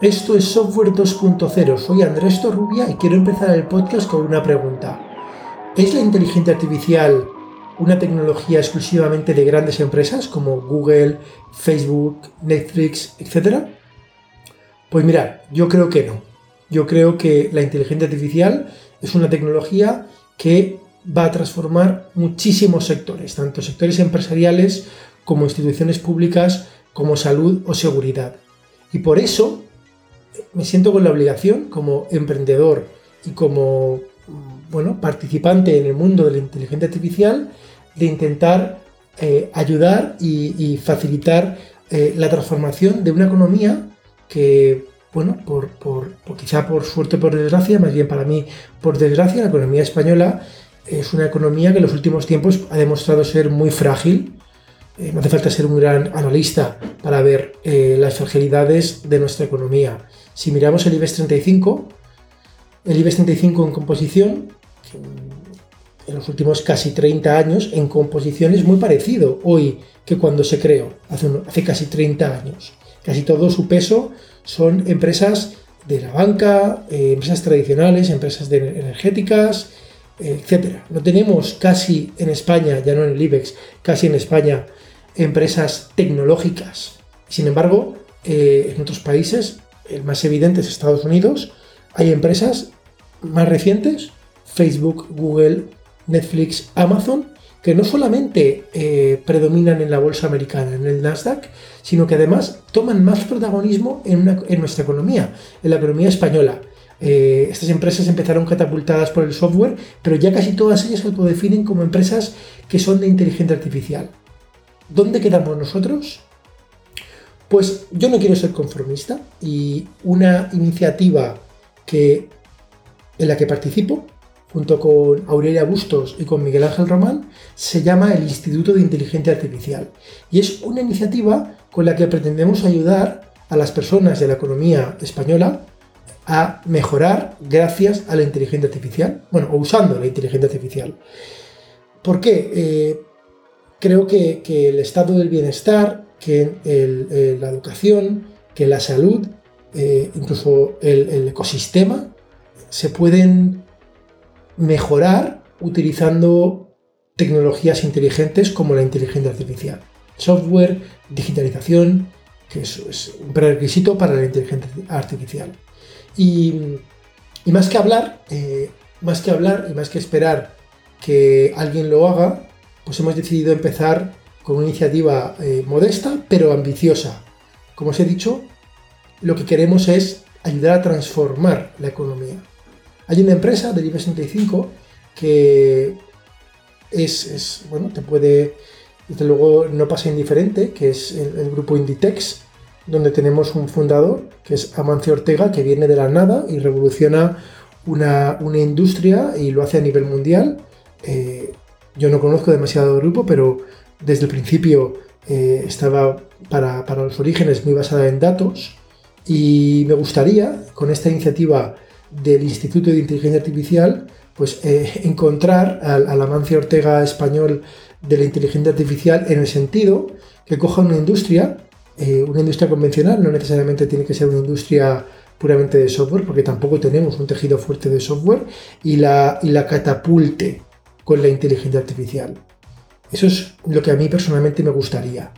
Esto es Software 2.0. Soy Andrés Torrubia y quiero empezar el podcast con una pregunta. ¿Es la inteligencia artificial una tecnología exclusivamente de grandes empresas como Google, Facebook, Netflix, etcétera? Pues mirad, yo creo que no. Yo creo que la inteligencia artificial es una tecnología que va a transformar muchísimos sectores, tanto sectores empresariales como instituciones públicas, como salud o seguridad. Y por eso me siento con la obligación como emprendedor y como bueno, participante en el mundo de la inteligencia artificial de intentar eh, ayudar y, facilitar eh, la transformación de una economía que, bueno, por, por, quizá por suerte por desgracia, más bien para mí por desgracia, la economía española es una economía que en los últimos tiempos ha demostrado ser muy frágil. Eh, no hace falta ser un gran analista para ver las fragilidades de nuestra economía. Si miramos el IBEX 35, el IBEX 35 en composición, en los últimos casi 30 años, en composición es muy parecido hoy que cuando se creó, hace, hace casi 30 años. Casi todo su peso son empresas de la banca, eh, empresas tradicionales, empresas energéticas, etc. No tenemos casi en España, ya no en el IBEX, casi en España, empresas tecnológicas. Sin embargo, eh, en otros países el más evidente es Estados Unidos, hay empresas más recientes, Facebook, Google, Netflix, Amazon, que no solamente eh, predominan en la bolsa americana, en el Nasdaq, sino que además toman más protagonismo en, nuestra economía, en la economía española. Eh, estas empresas empezaron catapultadas por el software, pero ya casi todas ellas se autodefinen como empresas que son de inteligencia artificial. ¿Dónde quedamos nosotros? Pues yo no quiero ser conformista y una iniciativa que, en la que participo, junto con Aurelia Bustos y con Miguel Ángel Román, se llama el Instituto de Inteligencia Artificial. Y es una iniciativa con la que pretendemos ayudar a las personas de la economía española a mejorar gracias a la inteligencia artificial, bueno, o usando la inteligencia artificial. ¿Por qué? Eh, creo que, que el estado del bienestar que eh, la educación, que la salud, eh, incluso el, ecosistema, se pueden mejorar utilizando tecnologías inteligentes como la inteligencia artificial. Software, digitalización, que es, un prerequisito para la inteligencia artificial. Y, más que hablar, eh, más que hablar y más que esperar que alguien lo haga, pues hemos decidido empezar con una iniciativa eh, modesta pero ambiciosa. Como os he dicho, lo que queremos es ayudar a transformar la economía. Hay una empresa del IBEX 65 que es, bueno, te puede, desde luego no pasa indiferente, que es el, grupo Inditex, donde tenemos un fundador, que es Amancio Ortega, que viene de la nada y revoluciona una, industria y lo hace a nivel mundial. Eh, yo no conozco demasiado el grupo, pero desde el principio eh, estaba para, los orígenes muy basada en datos y me gustaría, con esta iniciativa del Instituto de Inteligencia Artificial, pues eh, encontrar al, la Amancio Ortega español de la inteligencia artificial en el sentido que coja una industria, eh, una industria convencional, no necesariamente tiene que ser una industria puramente de software, porque tampoco tenemos un tejido fuerte de software, y la, y la catapulte con la inteligencia artificial. Eso es lo que a mí personalmente me gustaría.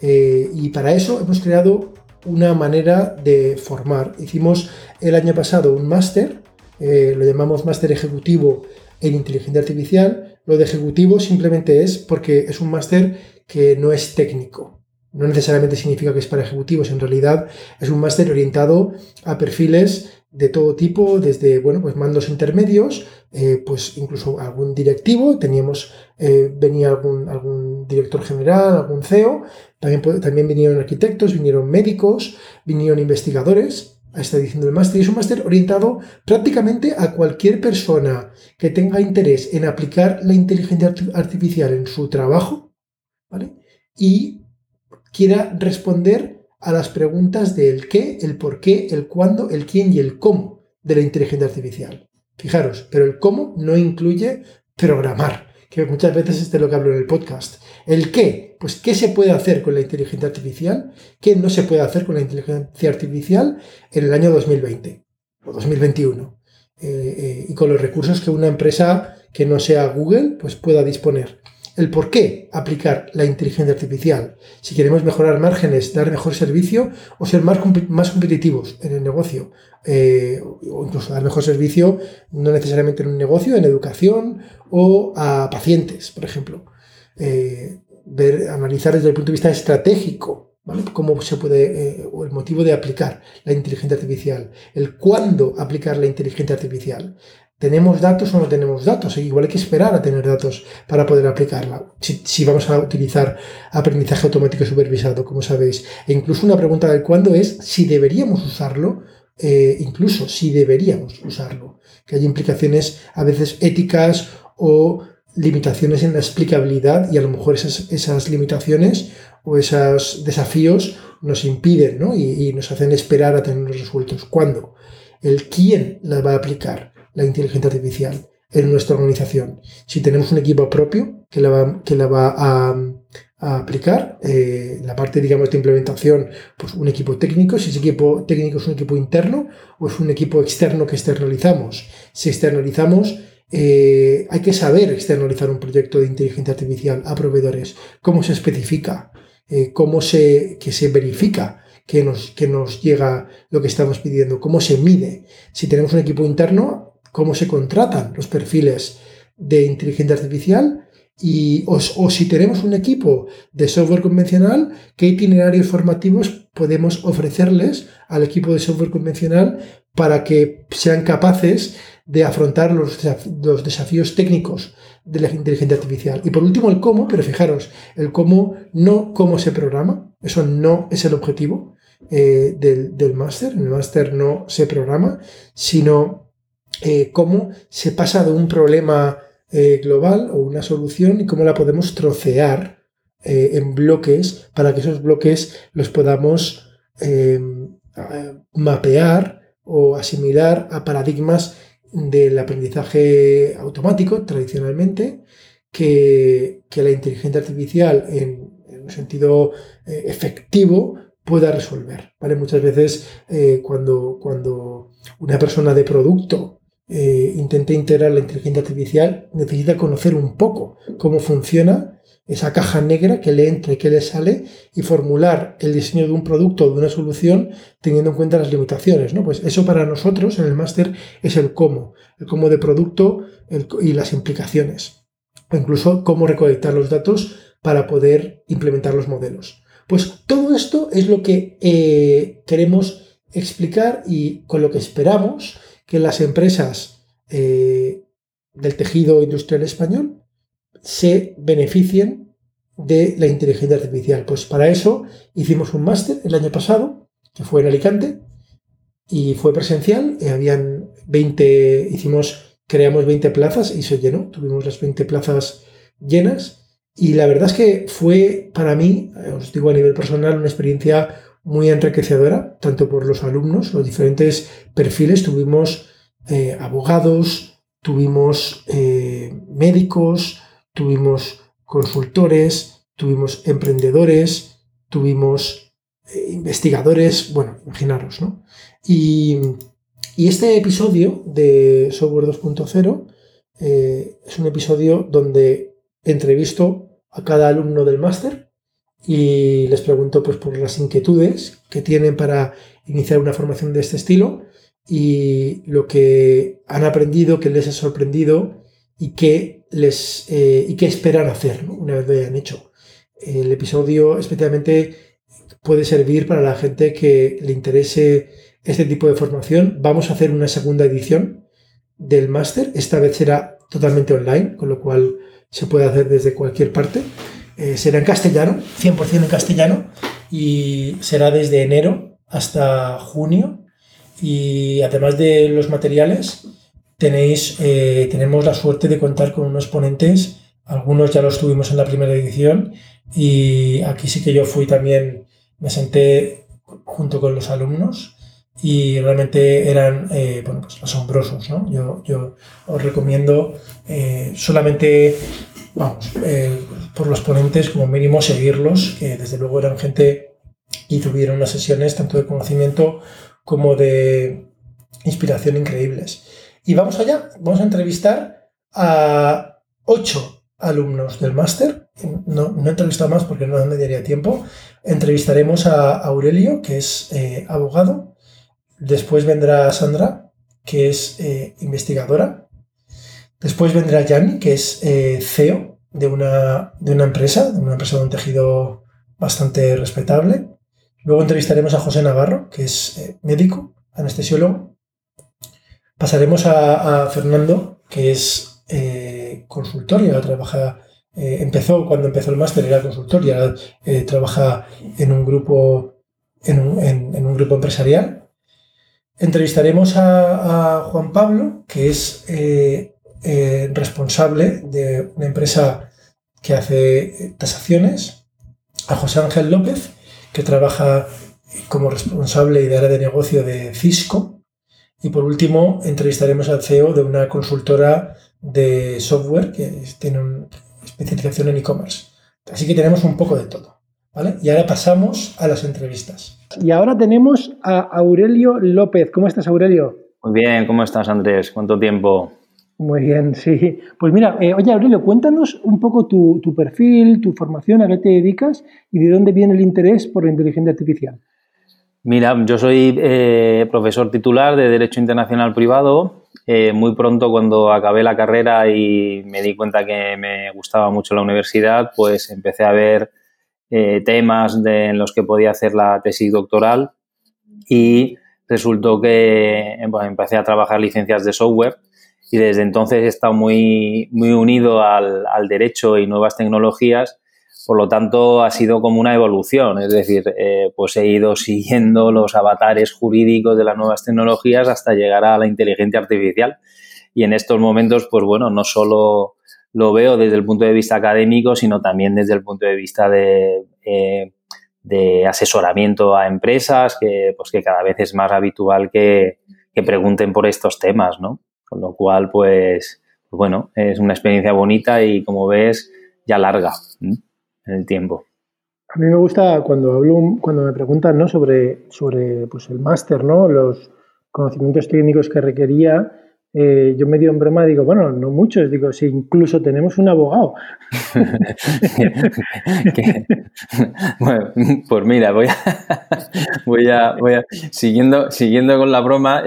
Eh, y para eso hemos creado una manera de formar. Hicimos el año pasado un máster, eh, lo llamamos máster ejecutivo en inteligencia artificial. Lo de ejecutivo simplemente es porque es un máster que no es técnico. No necesariamente significa que es para ejecutivos, en realidad es un máster orientado a perfiles de todo tipo, desde bueno, pues mandos intermedios, eh, pues incluso algún directivo, teníamos, eh, venía algún, algún, director general, algún CEO, también, también vinieron arquitectos, vinieron médicos, vinieron investigadores a esta edición del máster. Y es un máster orientado prácticamente a cualquier persona que tenga interés en aplicar la inteligencia artificial en su trabajo, ¿vale? Y quiera responder a las preguntas del qué, el por qué, el cuándo, el quién y el cómo de la inteligencia artificial. Fijaros, pero el cómo no incluye programar, que muchas veces es de lo que hablo en el podcast. El qué? Pues qué se puede hacer con la inteligencia artificial, qué no se puede hacer con la inteligencia artificial en el año 2020 o 2021. Eh, eh, y con los recursos que una empresa que no sea Google pues pueda disponer. El por qué aplicar la inteligencia artificial. Si queremos mejorar márgenes, dar mejor servicio o ser más, más competitivos en el negocio. Eh, o incluso dar mejor servicio, no necesariamente en un negocio, en educación o a pacientes, por ejemplo. ver, analizar desde el punto de vista estratégico cómo se puede, eh, o el motivo de aplicar la inteligencia artificial, el cuándo aplicar la inteligencia artificial. ¿Tenemos datos o no tenemos datos? E igual hay que esperar a tener datos para poder aplicarla. Si, vamos a utilizar aprendizaje automático supervisado, como sabéis. E incluso una pregunta del cuándo es si deberíamos usarlo, eh, incluso si deberíamos usarlo. Que hay implicaciones a veces éticas o limitaciones en la explicabilidad y a lo mejor esas, limitaciones o esos desafíos nos impiden ¿no? y, nos hacen esperar a tenerlos resueltos. ¿Cuándo? El quién la va a aplicar la inteligencia artificial en nuestra organización. Si tenemos un equipo propio que la va, que la va a, aplicar, eh, la parte, digamos, de implementación, pues un equipo técnico, si ese equipo técnico es un equipo interno o es un equipo externo que externalizamos. Si externalizamos, eh, hay que saber externalizar un proyecto de inteligencia artificial a proveedores, cómo se especifica, eh, cómo se, que se verifica que nos, que nos llega lo que estamos pidiendo, cómo se mide. Si tenemos un equipo interno, cómo se contratan los perfiles de inteligencia artificial y, o, si tenemos un equipo de software convencional, qué itinerarios formativos podemos ofrecerles al equipo de software convencional para que sean capaces de afrontar los, los desafíos técnicos de la inteligencia artificial. Y por último, el cómo, pero fijaros, el cómo, no cómo se programa, eso no es el objetivo eh, del, máster, en el máster no se programa, sino eh, cómo se pasa de un problema eh, global o una solución y cómo la podemos trocear en bloques para que esos bloques los podamos mapear o asimilar a paradigmas del aprendizaje automático tradicionalmente que, la inteligencia artificial en, un sentido eh, efectivo pueda resolver. ¿vale? Muchas veces eh, cuando, cuando una persona de producto eh, intenta integrar la inteligencia artificial necesita conocer un poco cómo funciona esa caja negra que le entra y que le sale y formular el diseño de un producto o de una solución teniendo en cuenta las limitaciones. ¿no? Pues eso para nosotros en el máster es el cómo, el cómo de producto y las implicaciones. O incluso cómo recolectar los datos para poder implementar los modelos. Pues todo esto es lo que eh, queremos explicar y con lo que esperamos que las empresas eh, del tejido industrial español se beneficien de la inteligencia artificial. Pues para eso hicimos un máster el año pasado, que fue en Alicante, y fue presencial. Y habían 20, hicimos, creamos 20 plazas y se llenó. Tuvimos las 20 plazas llenas. Y la verdad es que fue para mí, os digo a nivel personal, una experiencia muy enriquecedora, tanto por los alumnos, los diferentes perfiles. Tuvimos eh, abogados, tuvimos eh, médicos, tuvimos consultores, tuvimos emprendedores, tuvimos eh, investigadores, bueno, imaginaros, ¿no? Y, este episodio de Software 2.0 eh, es un episodio donde entrevisto a cada alumno del máster y les pregunto pues, por las inquietudes que tienen para iniciar una formación de este estilo y lo que han aprendido, que les ha sorprendido y qué, les, eh, y qué esperan hacer una vez lo hayan hecho. El episodio especialmente puede servir para la gente que le interese este tipo de formación. Vamos a hacer una segunda edición del máster. Esta vez será totalmente online, con lo cual se puede hacer desde cualquier parte. Eh, será en castellano, 100% en castellano, y será desde enero hasta junio. Y además de los materiales, tenéis, eh, tenemos la suerte de contar con unos ponentes, algunos ya los tuvimos en la primera edición y aquí sí que yo fui también, me senté junto con los alumnos y realmente eran eh, pues asombrosos. ¿no? Yo, os recomiendo solamente vamos, eh, por los ponentes como mínimo seguirlos, que desde luego eran gente y tuvieron unas sesiones tanto de conocimiento como de inspiración increíbles. Y vamos allá, vamos a entrevistar a ocho alumnos del máster. No, no he entrevistado más porque no me daría tiempo. Entrevistaremos a Aurelio, que es eh, abogado. Después vendrá Sandra, que es eh, investigadora. Después vendrá Yanni, que es eh, CEO de una, de una empresa, de una empresa de un tejido bastante respetable. Luego entrevistaremos a José Navarro, que es médico, anestesiólogo. Pasaremos a, Fernando, que es consultor y trabaja, eh, empezó cuando empezó el máster, era consultor y ahora eh, trabaja en un grupo, en un, grupo empresarial. Entrevistaremos a, Juan Pablo, que es eh, responsable de una empresa que hace tasaciones, a José Ángel López, que trabaja como responsable de área de negocio de Cisco. Y por último, entrevistaremos al CEO de una consultora de software que tiene una especialización en e-commerce. Así que tenemos un poco de todo. ¿vale? Y ahora pasamos a las entrevistas. Y ahora tenemos a Aurelio López. ¿Cómo estás, Aurelio? Muy bien, ¿cómo estás, Andrés? ¿Cuánto tiempo? Muy bien, sí. Pues mira, eh, oye, Aurelio, cuéntanos un poco tu, perfil, tu formación, a qué te dedicas y de dónde viene el interés por la inteligencia artificial. Mira, yo soy eh, profesor titular de Derecho Internacional Privado. Eh, muy pronto, cuando acabé la carrera y me di cuenta que me gustaba mucho la universidad, pues empecé a ver temas en los que podía hacer la tesis doctoral y resultó que empecé a trabajar licencias de software y desde entonces he estado muy, muy unido al, al derecho y nuevas tecnologías por lo tanto, ha sido como una evolución, es decir, eh, pues he ido siguiendo los avatares jurídicos de las nuevas tecnologías hasta llegar a la inteligencia artificial. Y en estos momentos, pues bueno, no solo lo veo desde el punto de vista académico, sino también desde el punto de vista de, eh, de asesoramiento a empresas, que, pues que cada vez es más habitual que, que pregunten por estos temas, ¿no? Con lo cual, pues, pues bueno, es una experiencia bonita y como ves, ya larga en el tiempo. A mí me gusta cuando hablo, cuando me preguntan ¿no? sobre, sobre pues el máster, ¿no? los conocimientos técnicos que requería, eh, yo medio en broma digo, bueno, no muchos, digo, si incluso tenemos un abogado. bueno, pues mira, voy a, voy a, voy a, siguiendo, siguiendo con la broma,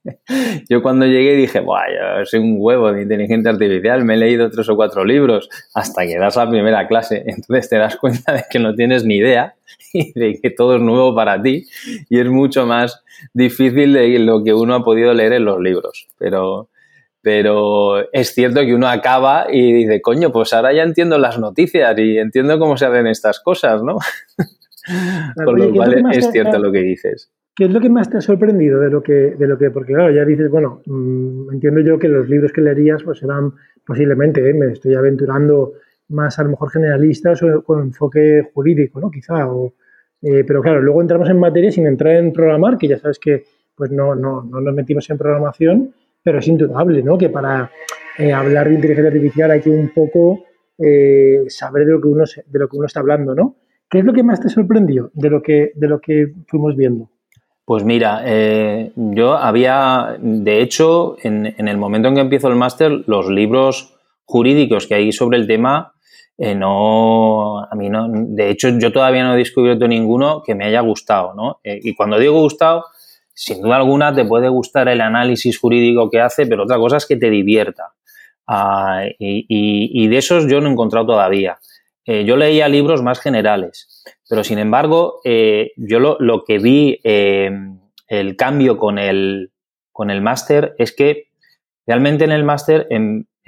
yo cuando llegué dije, Buah, yo soy un huevo de inteligencia artificial, me he leído tres o cuatro libros hasta que das la primera clase. Entonces te das cuenta de que no tienes ni idea y de que todo es nuevo para ti y es mucho más difícil de lo que uno ha podido leer en los libros. Pero, pero es cierto que uno acaba y dice, coño, pues ahora ya entiendo las noticias y entiendo cómo se hacen estas cosas, ¿no? Con lo cual es cierto lo que dices. ¿Qué es lo que más te ha sorprendido de lo que, de lo que porque claro, ya dices, bueno, mm, entiendo yo que los libros que leerías pues serán posiblemente, ¿eh? me estoy aventurando más a lo mejor generalistas o con enfoque jurídico, ¿no? Quizá, eh, pero claro, luego entramos en materia sin entrar en programar, que ya sabes que pues no, no, no nos metimos en programación, pero es indudable, ¿no? Que para eh, hablar de inteligencia artificial hay que un poco saber de lo que uno de lo que uno está hablando, ¿no? ¿Qué es lo que más te sorprendió de lo que de lo que fuimos viendo? Pues mira, eh, yo había, de hecho, en, el momento en que empiezo el máster, los libros jurídicos que hay sobre el tema, eh, no, a mí no, de hecho, yo todavía no he descubierto ninguno que me haya gustado, ¿no? Eh, y cuando digo gustado, sin duda alguna te puede gustar el análisis jurídico que hace, pero otra cosa es que te divierta. Ah, y, de esos yo no he encontrado todavía. yo leía libros más generales. Pero sin embargo, eh, yo lo, que vi, eh, el cambio con el, con el máster es que realmente en el máster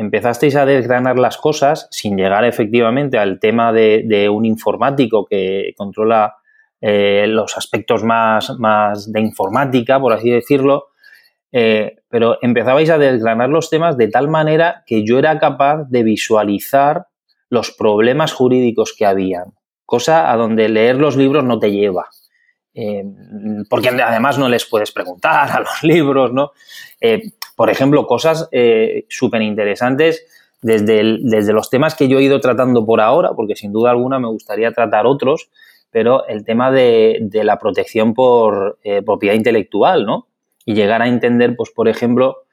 empezasteis a desgranar las cosas sin llegar efectivamente al tema de, un informático que controla eh, los aspectos más, de informática, por así decirlo, pero empezabais a desgranar los temas de tal manera que yo era capaz de visualizar los problemas jurídicos que habían cosa a donde leer los libros no te lleva. Eh, porque además no les puedes preguntar a los libros, ¿no? Eh, por ejemplo, cosas eh, súper interesantes desde, desde los temas que yo he ido tratando por ahora, porque sin duda alguna me gustaría tratar otros, pero el tema de, la protección por eh, propiedad intelectual, ¿no? Y llegar a entender, pues, por ejemplo,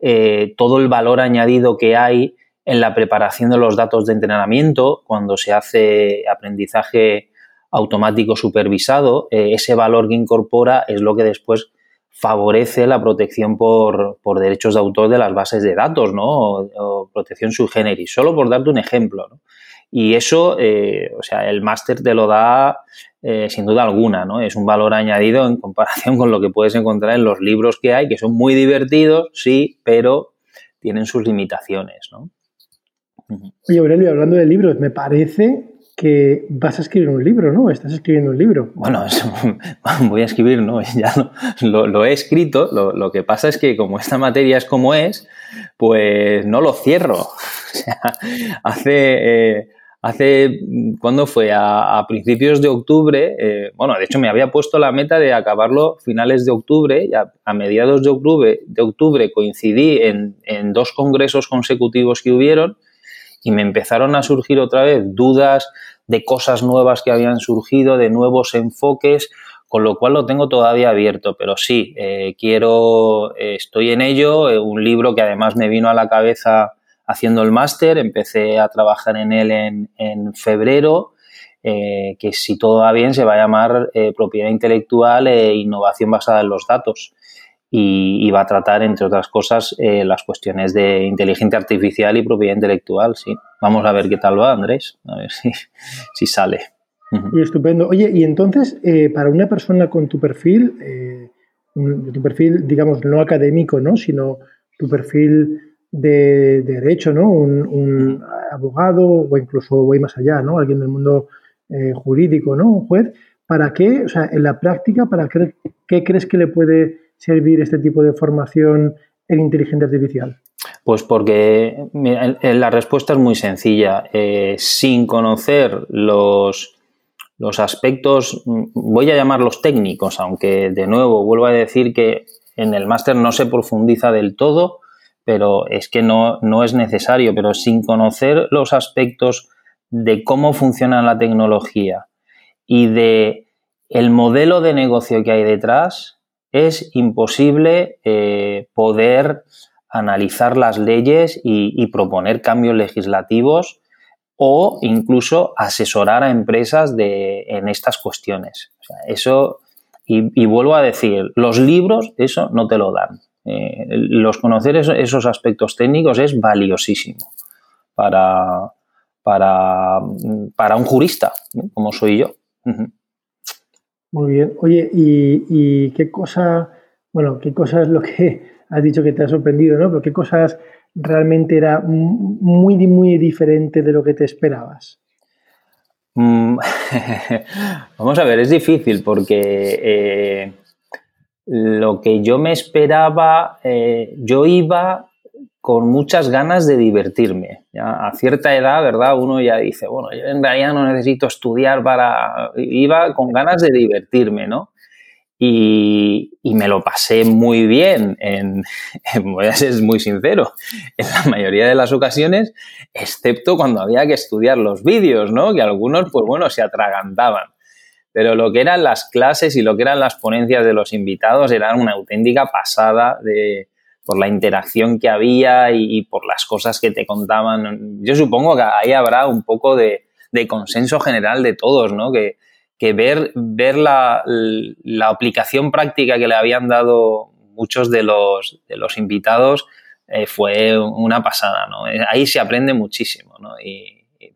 eh, todo el valor añadido que hay en la preparación de los datos de entrenamiento, cuando se hace aprendizaje automático supervisado, ese valor que incorpora es lo que después favorece la protección por, derechos de autor de las bases de datos, ¿no? O, protección sui generis, solo por darte un ejemplo, ¿no? Y eso, eh, o sea, el máster te lo da eh, sin duda alguna, ¿no? Es un valor añadido en comparación con lo que puedes encontrar en los libros que hay, que son muy divertidos, sí, pero tienen sus limitaciones, ¿no? Oye, Aurelio, hablando de libros, me parece que vas a escribir un libro, ¿no? Estás escribiendo un libro. Bueno, voy a escribir, ¿no? Ya lo, he escrito. Lo, que pasa es que como esta materia es como es, pues no lo cierro. O sea, hace, eh, hace ¿cuándo fue? A, principios de octubre, eh, bueno, de hecho me había puesto la meta de acabarlo finales de octubre, y a, mediados de octubre, coincidí en, en dos congresos consecutivos que hubieron y me empezaron a surgir otra vez dudas de cosas nuevas que habían surgido, de nuevos enfoques, con lo cual lo tengo todavía abierto, pero sí, eh, quiero, eh, estoy en ello, eh, un libro que además me vino a la cabeza haciendo el máster, empecé a trabajar en él en, en febrero, que si todo va bien se va a llamar Propiedad Intelectual e Innovación basada en los datos y, va a tratar, entre otras cosas, eh, las cuestiones de inteligencia artificial y propiedad intelectual, sí. Vamos a ver qué tal va, Andrés, a ver si, si sale. Y estupendo. Oye, y entonces, eh, para una persona con tu perfil, eh, tu perfil, digamos, no académico, ¿no? Sino tu perfil de, derecho, ¿no? Un, abogado o incluso voy más allá, ¿no? Alguien del mundo jurídico, ¿no? Un juez. ¿Para qué, o sea, en la práctica, para qué, qué crees que le puede servir este tipo de formación en inteligencia artificial? Pues porque la respuesta es muy sencilla. Eh, sin conocer los, los aspectos, voy a llamarlos técnicos, aunque de nuevo vuelvo a decir que en el máster no se profundiza del todo, pero es que no, no es necesario. Pero sin conocer los aspectos de cómo funciona la tecnología y de el modelo de negocio que hay detrás, es imposible eh, poder analizar las leyes y, proponer cambios legislativos o incluso asesorar a empresas en estas cuestiones. eso, y, vuelvo a decir, los libros eso no te lo dan. Eh, los conocer esos, aspectos técnicos es valiosísimo para, para, para un jurista, como soy yo. Muy bien. Oye, ¿y, qué cosa, bueno, qué cosa es lo que has dicho que te ha sorprendido, ¿no? Pero qué cosas realmente era muy, muy diferente de lo que te esperabas? Mm, vamos a ver, es difícil porque eh, lo que yo me esperaba, eh, yo iba con muchas ganas de divertirme. a cierta edad, ¿verdad? Uno ya dice, bueno, yo en realidad no necesito estudiar para... Iba con ganas de divertirme, ¿no? Y, me lo pasé muy bien, en, voy a ser muy sincero, en la mayoría de las ocasiones, excepto cuando había que estudiar los vídeos, ¿no? Que algunos, pues bueno, se atragantaban. Pero lo que eran las clases y lo que eran las ponencias de los invitados eran una auténtica pasada de, por la interacción que había y, por las cosas que te contaban. Yo supongo que ahí habrá un poco de, consenso general de todos, ¿no? Que, ver, ver la, aplicación práctica que le habían dado muchos de los, de los invitados eh, fue una pasada, ¿no? Ahí se aprende muchísimo, ¿no?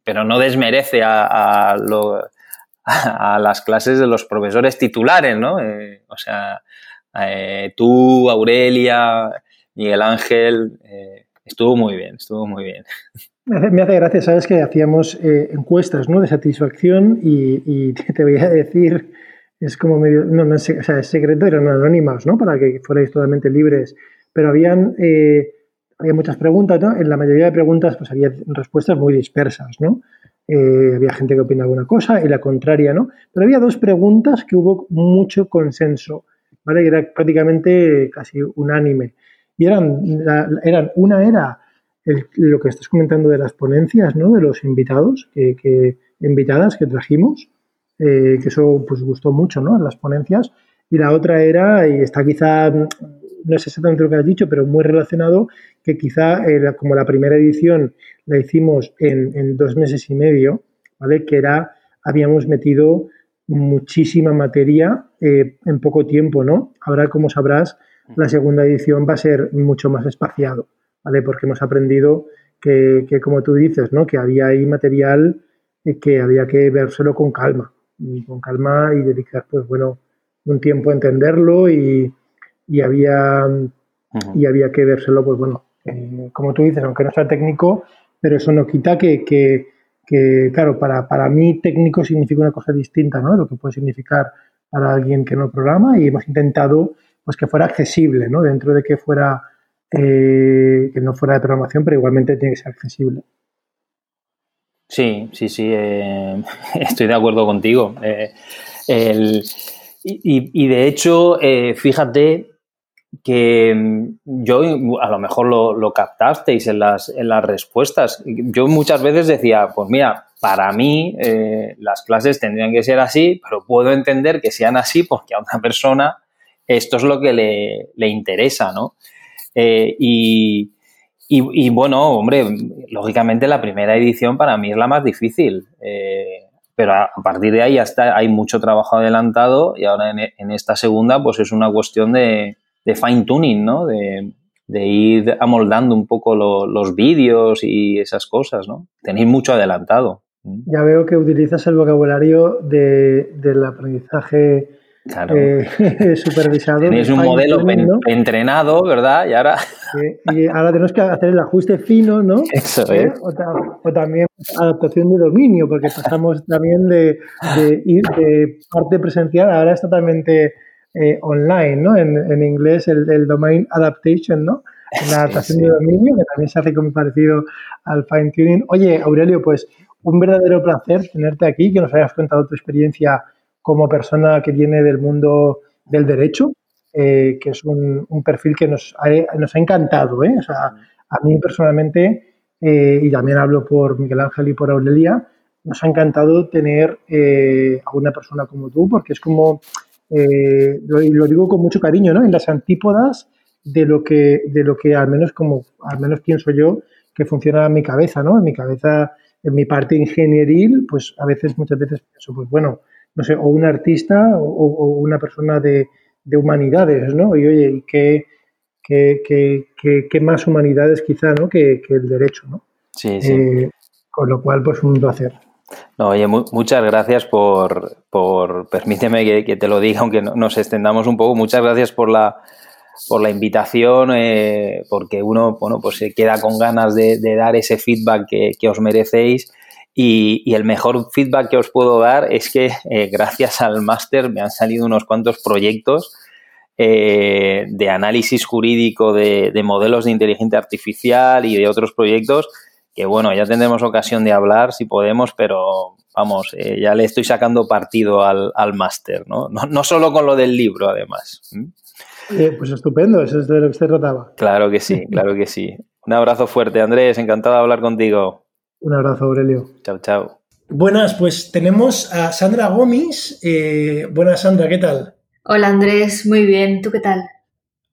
pero no desmerece a, a, las clases de los profesores titulares, ¿no? Eh, o sea, eh, tú, Aurelia, Miguel Ángel, eh, estuvo muy bien, estuvo muy bien. Me hace, gracia, sabes que hacíamos eh, encuestas ¿no? de satisfacción y, te voy a decir, es como medio, no, no es, o sea, es secreto, eran anónimas, ¿no? Para que fuerais totalmente libres, pero habían, eh, había muchas preguntas, ¿no? En la mayoría de preguntas pues había respuestas muy dispersas, ¿no? había gente que opina alguna cosa y la contraria, ¿no? Pero había dos preguntas que hubo mucho consenso, ¿vale? era prácticamente casi unánime. Y eran, eran una era lo que estás comentando de las ponencias, ¿no? De los invitados, que, invitadas que trajimos, eh, que eso pues gustó mucho, ¿no? Las ponencias. Y la otra era, y está quizá, no es exactamente lo que has dicho, pero muy relacionado, que quizá como la primera edición la hicimos en, dos meses y medio, ¿vale? Que era, habíamos metido muchísima materia eh, en poco tiempo, ¿no? Ahora, como sabrás, la segunda edición va a ser mucho más espaciado, ¿vale? Porque hemos aprendido que, como tú dices, ¿no? Que había ahí material que había que vérselo con calma, y con calma y dedicar, pues bueno, un tiempo a entenderlo y, había, y había que vérselo, pues bueno, eh, como tú dices, aunque no sea técnico, pero eso no quita que, que, claro, para, para mí técnico significa una cosa distinta, ¿no? Lo que puede significar para alguien que no programa y hemos intentado pues que fuera accesible, ¿no? Dentro de que fuera eh, que no fuera de programación, pero igualmente tiene que ser accesible. Sí, sí, sí, eh, estoy de acuerdo contigo. Eh, y, de hecho, fíjate que mm, yo a lo mejor lo, captasteis en las, en las respuestas. Yo muchas veces decía, pues mira, para mí las clases tendrían que ser así, pero puedo entender que sean así porque a una persona esto es lo que le, interesa, ¿no? Eh, y, bueno, hombre, lógicamente la primera edición para mí es la más difícil, eh, pero a, partir de ahí ya está, hay mucho trabajo adelantado y ahora en, esta segunda pues es una cuestión de, fine tuning, ¿no? De, ir amoldando un poco los vídeos y esas cosas, ¿no? Tenéis mucho adelantado. Ya veo que utilizas el vocabulario del aprendizaje Claro. Eh, supervisado. Tenéis un modelo entrenado, ¿verdad? Y ahora... y ahora tenemos que hacer el ajuste fino, ¿no? Eso ¿Eh? es. O, también adaptación de dominio, porque pasamos también de, ir de parte presencial, ahora es totalmente eh, online, ¿no? En, inglés el, domain adaptation, ¿no? La adaptación de dominio, que también se hace como parecido al fine tuning. Oye, Aurelio, pues un verdadero placer tenerte aquí, que nos hayas contado tu experiencia como persona que viene del mundo del derecho, eh, que es un, perfil que nos ha, nos ha encantado. ¿eh? a mí personalmente, eh, y también hablo por Miguel Ángel y por Aurelia, nos ha encantado tener a una persona como tú, porque es como, lo, lo, digo con mucho cariño, ¿no? en las antípodas de lo que, de lo que al menos como, al menos pienso yo, que funciona en mi cabeza, ¿no? En mi cabeza, en mi parte ingenieril, pues a veces, muchas veces pienso, pues bueno, no sé, o un artista o, una persona de, humanidades, ¿no? Y oye, ¿qué, qué, más humanidades quizá, ¿no? Que, el derecho, ¿no? Sí, sí. Eh, con lo cual, pues un placer. No, oye, muchas gracias por, por permíteme que, te lo diga, aunque nos extendamos un poco, muchas gracias por la, por la invitación, eh, porque uno, bueno, pues se queda con ganas de, dar ese feedback que, que os merecéis y, el mejor feedback que os puedo dar es que eh, gracias al máster me han salido unos cuantos proyectos eh, de análisis jurídico de, modelos de inteligencia artificial y de otros proyectos que, bueno, ya tendremos ocasión de hablar si podemos, pero vamos, eh, ya le estoy sacando partido al, máster, ¿no? ¿no? solo con lo del libro, además. pues estupendo, eso es de lo que se trataba. Claro que sí, claro que sí. Un abrazo fuerte, Andrés, encantado de hablar contigo. Un abrazo, Aurelio. Chao, chao. Buenas, pues tenemos a Sandra Gómez. Eh, buenas, Sandra, ¿qué tal? Hola, Andrés, muy bien. ¿Tú qué tal?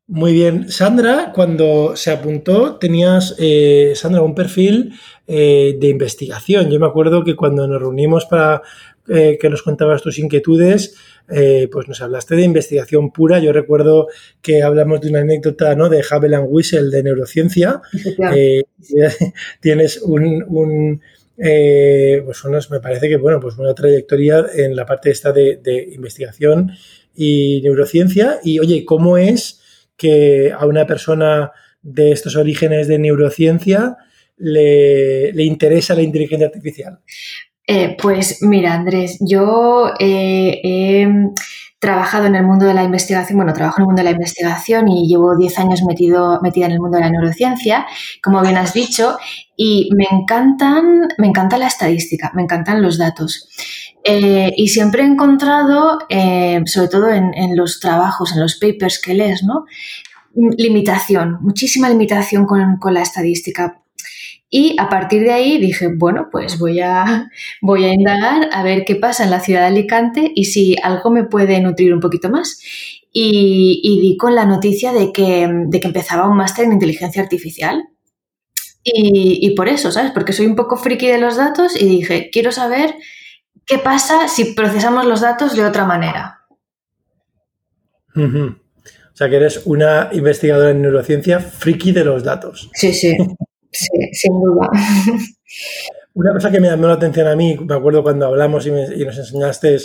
Muy bien. Sandra, cuando se apuntó, tenías, eh, Sandra, un perfil eh, de investigación. Yo me acuerdo que cuando nos reunimos para que nos contabas tus inquietudes, pues nos hablaste de investigación pura. Yo recuerdo que hablamos de una anécdota ¿no? de Hubble and Whistle de neurociencia. tienes un, pues me parece que bueno, pues una trayectoria en la parte esta de, investigación y neurociencia. Y oye, ¿cómo es que a una persona de estos orígenes de neurociencia le, le interesa la inteligencia artificial? Eh, pues mira, Andrés, yo eh, he trabajado en el mundo de la investigación, bueno, trabajo en el mundo de la investigación y llevo 10 años metido, metida en el mundo de la neurociencia, como bien has dicho, y me encantan, me encanta la estadística, me encantan los datos. Eh, y siempre he encontrado, sobre todo en, los trabajos, en los papers que lees, ¿no? Limitación, muchísima limitación con, con la estadística Y a partir de ahí dije, bueno, pues voy a, voy a indagar a ver qué pasa en la ciudad de Alicante y si algo me puede nutrir un poquito más. Y, y di con la noticia de que, de que empezaba un máster en inteligencia artificial. Y, y, por eso, ¿sabes? Porque soy un poco friki de los datos y dije, quiero saber qué pasa si procesamos los datos de otra manera. O sea, que eres una investigadora en neurociencia friki de los datos. Sí, sí. Sí, sin duda. Una cosa que me llamó la atención a mí, me acuerdo cuando hablamos y, nos enseñaste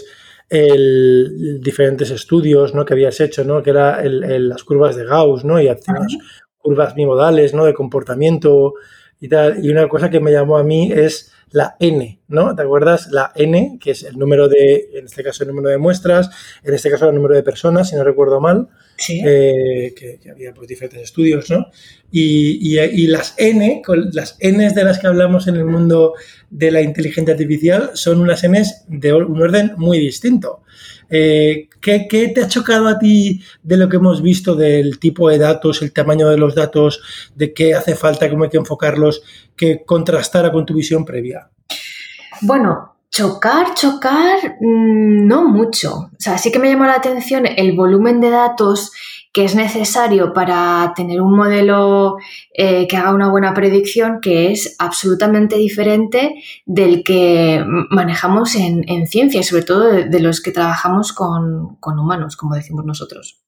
el, diferentes estudios ¿no? que habías hecho, ¿no? que eran las curvas de Gauss, ¿no? y hacíamos curvas bimodales ¿no? de comportamiento y tal. Y una cosa que me llamó a mí es la N, ¿no? ¿Te acuerdas? La N, que es el número de, en este caso, el número de muestras, en este caso, el número de personas, si no recuerdo mal, eh, que, había pues, diferentes estudios, ¿no? Y, las N, las N de las que hablamos en el mundo de la inteligencia artificial, son unas N de un orden muy distinto. Eh, ¿qué, ¿qué, te ha chocado a ti de lo que hemos visto del tipo de datos, el tamaño de los datos, de qué hace falta, cómo hay que enfocarlos, que contrastara con tu visión previa? Bueno, chocar, chocar, mm, no mucho. O sea, sí que me llamó la atención el volumen de datos que es necesario para tener un modelo eh, que haga una buena predicción, que es absolutamente diferente del que manejamos en, ciencia y sobre todo de, los que trabajamos con, humanos, como decimos nosotros.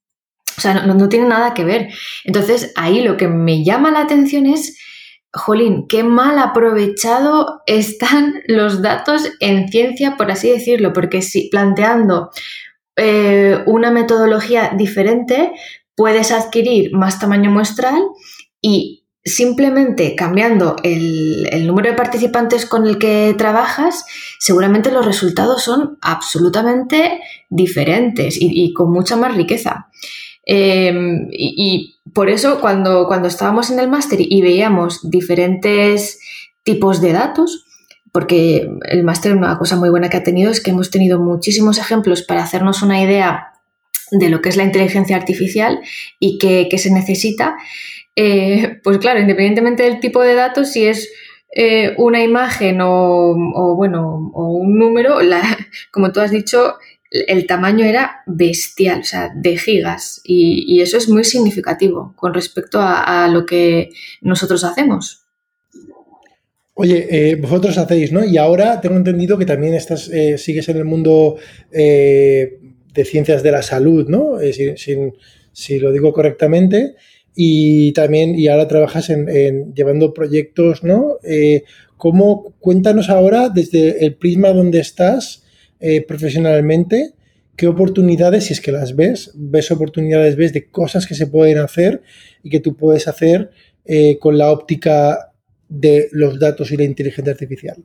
O sea, no, tiene nada que ver. Entonces, ahí lo que me llama la atención es, jolín, qué mal aprovechado están los datos en ciencia, por así decirlo, porque si planteando eh, una metodología diferente, puedes adquirir más tamaño muestral y simplemente cambiando el, número de participantes con el que trabajas, seguramente los resultados son absolutamente diferentes y, con mucha más riqueza. Em, y, por eso cuando, cuando estábamos en el máster y veíamos diferentes tipos de datos, porque el máster una cosa muy buena que ha tenido es que hemos tenido muchísimos ejemplos para hacernos una idea de lo que es la inteligencia artificial y qué, se necesita, eh, pues claro, independientemente del tipo de datos, si es eh, una imagen o, bueno, o un número, como tú has dicho, el tamaño era bestial, o sea, de gigas, y, eso es muy significativo con respecto a, lo que nosotros hacemos. Oye, eh, vosotros hacéis, ¿no? Y ahora tengo entendido que también estás, eh, sigues en el mundo eh, de ciencias de la salud, ¿no? si, lo digo correctamente. Y también, y ahora trabajas en, llevando proyectos, ¿no? ¿Cómo, cuéntanos ahora desde el prisma donde estás profesionalmente, qué oportunidades, si es que las ves, ves oportunidades, ves de cosas que se pueden hacer y que tú puedes hacer con la óptica de los datos y la inteligencia artificial?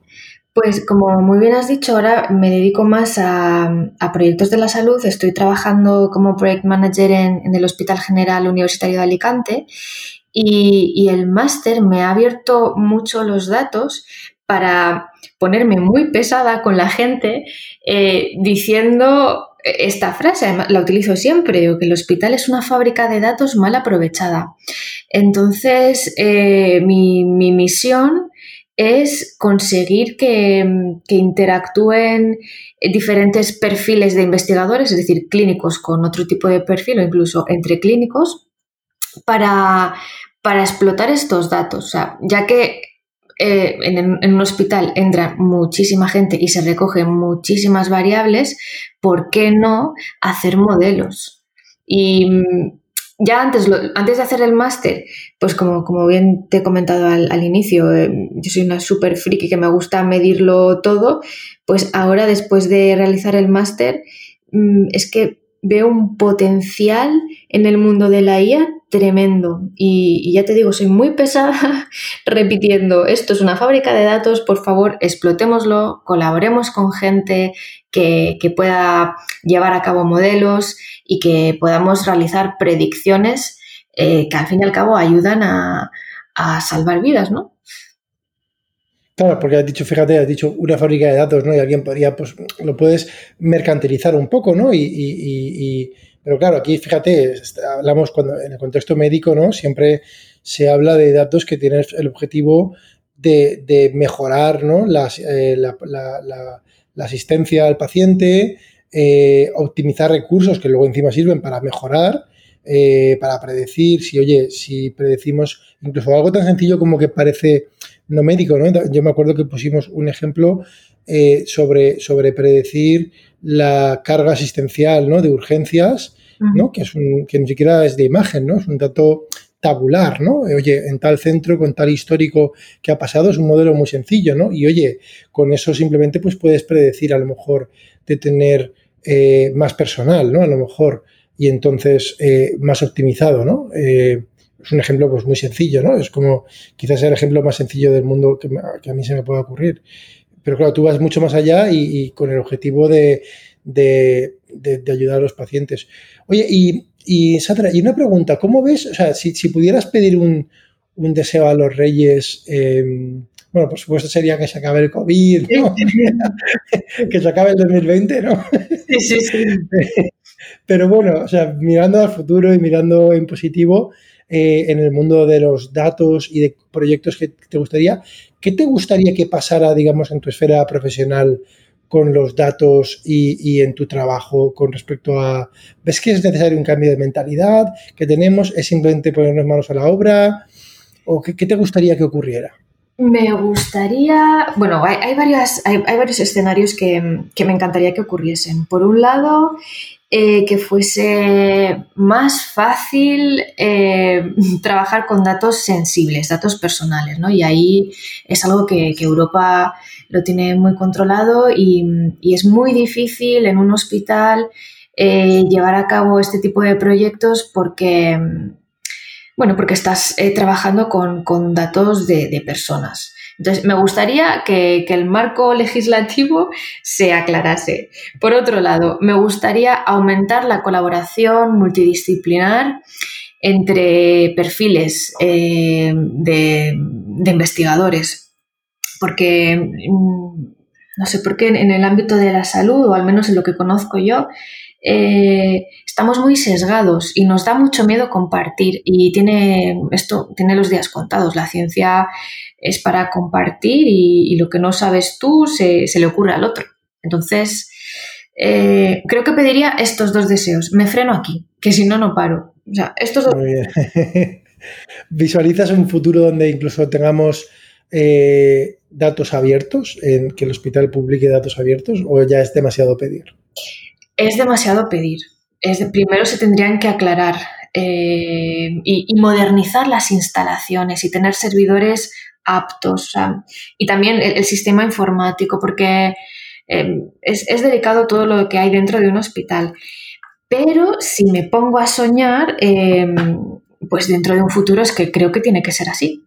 Pues como muy bien has dicho, ahora me dedico más a, proyectos de la salud. Estoy trabajando como project manager en, el Hospital General Universitario de Alicante y, el máster me ha abierto mucho los datos para ponerme muy pesada con la gente eh, diciendo esta frase, la utilizo siempre, que el hospital es una fábrica de datos mal aprovechada. Entonces, eh, mi, misión es conseguir que, interactúen diferentes perfiles de investigadores, es decir, clínicos con otro tipo de perfil o incluso entre clínicos, para, para explotar estos datos. ya que eh, en, un hospital entra muchísima gente y se recogen muchísimas variables, ¿por qué no hacer modelos? Y mm, ya antes, antes de hacer el máster, pues como, como bien te he comentado al, inicio, eh, yo soy una súper friki que me gusta medirlo todo, pues ahora después de realizar el máster, mm, es que veo un potencial en el mundo de la IA tremendo. Y, ya te digo, soy muy pesada repitiendo, esto es una fábrica de datos, por favor, explotémoslo, colaboremos con gente que, pueda llevar a cabo modelos y que podamos realizar predicciones eh, que al fin y al cabo ayudan a, salvar vidas, ¿no? Porque has dicho, fíjate, has dicho una fábrica de datos, ¿no? Y alguien podría, pues, lo puedes mercantilizar un poco, ¿no? y pero claro, aquí fíjate, hablamos cuando en el contexto médico, ¿no? Siempre se habla de datos que tienen el objetivo de, mejorar ¿no? Eh, la, asistencia al paciente, eh, optimizar recursos que luego encima sirven para mejorar, eh, para predecir, si oye, si predecimos incluso algo tan sencillo como que parece no médico, ¿no? Yo me acuerdo que pusimos un ejemplo sobre, sobre predecir la carga asistencial ¿no? de urgencias, ¿no? que, es un, que ni siquiera es de imagen, ¿no? es un dato tabular, ¿no? Oye, en tal centro, con tal histórico que ha pasado, es un modelo muy sencillo, ¿no? Y oye, con eso simplemente pues puedes predecir a lo mejor de tener eh, más personal, ¿no? A lo mejor, y entonces eh, más optimizado, ¿no? Eh, es un ejemplo pues muy sencillo, ¿no? Es como quizás el ejemplo más sencillo del mundo que, a mí se me pueda ocurrir. Pero claro, tú vas mucho más allá y, con el objetivo de, de, de ayudar a los pacientes. Oye, y y Sandra, y una pregunta, ¿cómo ves, o sea, si, pudieras pedir un, deseo a los reyes, em, bueno, por supuesto sería que se acabe el COVID, ¿no? que se acabe el 2020, ¿no? Sí, sí, sí. Pero bueno, o sea, mirando al futuro y mirando en positivo, eh, en el mundo de los datos y de proyectos que te gustaría, ¿qué te gustaría que pasara, digamos, en tu esfera profesional con los datos y, en tu trabajo con respecto a, ¿ves que es necesario un cambio de mentalidad que tenemos? ¿Es simplemente ponernos manos a la obra? ¿O qué, te gustaría que ocurriera? Me gustaría, bueno, hay, varias, hay, varios escenarios que, me encantaría que ocurriesen. Por un lado, eh, que fuese más fácil eh, trabajar con datos sensibles, datos personales, ¿no? Y ahí es algo que, Europa lo tiene muy controlado y, es muy difícil en un hospital eh, llevar a cabo este tipo de proyectos porque, bueno, porque estás trabajando con, datos de, personas. Entonces, me gustaría que, el marco legislativo se aclarase. Por otro lado, me gustaría aumentar la colaboración multidisciplinar entre perfiles eh, de, de investigadores porque mm, no sé por qué en el ámbito de la salud, o al menos en lo que conozco yo, eh, estamos muy sesgados y nos da mucho miedo compartir. Y tiene esto tiene los días contados. La ciencia es para compartir y, lo que no sabes tú se, le ocurre al otro. Entonces, eh, creo que pediría estos dos deseos. Me freno aquí, que si no, no paro. O sea, estos dos... Muy bien. ¿Visualizas un futuro donde incluso tengamos eh, datos abiertos, en que el hospital publique datos abiertos o ya es demasiado pedir? Es demasiado pedir. Es primero se tendrían que aclarar eh, y, modernizar las instalaciones y tener servidores aptos y también el, sistema informático porque eh, es, delicado todo lo que hay dentro de un hospital. Pero si me pongo a soñar, pues dentro de un futuro es que creo que tiene que ser así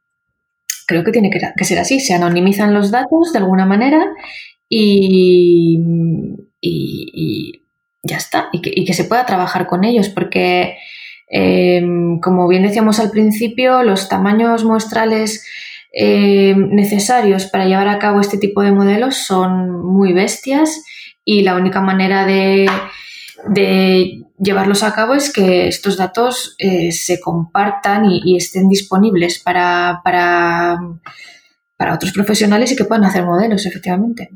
creo que tiene que, ser así. Se anonimizan los datos de alguna manera y, ya está. Y que, se pueda trabajar con ellos porque, em, como bien decíamos al principio, los tamaños muestrales em, necesarios para llevar a cabo este tipo de modelos son muy bestias y la única manera de de llevarlos a cabo es que estos datos eh, se compartan y, estén disponibles para, para, otros profesionales y que puedan hacer modelos, efectivamente.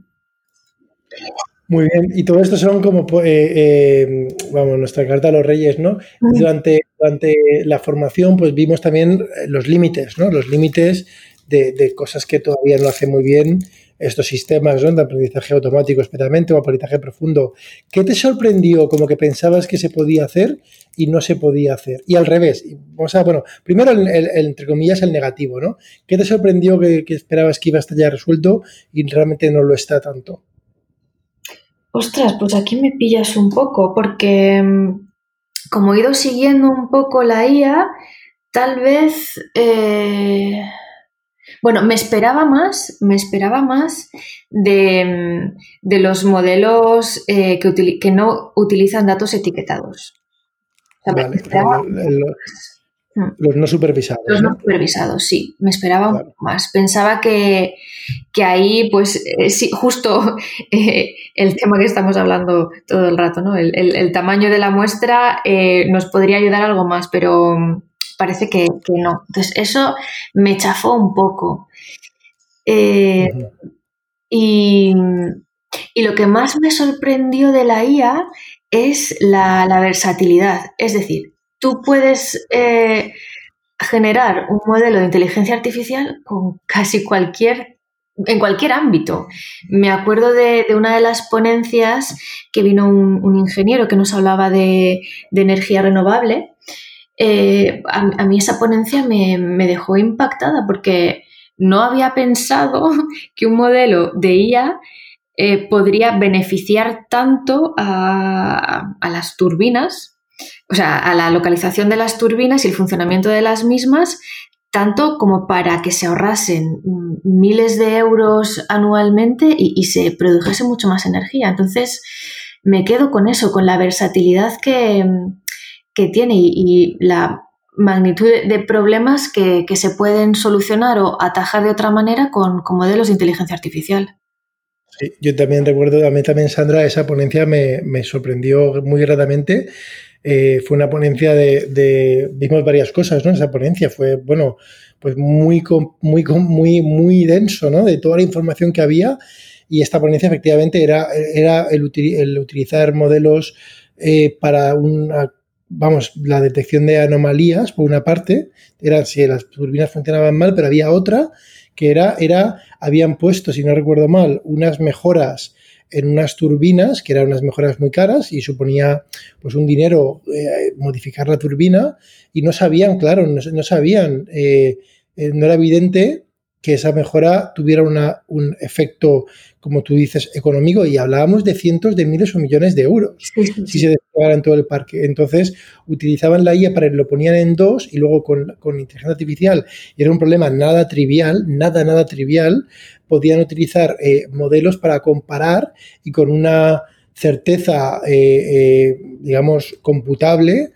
Muy bien, y todo esto son como, eh, eh, vamos, nuestra carta a los reyes, ¿no? Durante, durante la formación, pues vimos también los límites, ¿no? Los límites de, cosas que todavía no hace muy bien estos sistemas de aprendizaje automático especialmente o aprendizaje profundo. ¿Qué te sorprendió como que pensabas que se podía hacer y no se podía hacer? Y al revés, o sea, bueno, primero el, entre comillas el negativo, ¿no? ¿Qué te sorprendió que, esperabas que iba a estar ya resuelto y realmente no lo está tanto? Ostras, pues aquí me pillas un poco porque mm, como he ido siguiendo un poco la IA, tal vez... Eh, bueno, me esperaba más, me esperaba más de, los modelos eh, que, no utilizan datos etiquetados. los, no supervisados. Los no, supervisados, sí. Me esperaba más. Pensaba que, ahí, pues, eh, sí, justo eh, el tema que estamos hablando todo el rato, ¿no? El, tamaño de la muestra nos podría ayudar algo más, pero parece que, no. Entonces, eso me chafó un poco. Eh, y, lo que más me sorprendió de la IA es la, versatilidad. Es decir, tú puedes eh, generar un modelo de inteligencia artificial con casi cualquier en cualquier ámbito. Me acuerdo de, una de las ponencias que vino un, ingeniero que nos hablaba de, energía renovable. Eh, a, mí esa ponencia me, dejó impactada porque no había pensado que un modelo de IA eh, podría beneficiar tanto a, a las turbinas, o sea, a la localización de las turbinas y el funcionamiento de las mismas, tanto como para que se ahorrasen miles de euros anualmente y, se produjese mucho más energía. Entonces, me quedo con eso, con la versatilidad que, tiene y, la magnitud de problemas que, se pueden solucionar o atajar de otra manera con, modelos de inteligencia artificial. Sí, yo también recuerdo, a mí también, Sandra, esa ponencia me, me sorprendió muy gratamente eh, fue una ponencia de, vimos varias cosas, ¿no? Esa ponencia fue, bueno, pues muy, muy, muy, muy denso, ¿no? De toda la información que había y esta ponencia efectivamente era, era el, utilizar modelos eh, para una, vamos, la detección de anomalías, por una parte, era si las turbinas funcionaban mal, pero había otra que era, era, habían puesto, si no recuerdo mal, unas mejoras en unas turbinas, que eran unas mejoras muy caras y suponía pues un dinero eh, modificar la turbina y no sabían, claro, no, sabían, eh, eh, no era evidente que esa mejora tuviera un efecto, como tú dices, económico y hablábamos de cientos de miles o millones de euros si se desplegara en todo el parque. Entonces, utilizaban la IA para lo ponían en dos y luego con, con inteligencia artificial, y era un problema nada trivial, nada, nada trivial, podían utilizar eh, modelos para comparar y con una certeza, eh, eh, digamos, computable,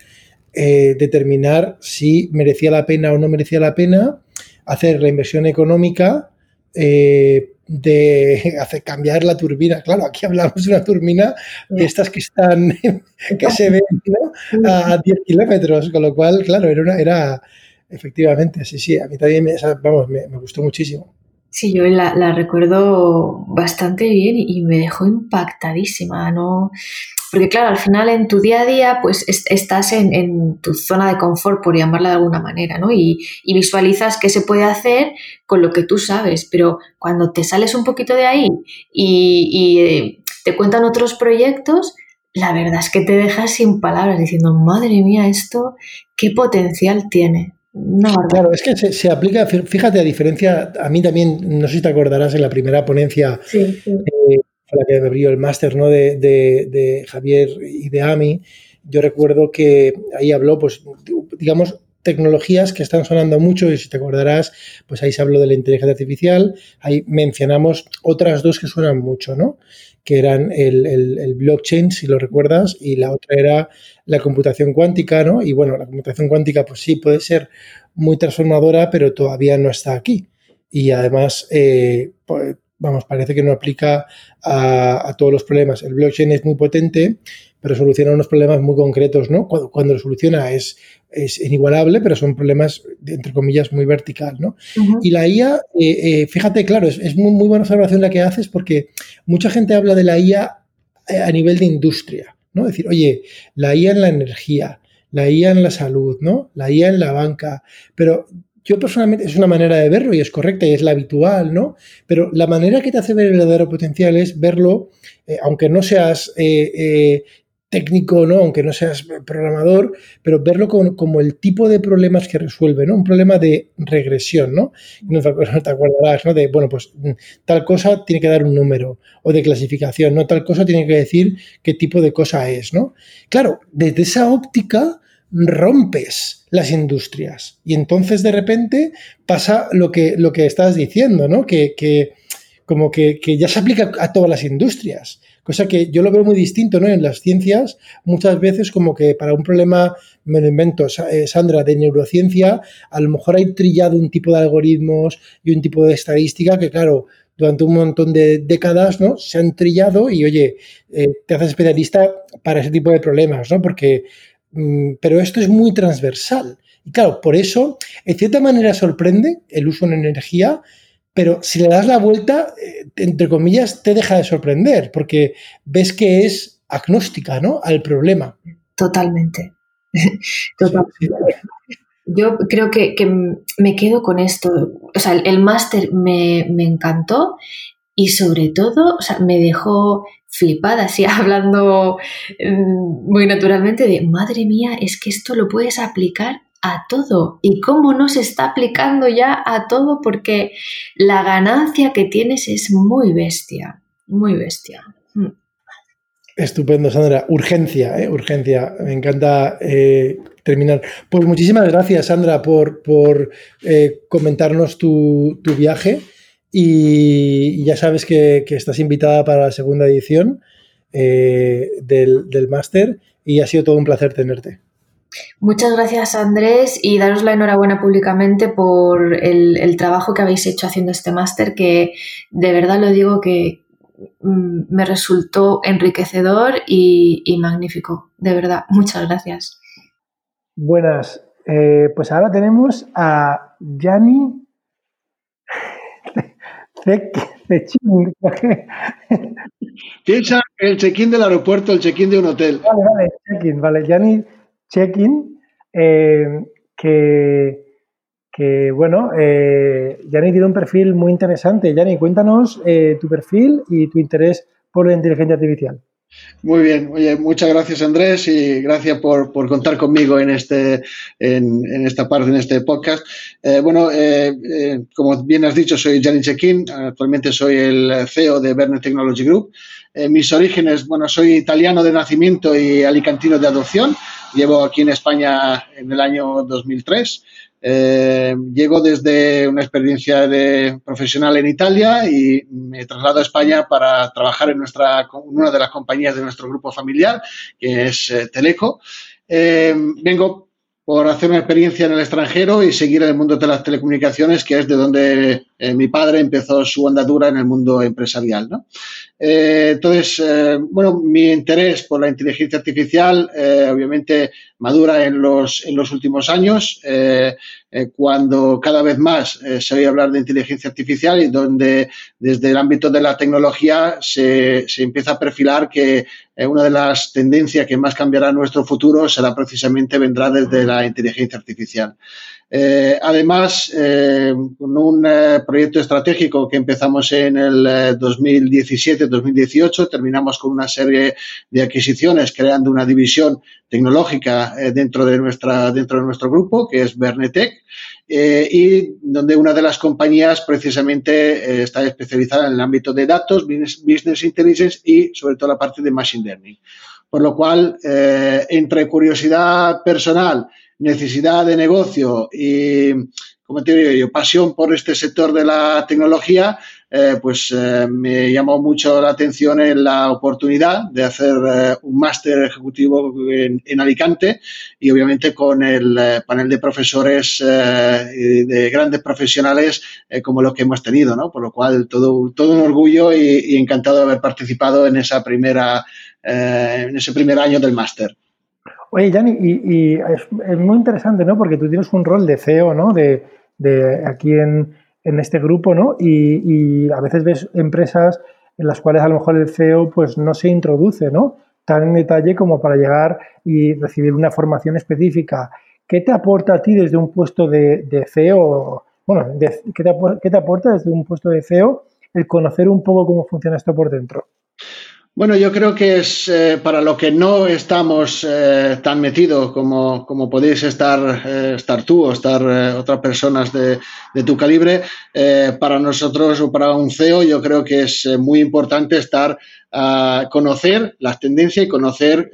determinar si merecía la pena o no merecía la pena hacer la inversión económica de hacer cambiar la turbina. Claro, aquí hablamos de una turbina de estas que están, que se ven a 10 kilómetros, con lo cual, claro, era, una, era efectivamente, sí, sí, a mí también vamos, me gustó muchísimo. Sí, yo la, recuerdo bastante bien y me dejó impactadísima, ¿no? Porque claro, al final en tu día a día, pues estás en, tu zona de confort, por llamarla de alguna manera, ¿no? Y, visualizas qué se puede hacer con lo que tú sabes, pero cuando te sales un poquito de ahí y, eh, te cuentan otros proyectos, la verdad es que te dejas sin palabras diciendo, madre mía, esto, qué potencial tiene. No, claro, es que se, aplica, fíjate, a diferencia, a mí también, no sé si te acordarás en la primera ponencia sí, eh, la que abrió el máster ¿no? de, de, Javier y de Ami, yo recuerdo que ahí habló, pues, digamos, tecnologías que están sonando mucho y si te acordarás, pues ahí se habló de la inteligencia artificial, ahí mencionamos otras dos que suenan mucho, ¿no? Que eran el, el, blockchain, si lo recuerdas, y la otra era la computación cuántica, ¿no? Y bueno, la computación cuántica, pues sí, puede ser muy transformadora, pero todavía no está aquí. Y además, eh, pues, vamos, parece que no aplica a, todos los problemas. El blockchain es muy potente, pero soluciona unos problemas muy concretos, ¿no? Cuando, lo soluciona es, es, inigualable, pero son problemas, entre comillas, muy vertical, ¿no? Y la IA, eh, eh, fíjate, claro, es, muy, muy buena observación la que haces porque mucha gente habla de la IA eh, a nivel de industria, ¿no? Decir, oye, la IA en la energía, la IA en la salud, ¿no? La IA en la banca, pero yo personalmente es una manera de verlo y es correcta y es la habitual, ¿no? Pero la manera que te hace ver el verdadero potencial es verlo, eh, aunque no seas eh, eh, técnico, ¿no? Aunque no seas programador, pero verlo como, el tipo de problemas que resuelve, ¿no? Un problema de regresión, ¿no? No te acordarás, ¿no? De, bueno, pues mm, tal cosa tiene que dar un número o de clasificación, ¿no? Tal cosa tiene que decir qué tipo de cosa es, ¿no? Claro, desde esa óptica rompes las industrias. Y entonces de repente pasa lo que, lo que estás diciendo, ¿no? Que, como que, ya se aplica a todas las industrias. Cosa que yo lo veo muy distinto, ¿no? En las ciencias, muchas veces como que para un problema, me lo invento, eh, Sandra, de neurociencia, a lo mejor hay trillado un tipo de algoritmos y un tipo de estadística que, claro, durante un montón de décadas, ¿no? Se han trillado y, oye, eh, te haces especialista para ese tipo de problemas, ¿no? Porque Mm, pero esto es muy transversal. Y claro, por eso, en cierta manera sorprende el uso en energía, pero si le das la vuelta, eh, entre comillas, te deja de sorprender, porque ves que es agnóstica, ¿no? Al problema. Totalmente. Totalmente. Yo creo que, me quedo con esto. O sea, el, máster me, me, encantó y sobre todo, o sea, me dejó flipada, así hablando mm, muy naturalmente de, madre mía, es que esto lo puedes aplicar a todo. ¿Y cómo no se está aplicando ya a todo? Porque la ganancia que tienes es muy bestia, muy bestia. Mm. Estupendo, Sandra. Urgencia, ¿eh? urgencia. Me encanta eh, terminar. Pues muchísimas gracias, Sandra, por, por eh, comentarnos tu, viaje. Y ya sabes que, estás invitada para la segunda edición del, del máster y ha sido todo un placer tenerte. Muchas gracias Andrés y daros la enhorabuena públicamente por el, trabajo que habéis hecho haciendo este máster que de verdad lo digo que mm, me resultó enriquecedor y, magnífico. De verdad, muchas gracias. Buenas, eh, pues ahora tenemos a Yanni Piensa el check-in del aeropuerto, el check-in de un hotel. Vale, vale, check-in, vale. Yanni check-in eh, que, bueno, eh, tiene un perfil muy interesante. Yanni, cuéntanos eh, tu perfil y tu interés por la inteligencia artificial. Muy bien, oye, muchas gracias Andrés y gracias por, contar conmigo en, este, en, esta parte, en este podcast. Eh, bueno, como bien has dicho, soy Gianni Chequin, actualmente soy el CEO de Verne Technology Group. mis orígenes, bueno, soy italiano de nacimiento y alicantino de adopción. Llevo aquí en España en el año 2003. Eh, llego desde una experiencia de profesional en Italia y me traslado a España para trabajar en nuestra, una de las compañías de nuestro grupo familiar, que es eh, Teleco. Eh, vengo por hacer una experiencia en el extranjero y seguir en el mundo de las telecomunicaciones, que es de donde eh, mi padre empezó su andadura en el mundo empresarial. ¿no? Eh, entonces, eh, bueno, mi interés por la inteligencia artificial obviamente madura en los, en los últimos años, cuando cada vez más se oye hablar de inteligencia artificial y donde desde el ámbito de la tecnología se, se empieza a perfilar que una de las tendencias que más cambiará nuestro futuro será precisamente vendrá desde la inteligencia artificial. Eh, además, eh, con un eh, proyecto estratégico que empezamos en el 2017-2018, terminamos con una serie de adquisiciones creando una división tecnológica dentro, de nuestra, dentro de nuestro grupo, que es Bernetec, y donde una de las compañías precisamente está especializada en el ámbito de datos, business, intelligence y sobre todo la parte de machine learning. Por lo cual, entre curiosidad personal, necesidad de negocio y, como te digo yo, pasión por este sector de la tecnología, eh, pues eh, me llamó mucho la atención en la oportunidad de hacer eh, un máster ejecutivo en, Alicante y obviamente con el panel de profesores de grandes profesionales como los que hemos tenido, ¿no? Por lo cual todo, todo un orgullo y, y encantado de haber participado en esa primera, en ese primer año del máster. Oye, Yanni, y, es, muy interesante, ¿no? Porque tú tienes un rol de CEO, ¿no? De, aquí en, este grupo, ¿no? Y, a veces ves empresas en las cuales a lo mejor el CEO pues no se introduce, ¿no? Tan en detalle como para llegar y recibir una formación específica. ¿Qué te aporta a ti desde un puesto de, CEO? Bueno, ¿qué, te, ¿qué te aporta desde un puesto de CEO el conocer un poco cómo funciona esto por dentro? Bueno, yo creo que es eh, para lo que no estamos eh, tan metidos como, como podéis estar, eh, estar tú o estar otras personas de, de, tu calibre, para nosotros o para un CEO yo creo que es muy importante estar a conocer las tendencias y conocer,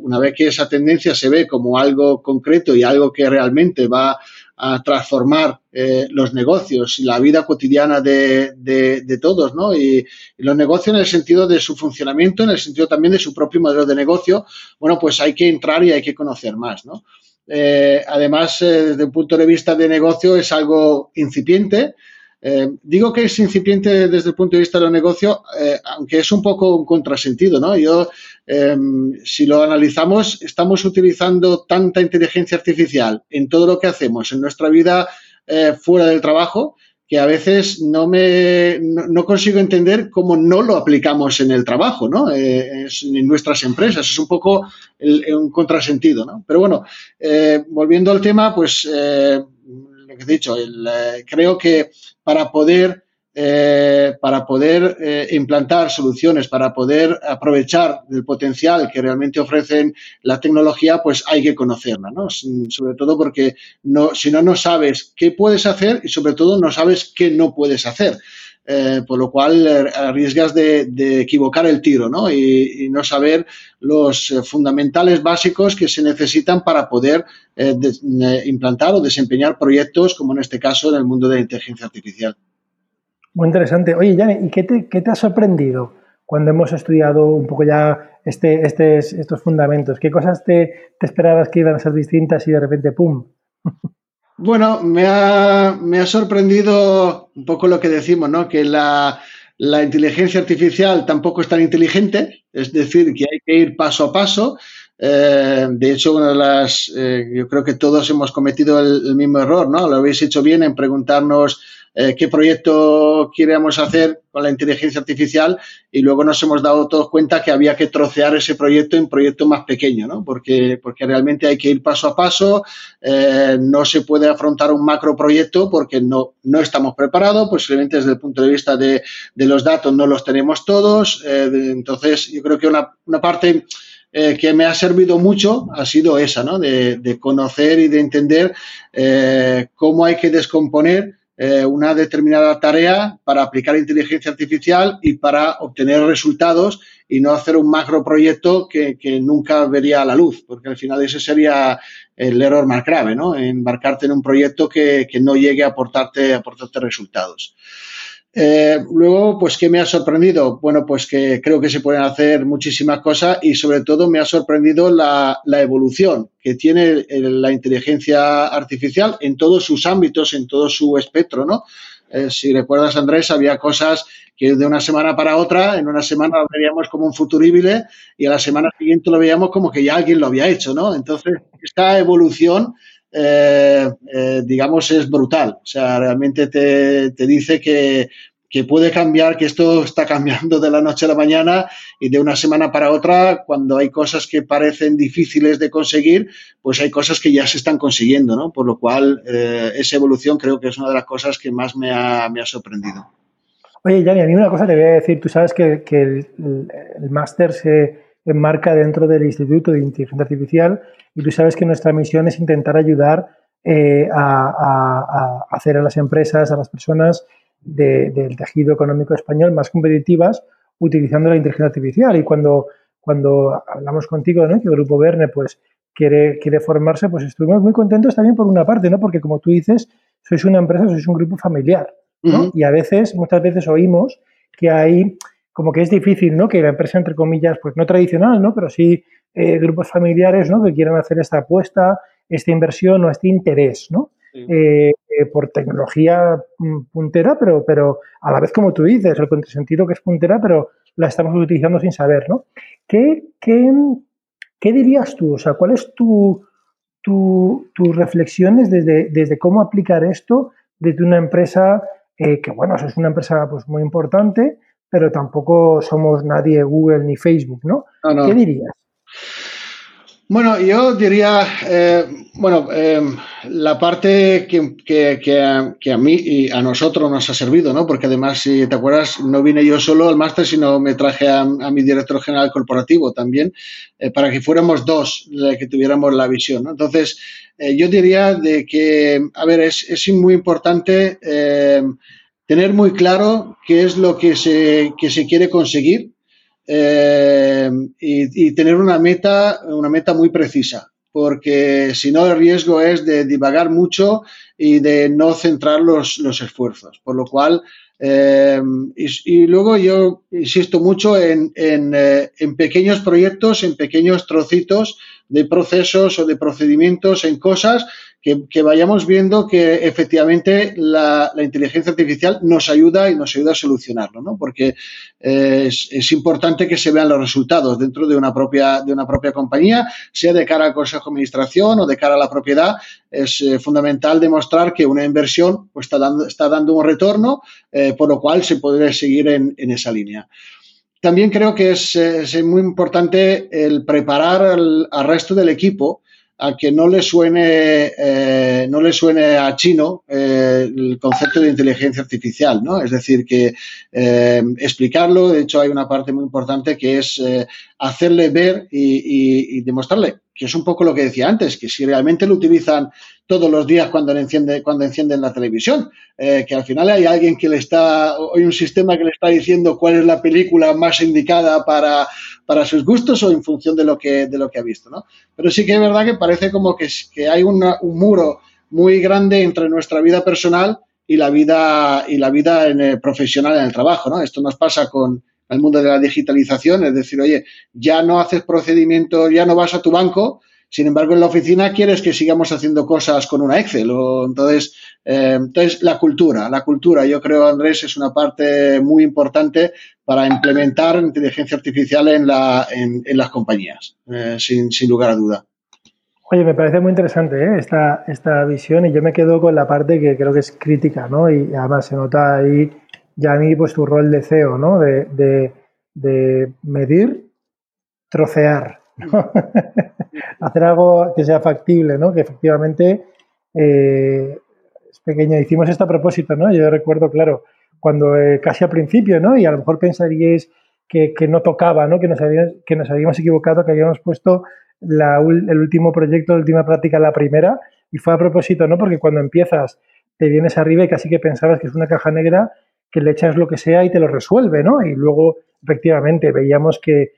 una vez que esa tendencia se ve como algo concreto y algo que realmente va a transformar eh, los negocios y la vida cotidiana de, de, todos, ¿no? Y, los negocios en el sentido de su funcionamiento, en el sentido también de su propio modelo de negocio, bueno, pues hay que entrar y hay que conocer más, ¿no? Eh, además, eh, desde un punto de vista de negocio es algo incipiente, eh, digo que es incipiente desde el punto de vista de los negocios, eh, aunque es un poco un contrasentido, ¿no? Yo, em, si lo analizamos, estamos utilizando tanta inteligencia artificial en todo lo que hacemos, en nuestra vida eh, fuera del trabajo, que a veces no me no, consigo entender cómo no lo aplicamos en el trabajo, ¿no? Eh, en nuestras empresas. Es un poco un contrasentido, ¿no? Pero bueno, volviendo al tema, pues que he dicho, creo que para poder eh, para poder eh, implantar soluciones, para poder aprovechar el potencial que realmente ofrecen la tecnología, pues hay que conocerla, ¿no? Sobre todo porque no, si no, no sabes qué puedes hacer y sobre todo no sabes qué no puedes hacer. Eh, por lo cual arriesgas de, equivocar el tiro ¿no? Y, no saber los fundamentales básicos que se necesitan para poder implantar o desempeñar proyectos, como en este caso en el mundo de la inteligencia artificial. Muy interesante. Oye, Yane, ¿y qué te, qué te, ha sorprendido cuando hemos estudiado un poco ya este, este, estos fundamentos? ¿Qué cosas te, esperabas que iban a ser distintas y de repente, ¡pum! Bueno, me ha, me ha sorprendido un poco lo que decimos, ¿no? Que la, la inteligencia artificial tampoco es tan inteligente, es decir, que hay que ir paso a paso. Eh, de hecho, una de las, eh, yo creo que todos hemos cometido el, el, mismo error, ¿no? Lo habéis hecho bien en preguntarnos eh, qué proyecto queríamos hacer con la inteligencia artificial y luego nos hemos dado todos cuenta que había que trocear ese proyecto en proyecto más pequeño, ¿no? Porque, porque realmente hay que ir paso a paso, eh, no se puede afrontar un macro proyecto porque no, no estamos preparados, posiblemente desde el punto de vista de, de los datos no los tenemos todos, eh, entonces yo creo que una, una parte que me ha servido mucho ha sido esa, ¿no? De, de conocer y de entender cómo hay que descomponer eh, una determinada tarea para aplicar inteligencia artificial y para obtener resultados y no hacer un macro proyecto que, nunca vería la luz, porque al final ese sería el error más grave, ¿no? Embarcarte en un proyecto que, que no llegue a aportarte, a aportarte resultados. Eh, luego, pues, ¿qué me ha sorprendido? Bueno, pues que creo que se pueden hacer muchísimas cosas y sobre todo me ha sorprendido la, evolución que tiene la inteligencia artificial en todos sus ámbitos, en todo su espectro, ¿no? Eh, si recuerdas, Andrés, había cosas que de una semana para otra, en una semana lo veíamos como un futurible y a la semana siguiente lo veíamos como que ya alguien lo había hecho, ¿no? Entonces, esta evolución eh, eh, digamos, es brutal. O sea, realmente te, te dice que, que, puede cambiar, que esto está cambiando de la noche a la mañana y de una semana para otra, cuando hay cosas que parecen difíciles de conseguir, pues hay cosas que ya se están consiguiendo, ¿no? Por lo cual, eh, esa evolución creo que es una de las cosas que más me ha, me ha sorprendido. Oye, Yanni, a mí una cosa te voy a decir. Tú sabes que, que el, el máster se enmarca dentro del Instituto de Inteligencia Artificial y tú sabes que nuestra misión es intentar ayudar eh, a, hacer a las empresas, a las personas del tejido económico español más competitivas utilizando la inteligencia artificial. Y cuando, cuando hablamos contigo, ¿no? que el Grupo Verne pues, quiere, quiere formarse, pues estuvimos muy contentos también por una parte, ¿no? porque como tú dices, sois una empresa, sois un grupo familiar. Y a veces, muchas veces oímos que hay como que es difícil, ¿no? Que la empresa, entre comillas, pues no tradicional, ¿no? Pero sí eh, grupos familiares, ¿no? Que quieran hacer esta apuesta, esta inversión o este interés, ¿no? Eh, eh, por tecnología mm, puntera, pero, pero a la vez, como tú dices, el contrasentido que es puntera, pero la estamos utilizando sin saber, ¿no? ¿Qué, qué, qué dirías tú? O sea, ¿cuál es tu, tu, tus reflexiones desde, desde cómo aplicar esto desde una empresa que, bueno, es una empresa pues, muy importante, pero tampoco somos nadie Google ni Facebook, ¿no? ¿Qué dirías? Bueno, yo diría, eh, bueno, eh, la parte que, que, a, mí y a nosotros nos ha servido, ¿no? Porque además, si te acuerdas, no vine yo solo al máster, sino me traje a, mi director general corporativo también, eh, para que fuéramos dos que tuviéramos la visión, ¿no? Entonces, yo diría de que, a ver, es, es muy importante tener muy claro qué es lo que se, que se quiere conseguir eh, y, tener una meta, una meta muy precisa, porque si no el riesgo es de divagar mucho y de no centrar los, los esfuerzos. Por lo cual, eh, y, luego yo insisto mucho en, en, eh, en, pequeños proyectos, en pequeños trocitos de procesos o de procedimientos, en cosas que, vayamos viendo que efectivamente la, inteligencia artificial nos ayuda y nos ayuda a solucionarlo, ¿no? Porque eh, es, importante que se vean los resultados dentro de una propia, de una propia compañía, sea de cara al consejo de administración o de cara a la propiedad. Es eh, fundamental demostrar que una inversión pues, está, dando, está dando un retorno, eh, por lo cual se podría seguir en, esa línea. También creo que es, muy importante el preparar al resto del equipo a que no le suene, eh, no le suene a chino eh, el concepto de inteligencia artificial, ¿no? Es decir, que eh, explicarlo, de hecho hay una parte muy importante que es hacerle ver y, demostrarle, que es un poco lo que decía antes, que si realmente lo utilizan todos los días cuando, enciende, cuando encienden la televisión, que al final hay alguien que le está, hay un sistema que le está diciendo cuál es la película más indicada para, para sus gustos o en función de lo que, de lo que ha visto, ¿no? Pero sí que es verdad que parece como que, que hay un muro muy grande entre nuestra vida personal y la vida, y la vida en el profesional en el trabajo, ¿no? Esto nos pasa con el mundo de la digitalización, es decir, oye, ya no haces procedimientos, ya no vas a tu banco, sin embargo, en la oficina quieres que sigamos haciendo cosas con una Excel. O, entonces, eh, entonces, la cultura, la cultura, yo creo, Andrés, es una parte muy importante para implementar inteligencia artificial en, la, en, las compañías, eh, sin, sin, lugar a duda. Oye, me parece muy interesante ¿eh? esta, esta visión y yo me quedo con la parte que creo que es crítica, ¿no? Y además se nota ahí, Yanni, pues tu rol de CEO, ¿no? De, de, de medir, trocear, hacer algo que sea factible, ¿no? Que efectivamente eh, es pequeño. Hicimos esto a propósito, ¿no? Yo recuerdo, claro, cuando eh, casi al principio, ¿no? Y a lo mejor pensaríais que, no tocaba, ¿no? Que nos, habíamos, que nos habíamos equivocado, que habíamos puesto el último proyecto, la última práctica, la primera, y fue a propósito, ¿no? Porque cuando empiezas, te vienes arriba y casi que pensabas que es una caja negra que le echas lo que sea y te lo resuelve, ¿no? Y luego, efectivamente, veíamos que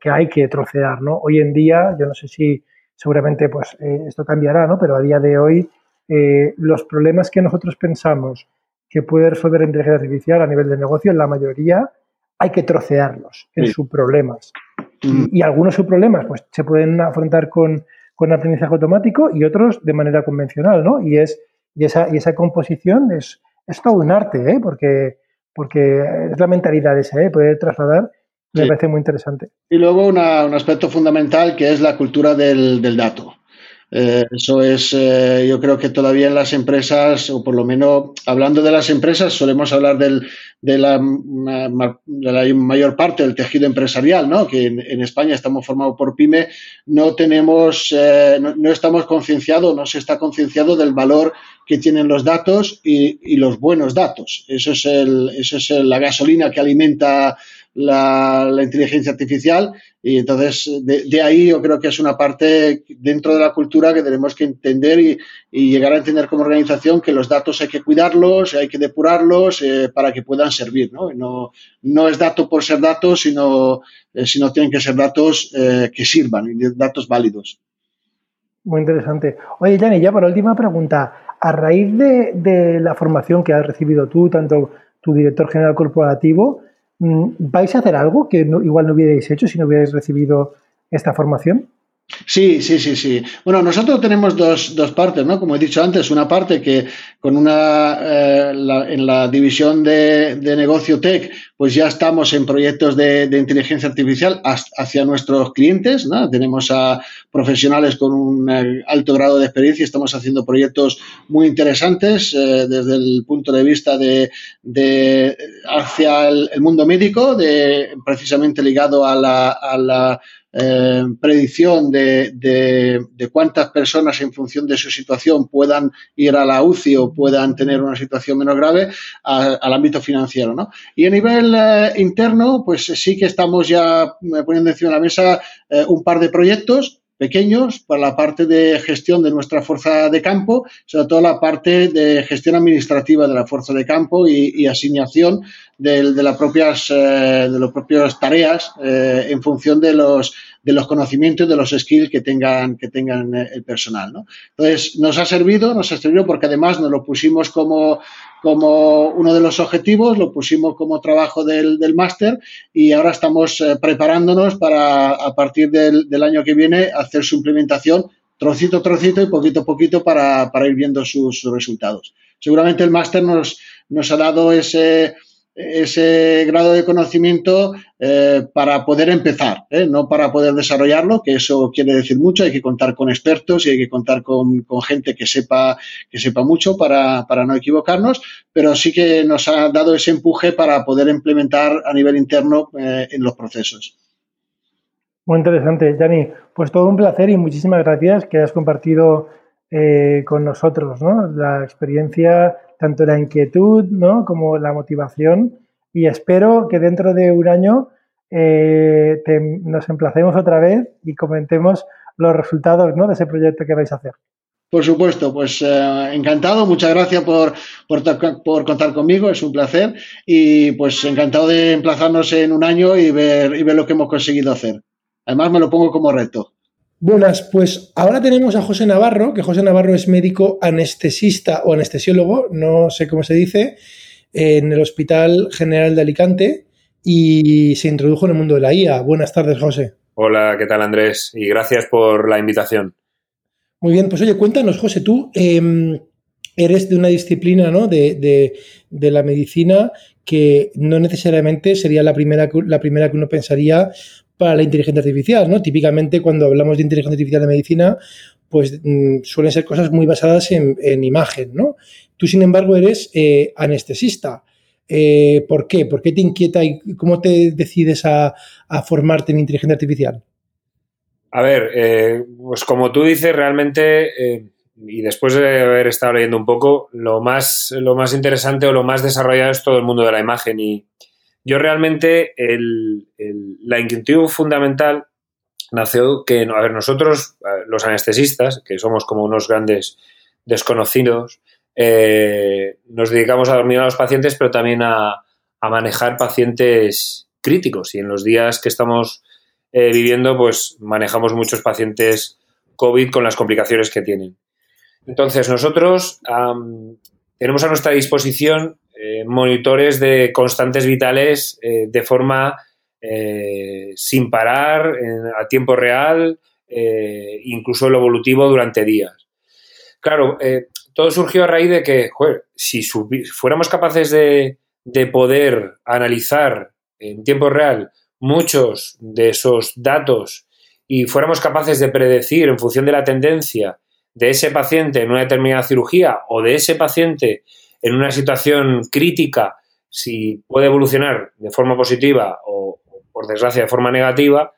que, hay que trocear, ¿no? Hoy en día, yo no sé si seguramente pues eh, esto cambiará, ¿no? Pero a día de hoy eh, los problemas que nosotros pensamos que puede resolver la inteligencia artificial a nivel de negocio, la mayoría hay que trocearlos en sus problemas. Mm. Y, algunos subproblemas pues se pueden afrontar con, con aprendizaje automático y otros de manera convencional, ¿no? Y es y esa, y esa composición es, es todo un arte, ¿eh? Porque, porque es la mentalidad esa, ¿eh? Poder trasladar me parece muy interesante. Y luego un aspecto fundamental que es la cultura del, dato. Eh, eso es, eh, yo creo que todavía en las empresas, o por lo menos hablando de las empresas, solemos hablar del, de, la, mayor parte del tejido empresarial, ¿no? que en, España estamos formados por PyME, no tenemos, eh, no, estamos concienciados, no se está concienciado del valor que tienen los datos y, los buenos datos. Eso es, el, eso es la gasolina que alimenta la, inteligencia artificial y entonces de, ahí yo creo que es una parte dentro de la cultura que tenemos que entender y, llegar a entender como organización que los datos hay que cuidarlos, hay que depurarlos eh, para que puedan servir. ¿no? no, no es dato por ser datos, sino, eh, sino tienen que ser datos eh, que sirvan, datos válidos. Muy interesante. Oye, Yanni, ya por última pregunta. A raíz de, de la formación que has recibido tú, tanto tu director general corporativo, ¿Vais a hacer algo que igual no hubierais hecho si no hubierais recibido esta formación? Sí, sí, sí, sí. Bueno, nosotros tenemos dos, dos partes, ¿no? Como he dicho antes, una parte que con una, eh, en la división de, negocio tech, pues ya estamos en proyectos de, inteligencia artificial hacia nuestros clientes, ¿no? Tenemos a profesionales con un eh, alto grado de experiencia, estamos haciendo proyectos muy interesantes eh, desde el punto de vista de, hacia el, mundo médico, de precisamente ligado a la, a la eh, predicción de, de, cuántas personas en función de su situación puedan ir a la UCI o puedan tener una situación menos grave al ámbito financiero. ¿no? Y a nivel eh, interno, pues sí que estamos ya eh, poniendo encima de la mesa un par de proyectos pequeños para la parte de gestión de nuestra fuerza de campo, sobre todo la parte de gestión administrativa de la fuerza de campo y, asignación de, las propias, de las propias tareas en función de los de los conocimientos, de los skills que tengan, que tengan eh, el personal. Entonces, nos ha servido, nos ha servido porque además nos lo pusimos como, como uno de los objetivos, lo pusimos como trabajo del, del máster y ahora estamos eh, preparándonos para, a partir del, del, año que viene, hacer su implementación trocito a trocito y poquito a poquito para, ir viendo sus, resultados. Seguramente el máster nos, nos ha dado ese, ese grado de conocimiento eh, para poder empezar, ¿eh? no para poder desarrollarlo, que eso quiere decir mucho, hay que contar con expertos y hay que contar con, gente que sepa, que sepa mucho para, para, no equivocarnos, pero sí que nos ha dado ese empuje para poder implementar a nivel interno eh, en los procesos. Muy interesante, Yanni. Pues todo un placer y muchísimas gracias que hayas compartido con nosotros ¿no? la experiencia tanto la inquietud ¿no? como la motivación y espero que dentro de un año eh, nos emplacemos otra vez y comentemos los resultados ¿no? de ese proyecto que vais a hacer. Por supuesto, pues eh, encantado, muchas gracias por, por, contar conmigo, es un placer y pues encantado de emplazarnos en un año y ver, y ver lo que hemos conseguido hacer. Además me lo pongo como reto. Buenas, pues ahora tenemos a José Navarro, que José Navarro es médico anestesista o anestesiólogo, no sé cómo se dice, en el Hospital General de Alicante y se introdujo en el mundo de la IA. Buenas tardes, José. Hola, ¿qué tal, Andrés? Y gracias por la invitación. Muy bien, pues oye, cuéntanos, José, tú em, eres de una disciplina ¿no? de, de, la medicina que no necesariamente sería la primera, la primera que uno pensaría para la inteligencia artificial, ¿no? Típicamente cuando hablamos de inteligencia artificial de medicina, pues mm, suelen ser cosas muy basadas en, imagen, ¿no? Tú, sin embargo, eres eh, anestesista. Eh, ¿Por qué? ¿Por qué te inquieta y cómo te decides a, formarte en inteligencia artificial? A ver, eh, pues como tú dices, realmente, y después de haber estado leyendo un poco, lo más, lo más interesante o lo más desarrollado es todo el mundo de la imagen y, yo realmente la inquietud fundamental nació que, a ver, nosotros, los anestesistas, que somos como unos grandes desconocidos, eh, nos dedicamos a dormir a los pacientes, pero también a, manejar pacientes críticos. Y en los días que estamos eh, viviendo, pues manejamos muchos pacientes COVID con las complicaciones que tienen. Entonces, nosotros tenemos a nuestra disposición eh, monitores de constantes vitales eh, de forma eh, sin parar, a tiempo real, incluso lo evolutivo durante días. Claro, todo surgió a raíz de que, si fuéramos capaces de poder analizar en tiempo real muchos de esos datos y fuéramos capaces de predecir en función de la tendencia de ese paciente en una determinada cirugía o de ese paciente en una situación crítica, si puede evolucionar de forma positiva o, por desgracia, de forma negativa,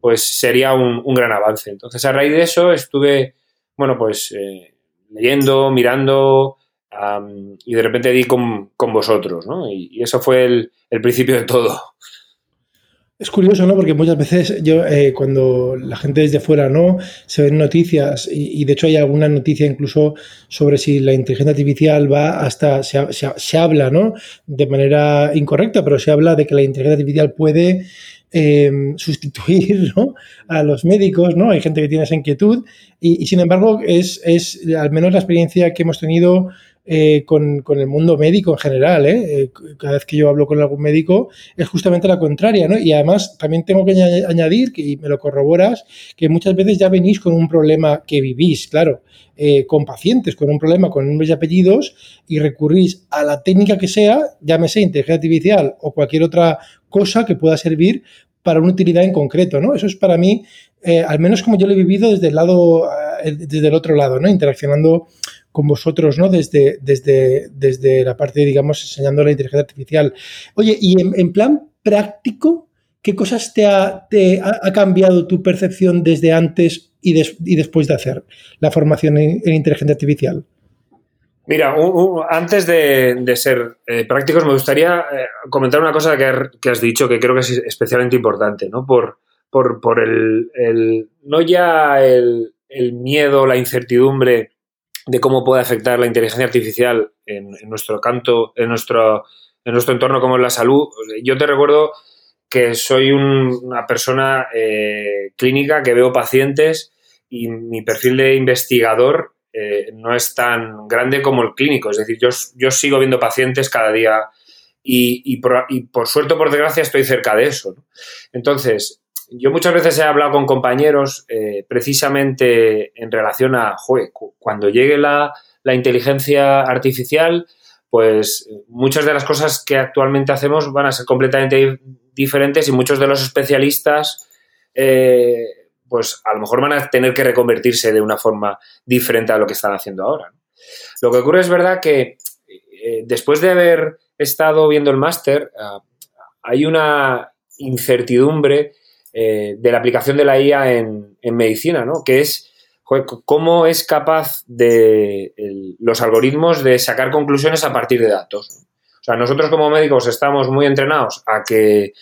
pues sería un, gran avance. Entonces, a raíz de eso estuve, bueno, pues eh, leyendo, mirando y de repente di con, vosotros, ¿no? Y, eso fue el, el principio de todo. Es curioso, ¿no? Porque muchas veces yo, eh, cuando la gente desde fuera, ¿no? Se ven noticias y, de hecho hay alguna noticia incluso sobre si la inteligencia artificial va hasta, se, se, habla, ¿no? De manera incorrecta, pero se habla de que la inteligencia artificial puede em, sustituir ¿no? a los médicos, ¿no? Hay gente que tiene esa inquietud y, y sin embargo es, es, al menos la experiencia que hemos tenido eh, con, el mundo médico en general. ¿eh? ¿eh? Cada vez que yo hablo con algún médico es justamente la contraria. ¿no? Y además también tengo que añadir, y me lo corroboras, que muchas veces ya venís con un problema que vivís, claro, eh, con pacientes, con un problema con nombres y apellidos y recurrís a la técnica que sea, llámese inteligencia artificial o cualquier otra cosa que pueda servir para una utilidad en concreto, ¿no? Eso es para mí, al menos como yo lo he vivido desde el lado, desde el otro lado, ¿no? Interaccionando con vosotros, ¿no? Desde, desde, desde la parte, digamos, enseñando la inteligencia artificial. Oye, y en, plan práctico, ¿qué cosas te ha, te ha, cambiado tu percepción desde antes y, y, después de hacer la formación en, inteligencia artificial? Mira, antes de, ser eh, prácticos, me gustaría eh, comentar una cosa que, has dicho que creo que es especialmente importante, ¿no? Por, por, por el, el, no ya el, el miedo, la incertidumbre de cómo puede afectar la inteligencia artificial en, nuestro canto, en nuestro, en nuestro entorno como es la salud. Yo te recuerdo que soy una persona eh, clínica que veo pacientes y mi perfil de investigador eh, no es tan grande como el clínico. Es decir, yo, yo sigo viendo pacientes cada día y, por, suerte o por desgracia estoy cerca de eso. Entonces, yo muchas veces he hablado con compañeros eh, precisamente en relación a, cuando llegue la, inteligencia artificial, pues muchas de las cosas que actualmente hacemos van a ser completamente diferentes y muchos de los especialistas, eh, pues a lo mejor van a tener que reconvertirse de una forma diferente a lo que están haciendo ahora. Lo que ocurre es verdad que eh, después de haber estado viendo el máster, ah, hay una incertidumbre eh, de la aplicación de la IA en, medicina, ¿no? Que es cómo es capaz de los algoritmos de sacar conclusiones a partir de datos. O sea, nosotros como médicos estamos muy entrenados a que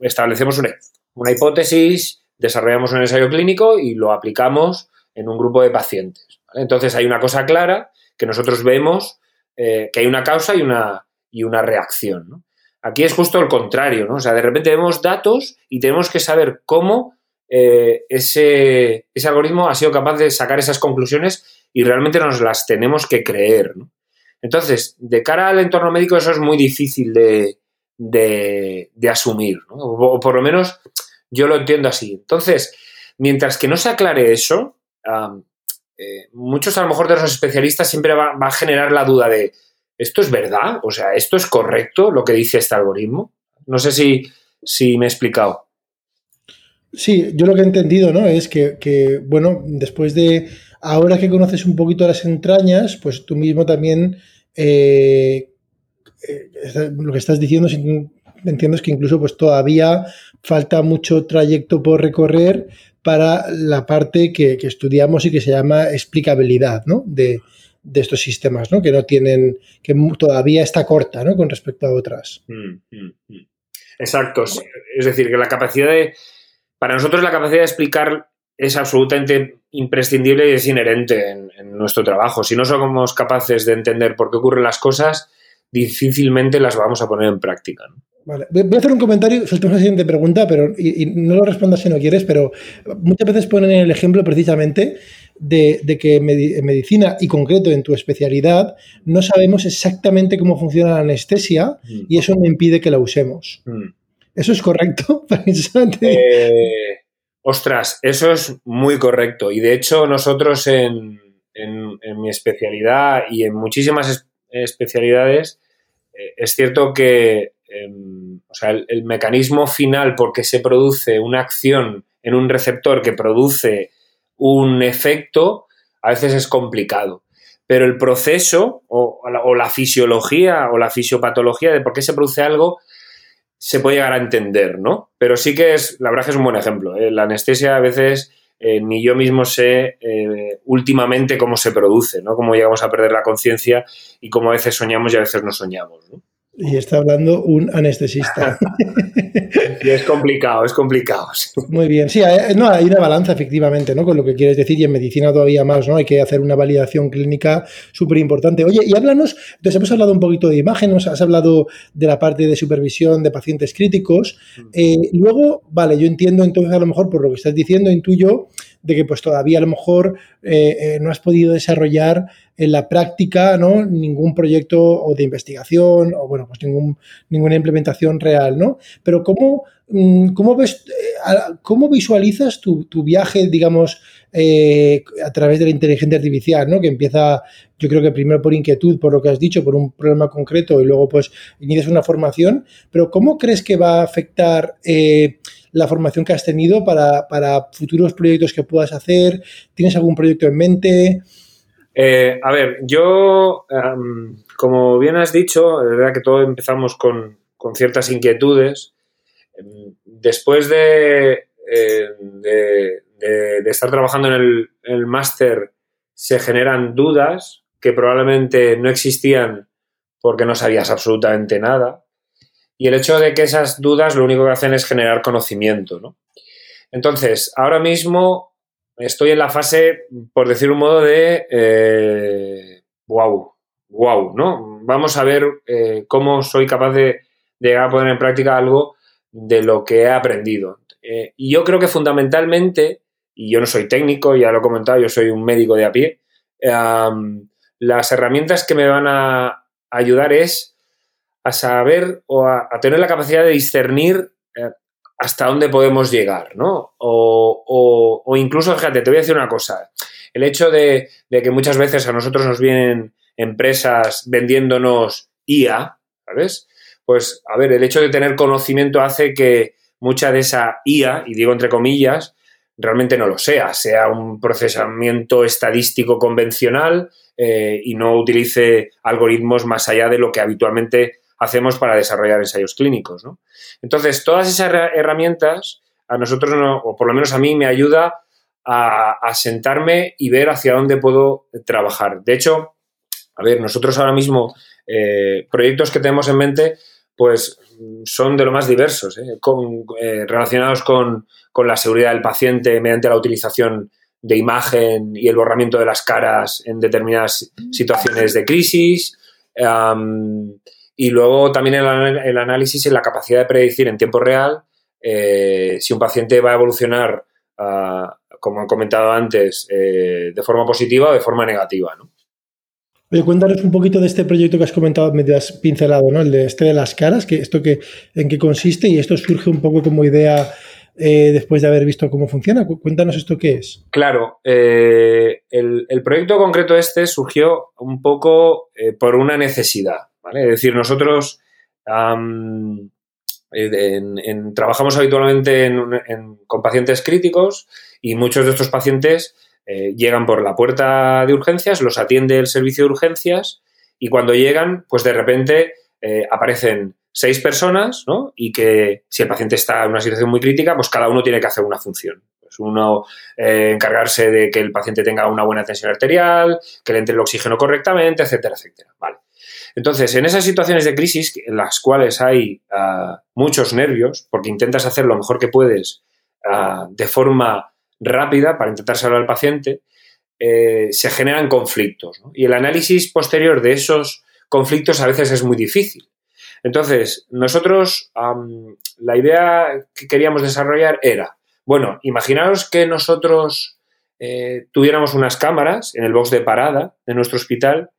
establecemos una, hipótesis, desarrollamos un ensayo clínico y lo aplicamos en un grupo de pacientes. Entonces hay una cosa clara que nosotros vemos eh, que hay una causa y una, y una reacción. ¿no? Aquí es justo el contrario, ¿no? O sea, de repente vemos datos y tenemos que saber cómo eh, ese, algoritmo ha sido capaz de sacar esas conclusiones y realmente nos las tenemos que creer, ¿no? Entonces, de cara al entorno médico eso es muy difícil de, asumir, ¿no? o, por lo menos yo lo entiendo así. Entonces, mientras que no se aclare eso, eh, muchos a lo mejor de los especialistas siempre va, a generar la duda de, ¿esto es verdad? O sea, ¿esto es correcto lo que dice este algoritmo? No sé si, si me he explicado. Sí, yo lo que he entendido, ¿no? Es que, bueno, después de, ahora que conoces un poquito las entrañas, pues tú mismo también, eh, eh, lo que estás diciendo, entiendo es que incluso pues todavía falta mucho trayecto por recorrer para la parte que, que estudiamos y que se llama explicabilidad, ¿no? De, de estos sistemas, ¿no? Que no tienen, que todavía está corta, ¿no? Con respecto a otras. Mm, mm, mm. Exacto. Es decir, que la capacidad de, para nosotros la capacidad de explicar es absolutamente imprescindible y es inherente en, nuestro trabajo. Si no somos capaces de entender por qué ocurren las cosas, difícilmente las vamos a poner en práctica. Vale. Voy a hacer un comentario, saltamos a la siguiente pregunta, pero y, no lo respondas si no quieres, pero muchas veces ponen el ejemplo precisamente de, que en medicina y concreto en tu especialidad no sabemos exactamente cómo funciona la anestesia mm. y eso no impide que la usemos. Mm. ¿Eso es correcto? eh, ostras, eso es muy correcto. Y de hecho nosotros en, mi especialidad y en muchísimas especialidades, eh, es cierto que em, el, mecanismo final por qué se produce una acción en un receptor que produce un efecto, a veces es complicado. Pero el proceso o, la, fisiología o la fisiopatología de por qué se produce algo se puede llegar a entender, ¿no? Pero sí que es, la verdad que es un buen ejemplo. ¿eh? La anestesia a veces eh, ni yo mismo sé eh, últimamente cómo se produce, ¿no? Cómo llegamos a perder la conciencia y cómo a veces soñamos y a veces no soñamos, ¿no? Y está hablando un anestesista. y es complicado, es complicado. Muy bien, sí, hay, no, hay una balanza efectivamente, ¿no? Con lo que quieres decir y en medicina todavía más, ¿no? Hay que hacer una validación clínica súper importante. Oye, y háblanos, entonces hemos hablado un poquito de imágenes, has hablado de la parte de supervisión de pacientes críticos. Mm. Eh, luego, vale, yo entiendo entonces a lo mejor por lo que estás diciendo, intuyo de que pues todavía a lo mejor eh, eh, no has podido desarrollar en la práctica ¿no? ningún proyecto o de investigación o bueno, pues ningún, ninguna implementación real, ¿no? Pero ¿cómo, mm, cómo, ves, eh, cómo visualizas tu, viaje, digamos, a través de la inteligencia artificial, ¿no? Que empieza, yo creo que primero por inquietud, por lo que has dicho, por un problema concreto y luego pues inicias una formación, pero ¿cómo crees que va a afectar la formación que has tenido para, futuros proyectos que puedas hacer? ¿Tienes algún proyecto en mente? Eh, a ver, yo, em, como bien has dicho, es verdad que todos empezamos con, ciertas inquietudes. Em, después eh, de, de, estar trabajando en el máster, se generan dudas que probablemente no existían porque no sabías absolutamente nada. Y el hecho de que esas dudas lo único que hacen es generar conocimiento, ¿no? Entonces, ahora mismo estoy en la fase, por decir un modo, de eh, wow, wow, ¿no? Vamos a ver eh, cómo soy capaz de, llegar a poner en práctica algo de lo que he aprendido. Eh, y yo creo que fundamentalmente, y yo no soy técnico, ya lo he comentado, yo soy un médico de a pie, las herramientas que me van a ayudar es a saber o a, tener la capacidad de discernir eh, hasta dónde podemos llegar, ¿no? O, incluso, fíjate, te voy a decir una cosa. El hecho de, que muchas veces a nosotros nos vienen empresas vendiéndonos IA, ¿sabes? Pues, a ver, el hecho de tener conocimiento hace que mucha de esa IA, y digo entre comillas, realmente no lo sea, sea un procesamiento estadístico convencional eh, y no utilice algoritmos más allá de lo que habitualmente hacemos para desarrollar ensayos clínicos. ¿no? Entonces, todas esas herramientas a nosotros, o por lo menos a mí, me ayuda a, sentarme y ver hacia dónde puedo trabajar. De hecho, a ver, nosotros ahora mismo, eh, proyectos que tenemos en mente, pues son de lo más diversos, ¿eh? Eh, relacionados con, la seguridad del paciente mediante la utilización de imagen y el borramiento de las caras en determinadas situaciones de crisis. Y luego también el, análisis en la capacidad de predecir en tiempo real eh, si un paciente va a evolucionar, ah, como he comentado antes, de forma positiva o de forma negativa. ¿no? Oye, cuéntanos un poquito de este proyecto que has comentado, me has pincelado, ¿no? El de este de las caras, que esto que, en qué consiste y esto surge un poco como idea eh, después de haber visto cómo funciona. Cuéntanos esto qué es. Claro, eh, el, proyecto concreto este surgió un poco eh, por una necesidad, ¿vale? Es decir, nosotros trabajamos habitualmente con pacientes críticos y muchos de estos pacientes eh, llegan por la puerta de urgencias, los atiende el servicio de urgencias y cuando llegan, pues de repente eh, aparecen seis personas, ¿no? Y que si el paciente está en una situación muy crítica, pues cada uno tiene que hacer una función. Pues uno eh, encargarse de que el paciente tenga una buena tensión arterial, que le entre el oxígeno correctamente, etcétera, etcétera. Vale. Entonces, en esas situaciones de crisis en las cuales hay ah, muchos nervios, porque intentas hacer lo mejor que puedes ah, de forma rápida para intentar salvar al paciente, eh, se generan conflictos. Y el análisis posterior de esos conflictos a veces es muy difícil. Entonces, nosotros, la idea que queríamos desarrollar era, bueno, imaginaos que nosotros eh, tuviéramos unas cámaras en el box de parada de nuestro hospital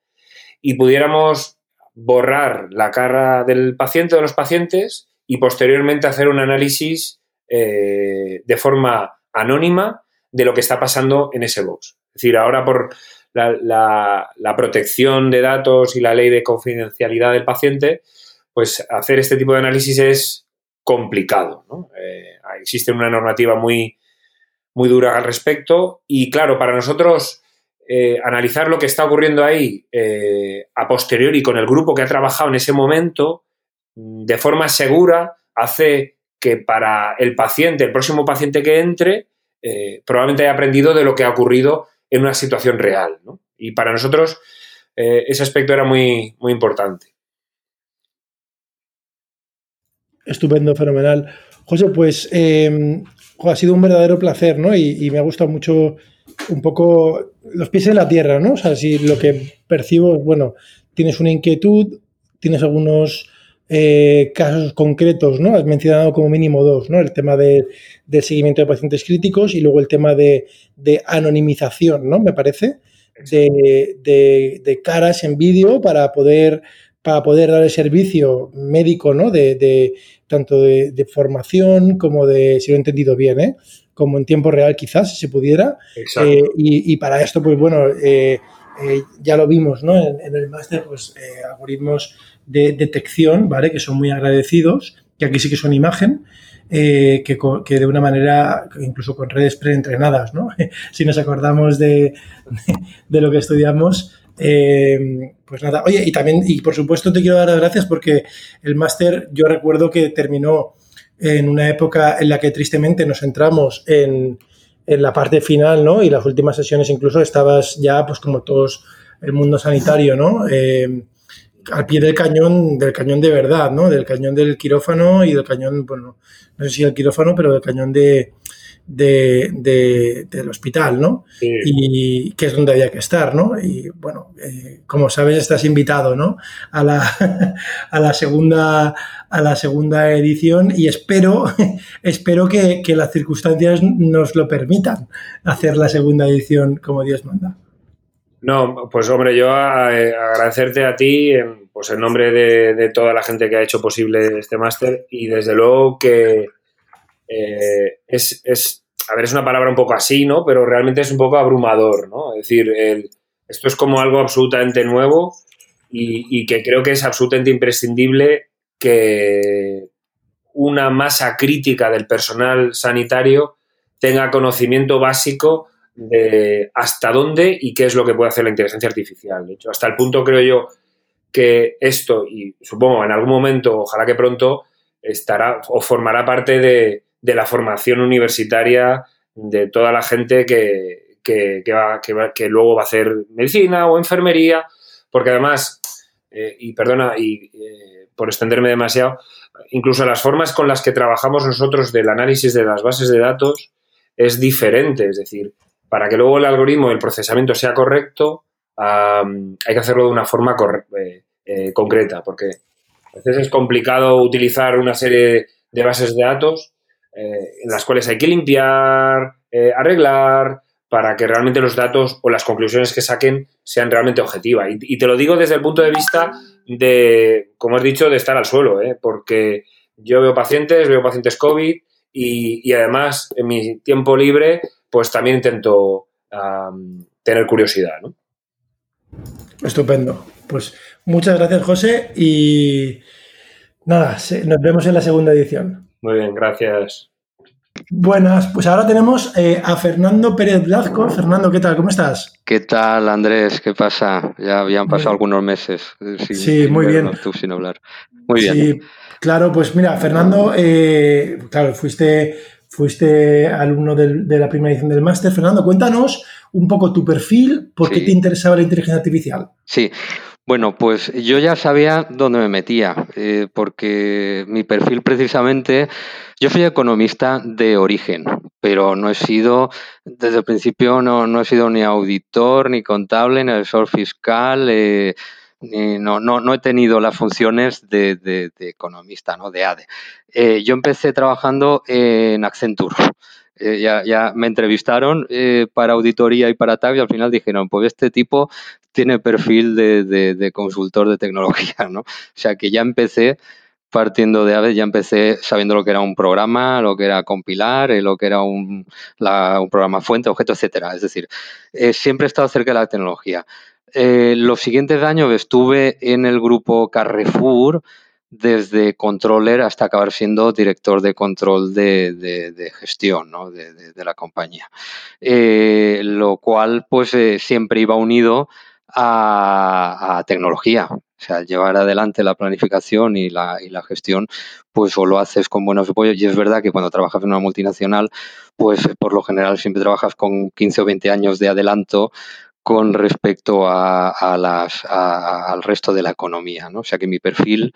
y pudiéramos borrar la cara del paciente o de los pacientes y posteriormente hacer un análisis eh, de forma anónima de lo que está pasando en ese box. Es decir, ahora por la, protección de datos y la ley de confidencialidad del paciente, pues hacer este tipo de análisis es complicado. Eh, existe una normativa muy, muy dura al respecto y claro, para nosotros eh, analizar lo que está ocurriendo ahí eh, a posteriori con el grupo que ha trabajado en ese momento de forma segura hace que para el paciente, el próximo paciente que entre, eh, probablemente haya aprendido de lo que ha ocurrido en una situación real. Y para nosotros ese aspecto era muy, muy importante. Estupendo, fenomenal. José, pues em, ha sido un verdadero placer, ¿no? Y, me ha gustado mucho un poco los pies en la tierra, ¿no? O sea, si lo que percibo, bueno, tienes una inquietud, tienes algunos eh, casos concretos, ¿no? Has mencionado como mínimo dos, ¿no? El tema del seguimiento de pacientes críticos y luego el tema de, anonimización, ¿no? Me parece, de, caras en vídeo para poder, para poder dar el servicio médico, ¿no? De, tanto de, formación como de, si lo he entendido bien, ¿eh? Como en tiempo real quizás, si se pudiera. Eh, y, para esto, pues bueno, ya lo vimos, ¿no? En, en el máster, pues algoritmos de detección, ¿vale? Que son muy agradecidos, que aquí sí que son imagen, eh, que, que, de una manera, incluso con redes preentrenadas, ¿no? si nos acordamos de, de, lo que estudiamos, eh, pues nada. Oye, y también, y por supuesto te quiero dar las gracias porque el máster yo recuerdo que terminó en una época en la que tristemente nos entramos en, en la parte final, ¿no? Y las últimas sesiones incluso estabas ya, pues como todos el mundo sanitario, ¿no? Eh, al pie del cañón, del cañón de verdad, ¿no? Del cañón del quirófano y del cañón, bueno, no sé si el quirófano, pero del cañón de, del hospital, ¿no? Y que es donde había que estar, ¿no? Y bueno, eh, como sabes, estás invitado, ¿no? A la, a la segunda a la segunda edición y espero, espero que, que las circunstancias nos lo permitan hacer la segunda edición como Dios manda. No, pues hombre, yo agradecerte a ti en, pues en nombre de, toda la gente que ha hecho posible este máster y desde luego que, eh, es, es, a ver, es una palabra un poco así, ¿no? Pero realmente es un poco abrumador, ¿no? Es decir, esto es como algo absolutamente nuevo y, que creo que es absolutamente imprescindible que una masa crítica del personal sanitario tenga conocimiento básico de hasta dónde y qué es lo que puede hacer la inteligencia artificial. De hecho, hasta el punto creo yo que esto, y supongo en algún momento, ojalá que pronto, estará o formará parte de, de la formación universitaria de toda la gente que, que, va, que, luego va a hacer medicina o enfermería, porque además, eh, y perdona y, eh, por extenderme demasiado, incluso las formas con las que trabajamos nosotros del análisis de las bases de datos es diferente, es decir, para que luego el algoritmo, el procesamiento sea correcto, hay que hacerlo de una forma eh, concreta, porque a veces es complicado utilizar una serie de bases de datos eh, en las cuales hay que limpiar, eh, arreglar, para que realmente los datos o las conclusiones que saquen sean realmente objetivas. Y, te lo digo desde el punto de vista de, como has dicho, de estar al suelo, ¿eh? porque yo veo pacientes, veo pacientes COVID y, además en mi tiempo libre, pues también intento tener curiosidad. Estupendo. Pues muchas gracias, José, y nada, nos vemos en la segunda edición. Muy bien, gracias. Buenas, pues ahora tenemos eh, a Fernando Pérez Blasco. Fernando, ¿qué tal? ¿Cómo estás? ¿Qué tal, Andrés? ¿Qué pasa? Ya habían pasado algunos meses. sí, muy bien. Tú sin hablar. Muy bien. Sí, claro, pues mira, Fernando, eh, claro, fuiste, fuiste alumno de la primera edición del máster. Fernando, cuéntanos un poco tu perfil, por qué te interesaba la inteligencia artificial. Sí, bueno, pues yo ya sabía dónde me metía, eh, porque mi perfil precisamente, yo soy economista de origen, pero no he sido, desde el principio no, no he sido ni auditor, ni contable, ni asesor fiscal, eh, ni, no, no, no, he tenido las funciones de, economista, ¿no? de ADE. Eh, yo empecé trabajando en Accenture. Eh, ya, me entrevistaron eh, para auditoría y para TAG y al final dijeron, pues este tipo tiene perfil de, consultor de tecnología, ¿no? O sea que ya empecé partiendo de Aves, ya empecé sabiendo lo que era un programa, lo que era compilar, eh, lo que era un, programa fuente, objeto, etcétera. Es decir, siempre he estado cerca de la tecnología. los siguientes años estuve en el grupo Carrefour, desde controller hasta acabar siendo director de control de, gestión de, la compañía. Eh, lo cual pues eh, siempre iba unido a, tecnología. O sea, llevar adelante la planificación y la, y la gestión, pues o lo haces con buenos apoyos. Y es verdad que cuando trabajas en una multinacional, pues por lo general siempre trabajas con 15 o 20 años de adelanto con respecto a, las, al resto de la economía. ¿no? O sea que mi perfil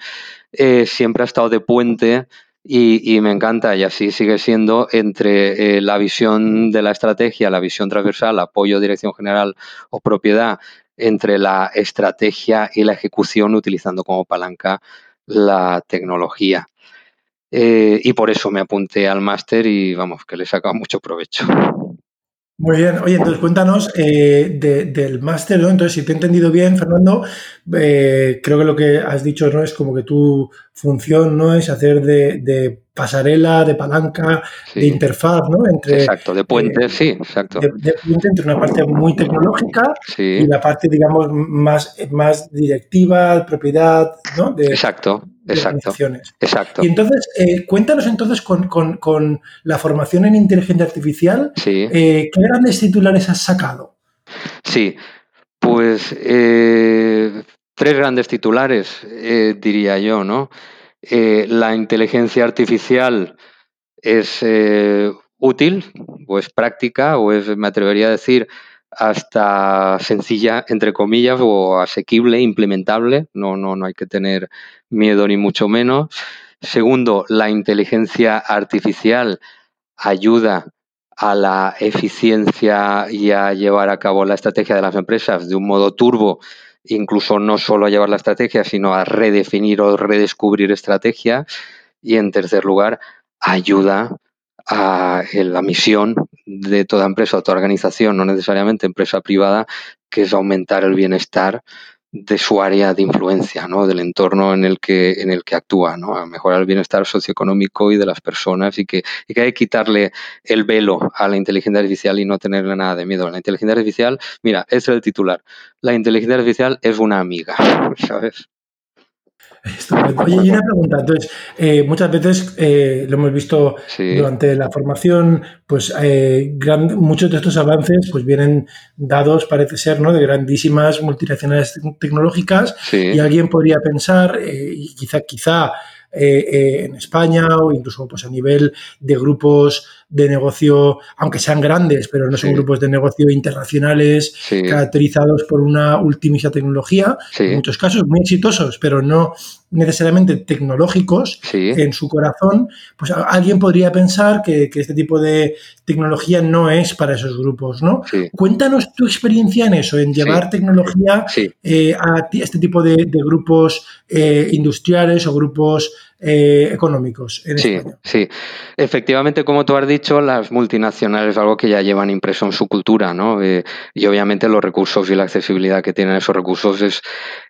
eh, siempre ha estado de puente y, me encanta y así sigue siendo entre eh, la visión de la estrategia, la visión transversal, apoyo, dirección general o propiedad, entre la estrategia y la ejecución utilizando como palanca la tecnología. Eh, y por eso me apunté al máster y vamos, que le he sacado mucho provecho. Muy bien, oye, entonces cuéntanos eh, del máster, ¿no? Entonces, si te he entendido bien, Fernando, eh, creo que lo que has dicho, ¿no? Es como que tu función, ¿no? Es hacer de, pasarela, de palanca, de interfaz, ¿no? Entre, exacto, de puente, eh, sí, exacto. De, puente entre una parte muy tecnológica y la parte, digamos, más, más directiva, propiedad, ¿no? De, exacto. Exacto. Exacto. Y entonces, eh, cuéntanos entonces con, la formación en inteligencia artificial, eh, ¿qué grandes titulares has sacado? Sí, pues eh, tres grandes titulares, diría yo, ¿no? la inteligencia artificial es útil, o es práctica, o es, me atrevería a decir, hasta sencilla, entre comillas, o asequible, implementable. No, no, no hay que tener miedo ni mucho menos. Segundo, la inteligencia artificial ayuda a la eficiencia y a llevar a cabo la estrategia de las empresas de un modo turbo, incluso no solo a llevar la estrategia, sino a redefinir o redescubrir estrategia. Y en tercer lugar, ayuda a la misión de toda empresa o toda organización, no necesariamente empresa privada, que es aumentar el bienestar de su área de influencia, ¿no? del entorno en el que, en el que actúa, ¿no? a mejorar el bienestar socioeconómico y de las personas y que, y que hay que quitarle el velo a la inteligencia artificial y no tenerle nada de miedo. La inteligencia artificial, mira, es el titular, la inteligencia artificial es una amiga, ¿sabes? Oye, y una pregunta. Entonces, eh, muchas veces eh, lo hemos visto durante la formación, pues eh, muchos de estos avances pues vienen dados, parece ser, ¿no? de grandísimas multinacionales tecnológicas y alguien podría pensar, y quizá, quizá en España o incluso pues, a nivel de grupos de negocio, aunque sean grandes, pero no son grupos de negocio internacionales caracterizados por una ultimísima tecnología, en muchos casos muy exitosos, pero no necesariamente tecnológicos en su corazón, pues alguien podría pensar que, este tipo de tecnología no es para esos grupos, ¿no? Cuéntanos tu experiencia en eso, en llevar tecnología eh, a este tipo de, grupos eh, industriales o grupos eh, económicos en sí, Sí, efectivamente, como tú has dicho, las multinacionales es algo que ya llevan impreso en su cultura, ¿no? Eh, y obviamente los recursos y la accesibilidad que tienen esos recursos es,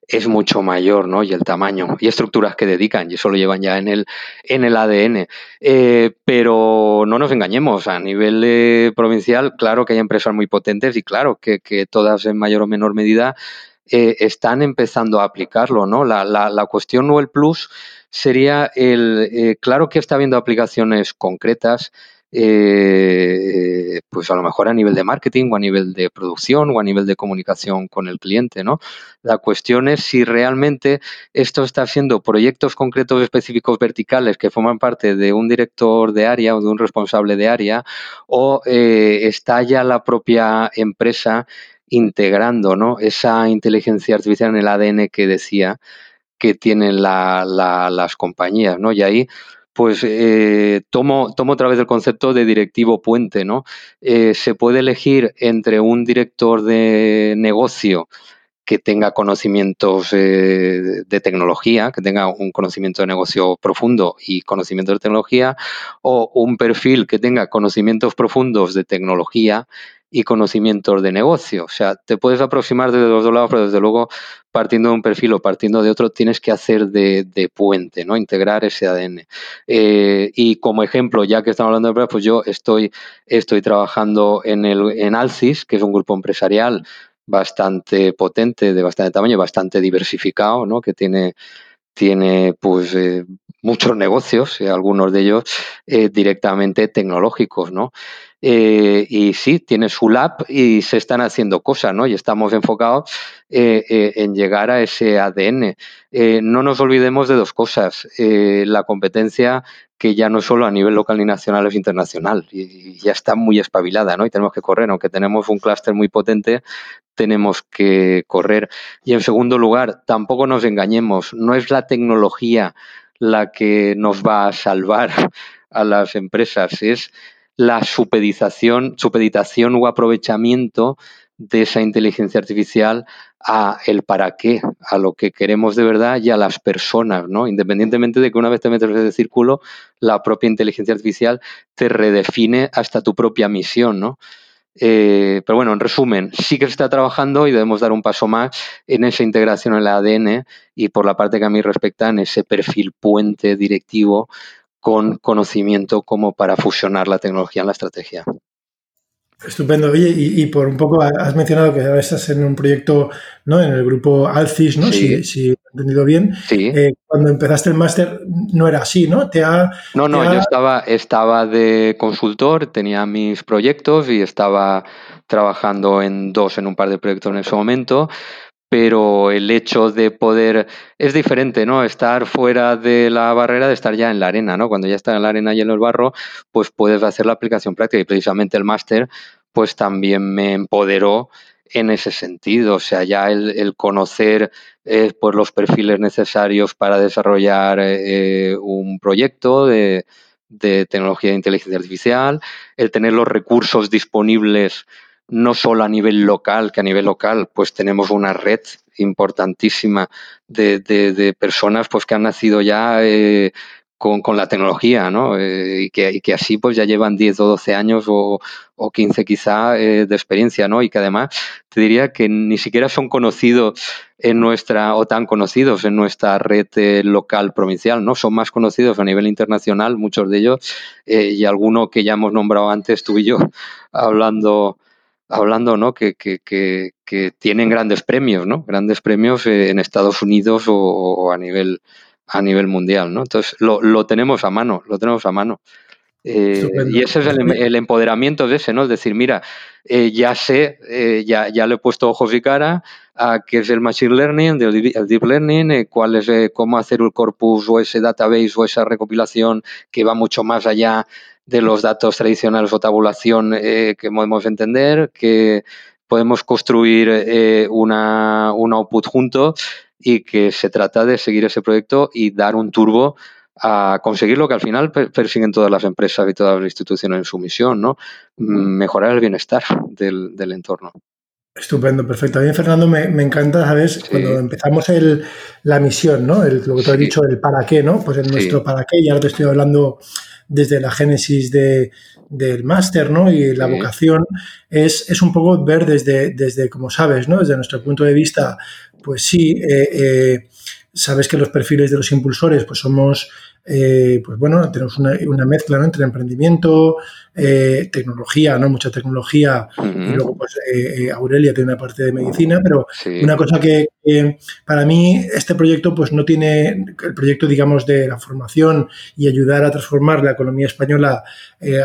es mucho mayor, ¿no? Y el tamaño y estructuras que dedican, y eso lo llevan ya en el, en el ADN. Eh, pero no nos engañemos, a nivel provincial, claro que hay empresas muy potentes y claro que, que todas en mayor o menor medida están empezando a aplicarlo, ¿no? La, la, la cuestión o el plus sería el, eh, claro que está habiendo aplicaciones concretas, eh, pues a lo mejor a nivel de marketing o a nivel de producción o a nivel de comunicación con el cliente, ¿no? La cuestión es si realmente esto está siendo proyectos concretos específicos verticales que forman parte de un director de área o de un responsable de área o eh, está ya la propia empresa integrando ¿no? esa inteligencia artificial en el ADN que decía que tienen las compañías, ¿no? Y ahí pues eh, tomo, tomo otra vez el concepto de directivo puente, ¿no? Eh, se puede elegir entre un director de negocio que tenga conocimientos eh, de tecnología, que tenga un conocimiento de negocio profundo y conocimiento de tecnología, o un perfil que tenga conocimientos profundos de tecnología y conocimientos de negocio. O sea, te puedes aproximar desde los dos lados, pero desde luego partiendo de un perfil o partiendo de otro, tienes que hacer de, puente, ¿no? Integrar ese ADN. Eh, y como ejemplo, ya que estamos hablando de empresas, pues yo estoy, estoy trabajando en, el, en Alcis, que es un grupo empresarial bastante potente, de bastante tamaño, bastante diversificado, ¿no? Que tiene tiene pues eh, muchos negocios, eh, algunos de ellos directamente tecnológicos, ¿no? Eh, y sí, tiene su lab y se están haciendo cosas, ¿no? Y estamos enfocados eh, eh, en llegar a ese ADN. no nos olvidemos de dos cosas. la competencia que ya no solo a nivel local ni nacional, es internacional y, ya está muy espabilada, ¿no? Y tenemos que correr, aunque tenemos un clúster muy potente, tenemos que correr. Y en segundo lugar, tampoco nos engañemos, no es la tecnología la que nos va a salvar a las empresas, es la supeditación, supeditación o aprovechamiento de esa inteligencia artificial a el para qué, a lo que queremos de verdad y a las personas, ¿no? Independientemente de que una vez te metes en ese círculo, la propia inteligencia artificial te redefine hasta tu propia misión, ¿no? Eh, pero bueno, en resumen, sí que se está trabajando y debemos dar un paso más en esa integración en el ADN y por la parte que a mí respecta en ese perfil puente directivo con conocimiento como para fusionar la tecnología en la estrategia. Estupendo. Oye, y, por un poco has mencionado que ahora estás en un proyecto, ¿no? En el grupo Alcis, ¿no? Si, si, he entendido bien. Sí. Eh, cuando empezaste el máster no era así, ¿no? Te ha, no, no, yo estaba, estaba de consultor, tenía mis proyectos y estaba trabajando en dos, en un par de proyectos en ese momento, pero el hecho de poder es diferente, ¿no? Estar fuera de la barrera de estar ya en la arena, ¿no? Cuando ya estás en la arena y en el barro, pues puedes hacer la aplicación práctica y precisamente el máster, pues también me empoderó en ese sentido, o sea, ya el, conocer eh, pues los perfiles necesarios para desarrollar eh, un proyecto de, de tecnología de inteligencia artificial, el tener los recursos disponibles no solo a nivel local, que a nivel local pues tenemos una red importantísima de, de, personas pues que han nacido ya eh, con, la tecnología, ¿no? Eh, y, que, que, así pues ya llevan 10 o 12 años o, o 15 quizá eh, de experiencia, ¿no? Y que además te diría que ni siquiera son conocidos en nuestra, o tan conocidos en nuestra red local provincial, ¿no? Son más conocidos a nivel internacional, muchos de ellos, y alguno que ya hemos nombrado antes, tú y yo, hablando hablando, ¿no? Que, que, que, que tienen grandes premios, ¿no? Grandes premios en Estados Unidos o, o a nivel a nivel mundial, ¿no? Entonces lo, lo tenemos a mano, lo tenemos a mano. Eh, y ese es el, empoderamiento de ese, ¿no? Es decir, mira, eh, ya sé, eh, ya, ya le he puesto ojos y cara a qué es el Machine Learning, el Deep Learning, cuál es, cómo hacer el corpus o ese database o esa recopilación que va mucho más allá de los datos tradicionales o tabulación que podemos entender, que podemos construir una, un output junto y que se trata de seguir ese proyecto y dar un turbo a conseguir lo que al final persiguen todas las empresas y todas las instituciones en su misión, ¿no? Mejorar el bienestar del, del entorno. Estupendo, perfecto. A mí, Fernando, me, me encanta, ¿sabes? Cuando empezamos el, la misión, ¿no? El, lo que te has dicho, el para qué, ¿no? Pues en nuestro para qué, y ahora te estoy hablando desde la génesis de, del máster, ¿no? Y la vocación es, es, un poco ver desde, desde, como sabes, ¿no? Desde nuestro punto de vista, pues sí, eh, eh, sabes que los perfiles de los impulsores, pues somos eh, pues bueno, tenemos una, una mezcla ¿no? entre emprendimiento, eh, tecnología, ¿no? Mucha tecnología, y luego pues eh, Aurelia tiene una parte de medicina, pero una cosa que para mí este proyecto pues no tiene, el proyecto digamos de la formación y ayudar a transformar la economía española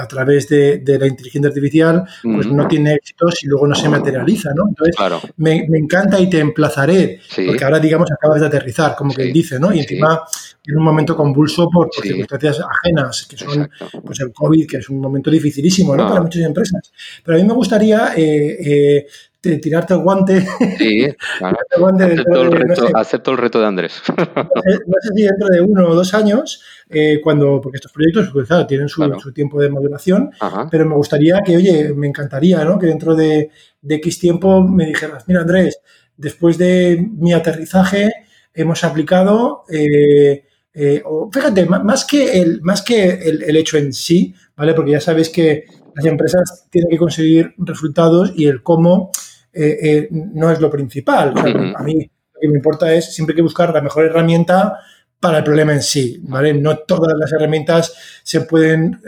a través de, la inteligencia artificial, pues no tiene éxito si luego no se materializa, ¿no? Entonces me, encanta y te emplazaré, porque ahora digamos acabas de aterrizar, como que dice, ¿no? Y encima en un momento convulso por, circunstancias ajenas, que son pues el COVID, que es un momento dificilísimo ¿no? para muchas empresas. Pero a mí me gustaría eh, eh, tirarte el guante. Sí, acepto, el reto, acepto, el reto, de Andrés. No sé, si dentro de uno o dos años, eh, cuando, porque estos proyectos pues, claro, tienen su, su, tiempo de maduración, pero me gustaría que, oye, me encantaría ¿no? que dentro de, de X tiempo me dijeras, mira Andrés, después de mi aterrizaje hemos aplicado eh, eh, fíjate, más que, el, más que el, hecho en sí, ¿vale? Porque ya sabéis que las empresas tienen que conseguir resultados y el cómo eh, eh, no es lo principal. A mí lo que me importa es siempre que buscar la mejor herramienta para el problema en sí, ¿vale? No todas las herramientas se pueden,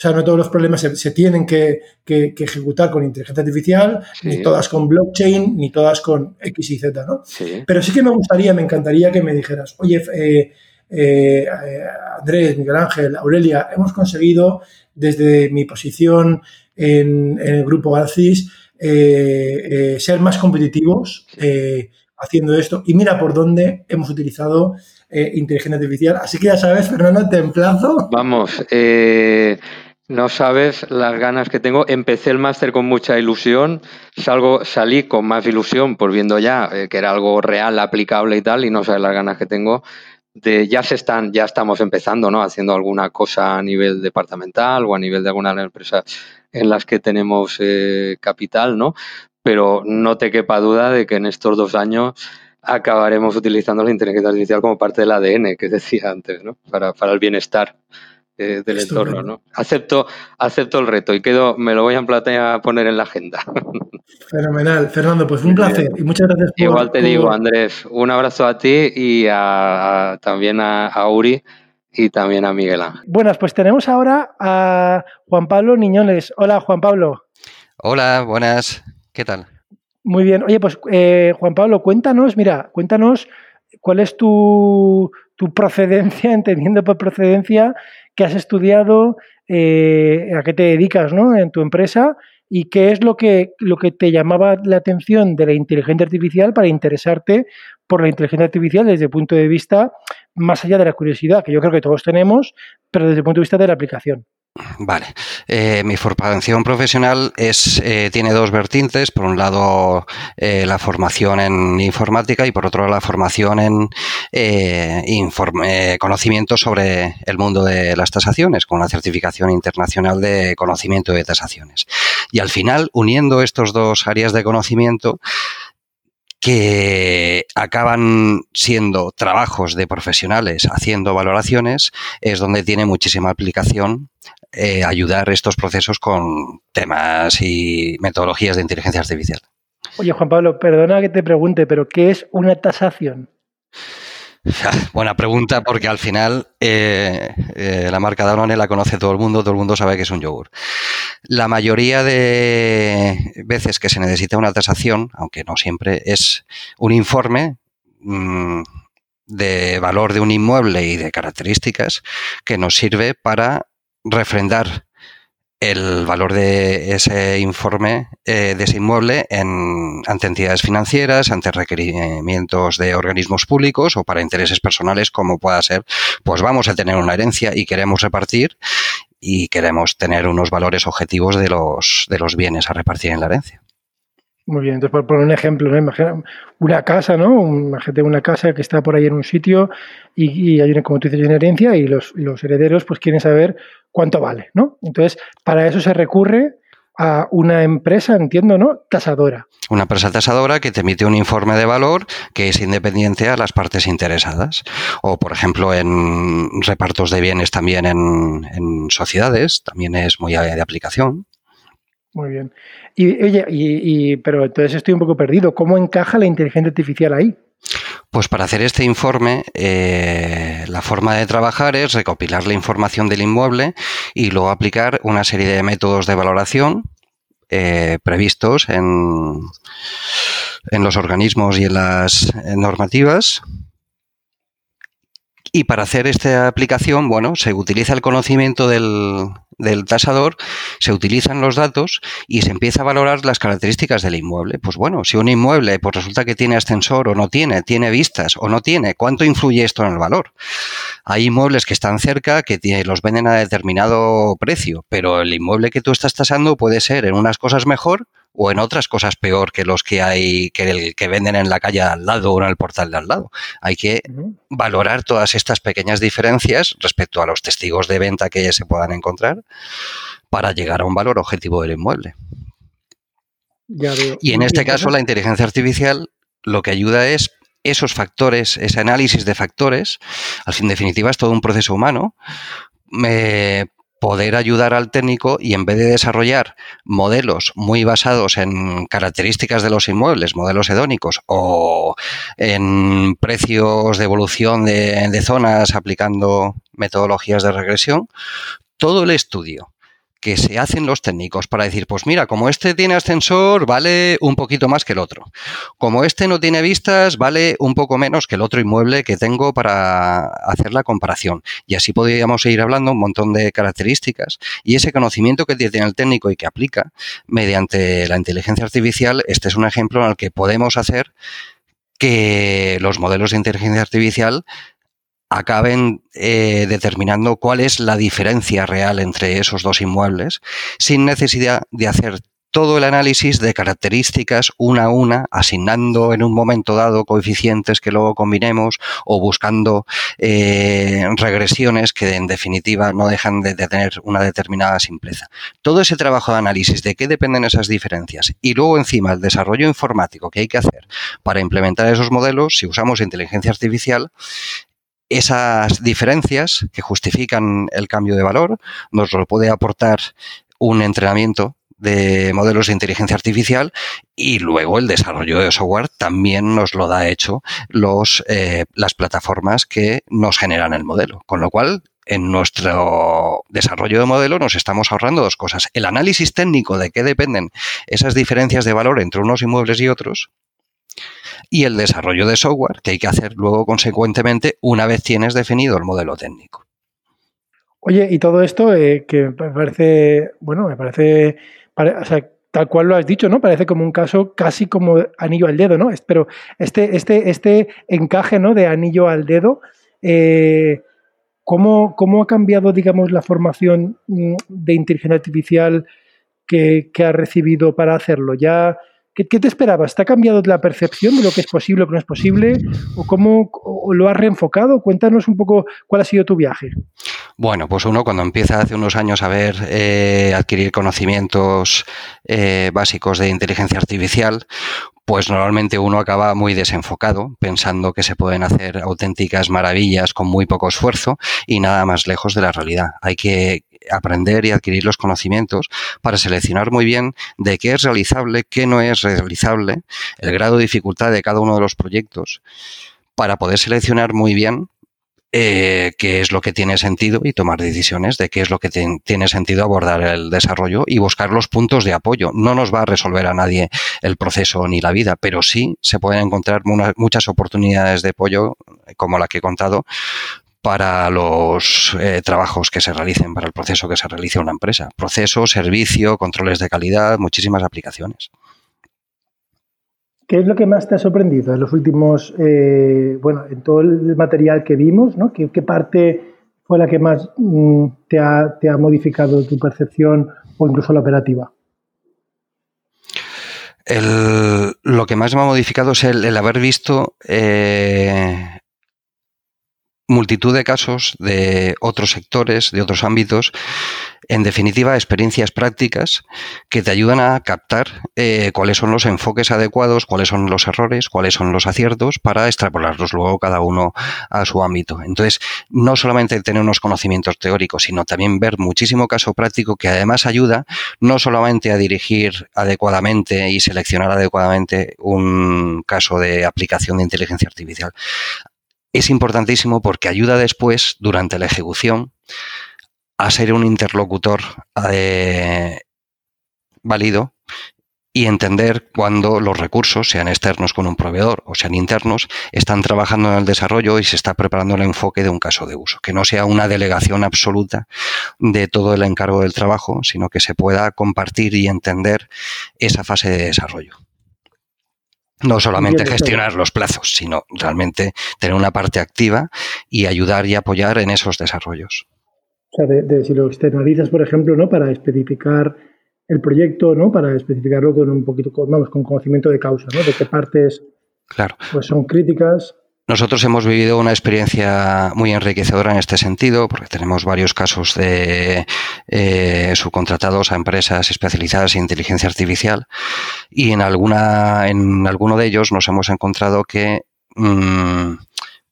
o sea, no todos los problemas se, tienen que, ejecutar con inteligencia artificial, ni todas con blockchain, ni todas con X y Z, ¿no? Pero sí que me gustaría, me encantaría que me dijeras, oye, eh, Andrés, Miguel Ángel, Aurelia, hemos conseguido desde mi posición en, el grupo Alcis eh, eh, ser más competitivos haciendo esto. Y mira por dónde hemos utilizado inteligencia artificial. Así que ya sabes, Fernando, te emplazo. Vamos, no sabes las ganas que tengo. Empecé el máster con mucha ilusión, salgo, salí con más ilusión, por viendo ya que era algo real, aplicable y tal, y no sabes las ganas que tengo de ya se están, ya estamos empezando, ¿no? Haciendo alguna cosa a nivel departamental o a nivel de alguna empresa en las que tenemos eh, capital, ¿no? Pero no te quepa duda de que en estos dos años acabaremos utilizando la inteligencia artificial como parte del ADN que decía antes, ¿no? Para, para el bienestar eh, del entorno, ¿no? Acepto, acepto el reto y quedo, me lo voy a poner en la agenda. Fenomenal. Fernando, pues un placer y muchas gracias por... Igual te digo, Andrés, un abrazo a ti y también a, Uri y también a Miguel Ángel. Buenas, pues tenemos ahora a Juan Pablo Niñones. Hola, Juan Pablo. Hola, buenas. ¿Qué tal? Muy bien. Oye, pues eh, Juan Pablo, cuéntanos, mira, cuéntanos cuál es tu, tu procedencia, entendiendo por procedencia, qué has estudiado, eh, a qué te dedicas ¿no? en tu empresa y qué es lo que, lo que te llamaba la atención de la inteligencia artificial para interesarte por la inteligencia artificial desde el punto de vista más allá de la curiosidad, que yo creo que todos tenemos, pero desde el punto de vista de la aplicación. Vale, eh, mi formación profesional es, eh, tiene dos vertientes. Por un lado, eh, la formación en informática y por otro, la formación en conocimiento sobre el mundo de las tasaciones, con la certificación internacional de conocimiento de tasaciones. Y al final, uniendo estos dos áreas de conocimiento, que acaban siendo trabajos de profesionales haciendo valoraciones, es donde tiene muchísima aplicación eh, ayudar estos procesos con temas y metodologías de inteligencia artificial. Oye, Juan Pablo, perdona que te pregunte, pero ¿qué es una tasación? Buena pregunta, porque al final eh, eh, la marca Danone la conoce todo el mundo, todo el mundo sabe que es un yogur. La mayoría de veces que se necesita una tasación, aunque no siempre, es un informe mm, de valor de un inmueble y de características que nos sirve para refrendar el valor de ese informe, eh, de ese inmueble, en, ante entidades financieras, ante requerimientos de organismos públicos o para intereses personales, como pueda ser, pues vamos a tener una herencia y queremos repartir y queremos tener unos valores objetivos de los, de los bienes a repartir en la herencia. Muy bien, entonces por poner un ejemplo, ¿no? Imagina una casa, ¿no? Imagínate una casa que está por ahí en un sitio y, hay una, como tú dices, una herencia y los, los, herederos pues quieren saber cuánto vale, ¿no? Entonces, para eso se recurre a una empresa, entiendo, ¿no? Tasadora. Una empresa tasadora que te emite un informe de valor que es independiente a las partes interesadas. O, por ejemplo, en repartos de bienes también en, en sociedades, también es muy de aplicación. Muy bien. Y oye, y, pero entonces estoy un poco perdido. ¿Cómo encaja la inteligencia artificial ahí? Pues para hacer este informe, eh, la forma de trabajar es recopilar la información del inmueble y luego aplicar una serie de métodos de valoración eh, previstos en, en los organismos y en las normativas y para hacer esta aplicación, bueno, se utiliza el conocimiento del, del tasador, se utilizan los datos y se empieza a valorar las características del inmueble. Pues bueno, si un inmueble pues resulta que tiene ascensor o no tiene, tiene vistas o no tiene, ¿cuánto influye esto en el valor? Hay inmuebles que están cerca que los venden a determinado precio, pero el inmueble que tú estás tasando puede ser en unas cosas mejor o en otras cosas peor que los que hay que, el, que venden en la calle al lado o en el portal de al lado. Hay que valorar todas estas pequeñas diferencias respecto a los testigos de venta que se puedan encontrar para llegar a un valor objetivo del inmueble. Y en este caso la inteligencia artificial lo que ayuda es esos factores, ese análisis de factores, al fin definitiva es todo un proceso humano, me poder ayudar al técnico y en vez de desarrollar modelos muy basados en características de los inmuebles, modelos hedónicos o en precios de evolución de, de zonas aplicando metodologías de regresión, todo el estudio que se hacen los técnicos para decir, pues mira, como este tiene ascensor, vale un poquito más que el otro. Como este no tiene vistas, vale un poco menos que el otro inmueble que tengo para hacer la comparación. Y así podríamos seguir hablando un montón de características. Y ese conocimiento que tiene el técnico y que aplica mediante la inteligencia artificial, este es un ejemplo en el que podemos hacer que los modelos de inteligencia artificial acaben eh, determinando cuál es la diferencia real entre esos dos inmuebles sin necesidad de hacer todo el análisis de características una a una, asignando en un momento dado coeficientes que luego combinemos o buscando eh, regresiones que en definitiva no dejan de, tener una determinada simpleza. Todo ese trabajo de análisis de qué dependen esas diferencias y luego encima el desarrollo informático que hay que hacer para implementar esos modelos, si usamos inteligencia artificial, esas diferencias que justifican el cambio de valor nos lo puede aportar un entrenamiento de modelos de inteligencia artificial y luego el desarrollo de software también nos lo da hecho los, eh, las plataformas que nos generan el modelo. Con lo cual, en nuestro desarrollo de modelo nos estamos ahorrando dos cosas. El análisis técnico de qué dependen esas diferencias de valor entre unos inmuebles y otros y el desarrollo de software que hay que hacer luego consecuentemente una vez tienes definido el modelo técnico. Oye, y todo esto eh, que me parece, bueno, me parece, tal cual lo has dicho, ¿no? Parece como un caso casi como anillo al dedo, ¿no? Pero este, este, este encaje, ¿no? De anillo al dedo, eh, ¿cómo, ha cambiado, digamos, la formación mm, de inteligencia artificial que, que ha recibido para hacerlo? ¿Ya ¿Qué, te esperabas? ¿Te ha cambiado la percepción de lo que es posible o que no es posible? ¿O cómo lo has reenfocado? Cuéntanos un poco cuál ha sido tu viaje. Bueno, pues uno cuando empieza hace unos años a ver, eh, adquirir conocimientos eh, básicos de inteligencia artificial, pues normalmente uno acaba muy desenfocado, pensando que se pueden hacer auténticas maravillas con muy poco esfuerzo y nada más lejos de la realidad. Hay que aprender y adquirir los conocimientos para seleccionar muy bien de qué es realizable, qué no es realizable, el grado de dificultad de cada uno de los proyectos, para poder seleccionar muy bien eh, qué es lo que tiene sentido y tomar decisiones de qué es lo que tiene sentido abordar el desarrollo y buscar los puntos de apoyo. No nos va a resolver a nadie el proceso ni la vida, pero sí se pueden encontrar muchas oportunidades de apoyo, como la que he contado, para los eh, trabajos que se realicen, para el proceso que se realice una empresa. Proceso, servicio, controles de calidad, muchísimas aplicaciones. ¿Qué es lo que más te ha sorprendido en los últimos, eh, bueno, en todo el material que vimos, ¿no? ¿Qué, parte fue la que más mm, te, ha, modificado tu percepción o incluso la operativa? lo que más me ha modificado es el, haber visto eh, multitud de casos de otros sectores, de otros ámbitos, en definitiva, experiencias prácticas que te ayudan a captar eh, cuáles son los enfoques adecuados, cuáles son los errores, cuáles son los aciertos para extrapolarlos luego cada uno a su ámbito. Entonces, no solamente tener unos conocimientos teóricos, sino también ver muchísimo caso práctico que además ayuda no solamente a dirigir adecuadamente y seleccionar adecuadamente un caso de aplicación de inteligencia artificial, es importantísimo porque ayuda después, durante la ejecución, a ser un interlocutor eh, válido y entender cuando los recursos, sean externos con un proveedor o sean internos, están trabajando en el desarrollo y se está preparando el enfoque de un caso de uso. Que no sea una delegación absoluta de todo el encargo del trabajo, sino que se pueda compartir y entender esa fase de desarrollo. No solamente gestionar los plazos, sino realmente tener una parte activa y ayudar y apoyar en esos desarrollos. O sea, de, si lo externalizas, por ejemplo, ¿no? Para especificar el proyecto, ¿no? Para especificarlo con un poquito, vamos, con conocimiento de causa, ¿no? De qué partes claro. pues son críticas nosotros hemos vivido una experiencia muy enriquecedora en este sentido, porque tenemos varios casos de eh, subcontratados a empresas especializadas en inteligencia artificial y en alguna, en alguno de ellos nos hemos encontrado que mm,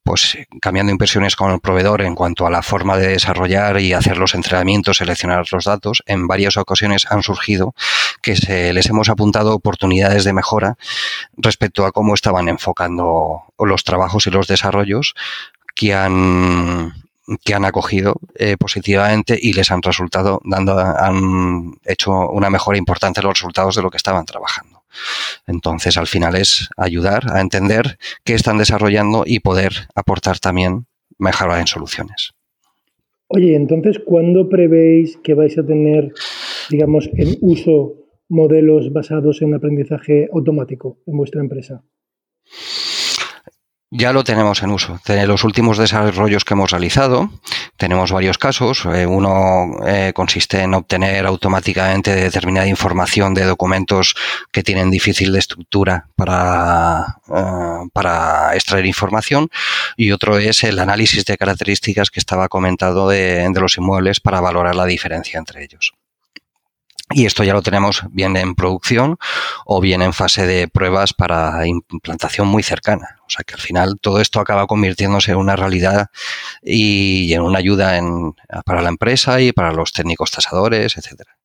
pues cambiando impresiones con el proveedor en cuanto a la forma de desarrollar y hacer los entrenamientos, seleccionar los datos, en varias ocasiones han surgido que se les hemos apuntado oportunidades de mejora respecto a cómo estaban enfocando los trabajos y los desarrollos que han que han acogido eh, positivamente y les han resultado dando han hecho una mejora importante en los resultados de lo que estaban trabajando. Entonces, al final es ayudar a entender qué están desarrollando y poder aportar también mejora en soluciones. Oye, entonces, ¿cuándo prevéis que vais a tener, digamos, en uso modelos basados en aprendizaje automático en vuestra empresa? Ya lo tenemos en uso. De los últimos desarrollos que hemos realizado, tenemos varios casos. Eh, uno eh, consiste en obtener automáticamente determinada información de documentos que tienen difícil de estructura para, eh, para extraer información. Y otro es el análisis de características que estaba comentado de los inmuebles para valorar la diferencia entre ellos. Y esto ya lo tenemos bien en producción o bien en fase de pruebas para implantación muy cercana. O sea que al final todo esto acaba convirtiéndose en una realidad y en una ayuda para la empresa y para los técnicos tasadores, etcétera.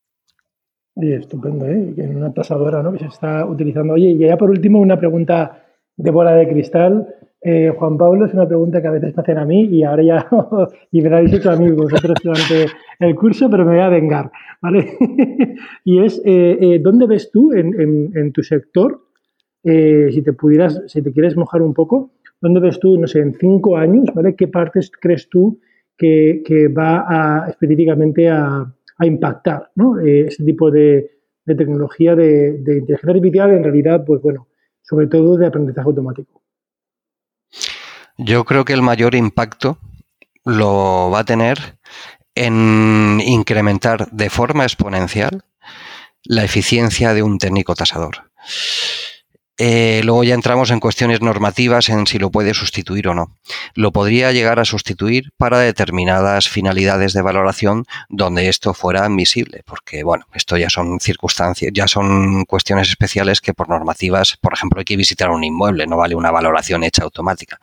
Oye, estupendo, ¿eh? En una tasadora, ¿no? Que se está utilizando. Oye, y ya por último una pregunta de bola de cristal. Eh, Juan Pablo, es una pregunta que a veces me hacen a mí y ahora ya, y me la habéis hecho a mí vosotros durante el curso, pero me voy a vengar, ¿vale? y es, eh, eh, ¿dónde ves tú en, tu sector, si te pudieras, si te quieres mojar un poco, ¿dónde ves tú, no sé, en cinco años, ¿vale? ¿Qué partes crees tú que, va a, específicamente a, impactar, ¿no? ese tipo de, tecnología de, de inteligencia artificial, en realidad, pues bueno, sobre todo de aprendizaje automático. Yo creo que el mayor impacto lo va a tener en incrementar de forma exponencial la eficiencia de un técnico tasador. Eh, luego ya entramos en cuestiones normativas en si lo puede sustituir o no. Lo podría llegar a sustituir para determinadas finalidades de valoración donde esto fuera admisible, porque bueno, esto ya son circunstancias, ya son cuestiones especiales que por normativas, por ejemplo, hay que visitar un inmueble, no vale una valoración hecha automática.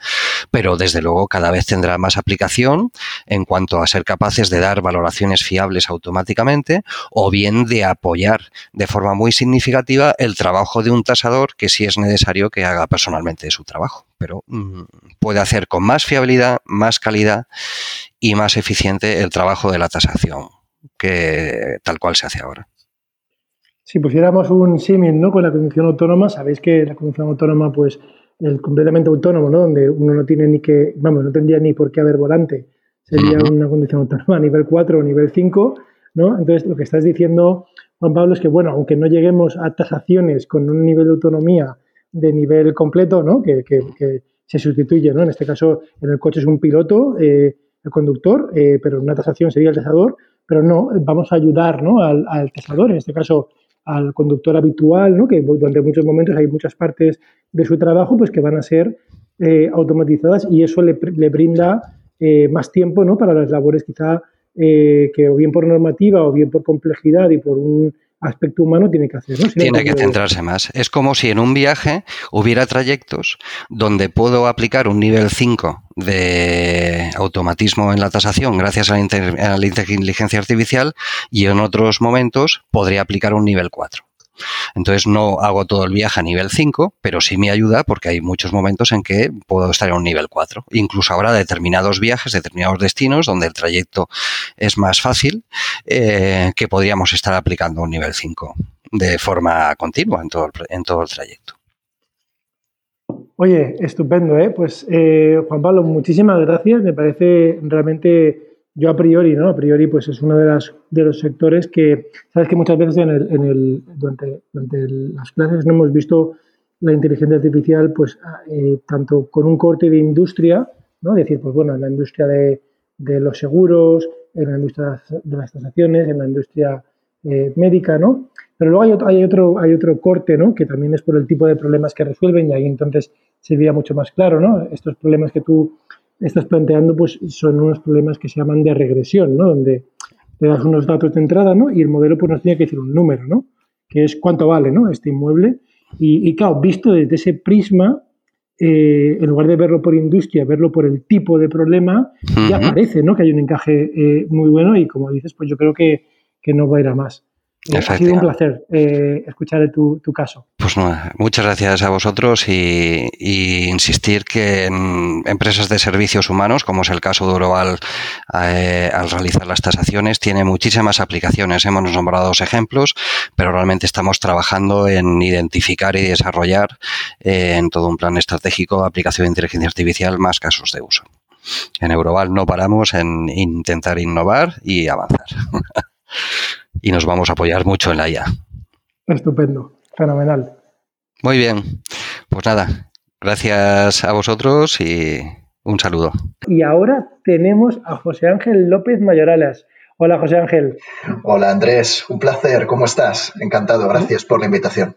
Pero desde luego cada vez tendrá más aplicación en cuanto a ser capaces de dar valoraciones fiables automáticamente o bien de apoyar de forma muy significativa el trabajo de un tasador que si es necesario que haga personalmente su trabajo, pero mm, puede hacer con más fiabilidad, más calidad y más eficiente el trabajo de la tasación que tal cual se hace ahora. Si pusiéramos un símil ¿no? con la conducción autónoma, sabéis que la conducción autónoma, pues el completamente autónomo, ¿no? donde uno no tiene ni que, vamos, no tendría ni por qué haber volante, sería una conducción autónoma a nivel 4 o nivel 5, ¿no? Entonces, lo que estás diciendo, Juan Pablo, es que, bueno, aunque no lleguemos a tasaciones con un nivel de autonomía de nivel completo, ¿no? Que, se sustituye, ¿no? En este caso, en el coche es un piloto, eh, el conductor, eh, pero en una tasación sería el tasador, pero no, vamos a ayudar, ¿no? Al, al tasador, en este caso al conductor habitual, ¿no? que durante muchos momentos hay muchas partes de su trabajo pues, que van a ser eh, automatizadas y eso le, le brinda más tiempo ¿no? para las labores quizá que o bien por normativa o bien por complejidad y por un aspecto humano tiene que hacer. tiene que centrarse más. Es como si en un viaje hubiera trayectos donde puedo aplicar un nivel 5 de automatismo en la tasación gracias a la, a la inteligencia artificial y en otros momentos podría aplicar un nivel 4. Entonces no hago todo el viaje a nivel 5, pero sí me ayuda porque hay muchos momentos en que puedo estar en un nivel 4. Incluso habrá determinados viajes, determinados destinos donde el trayecto es más fácil eh, que podríamos estar aplicando un nivel 5 de forma continua en todo el, en todo el trayecto. Oye, estupendo, ¿eh? Pues eh, Juan Pablo, muchísimas gracias. Me parece realmente yo a priori, ¿no? A priori, pues es uno de, las, de los sectores que, sabes que muchas veces en el, en el, durante, las clases no hemos visto la inteligencia artificial, pues eh, tanto con un corte de industria, ¿no? Es decir, pues bueno, en la industria de, de los seguros, en la industria de las transacciones, en la industria eh, médica, ¿no? Pero luego hay otro, hay otro, hay otro corte, ¿no? Que también es por el tipo de problemas que resuelven y ahí entonces se veía mucho más claro, ¿no? Estos problemas que tú estás planteando pues son unos problemas que se llaman de regresión, ¿no? Donde le das unos datos de entrada, ¿no? Y el modelo pues nos tiene que decir un número, ¿no? Que es cuánto vale, ¿no? Este inmueble. Y, claro, visto desde ese prisma, eh, en lugar de verlo por industria, verlo por el tipo de problema, ya parece, ¿no? Que hay un encaje eh, muy bueno y como dices, pues yo creo que, que no va a ir a más. Ha sido un placer eh, escuchar tu, caso. Pues muchas gracias a vosotros y, insistir que en empresas de servicios humanos, como es el caso de Oroval eh, al realizar las tasaciones, tiene muchísimas aplicaciones. Hemos nombrado dos ejemplos, pero realmente estamos trabajando en identificar y desarrollar eh, en todo un plan estratégico de aplicación de inteligencia artificial más casos de uso. En Euroval no paramos en intentar innovar y avanzar. y nos vamos a apoyar mucho en la IA. Estupendo, fenomenal. Muy bien, pues nada, gracias a vosotros y un saludo. Y ahora tenemos a José Ángel López Mayorales. Hola José Ángel. Hola Andrés, un placer, ¿cómo estás? Encantado, gracias por la invitación.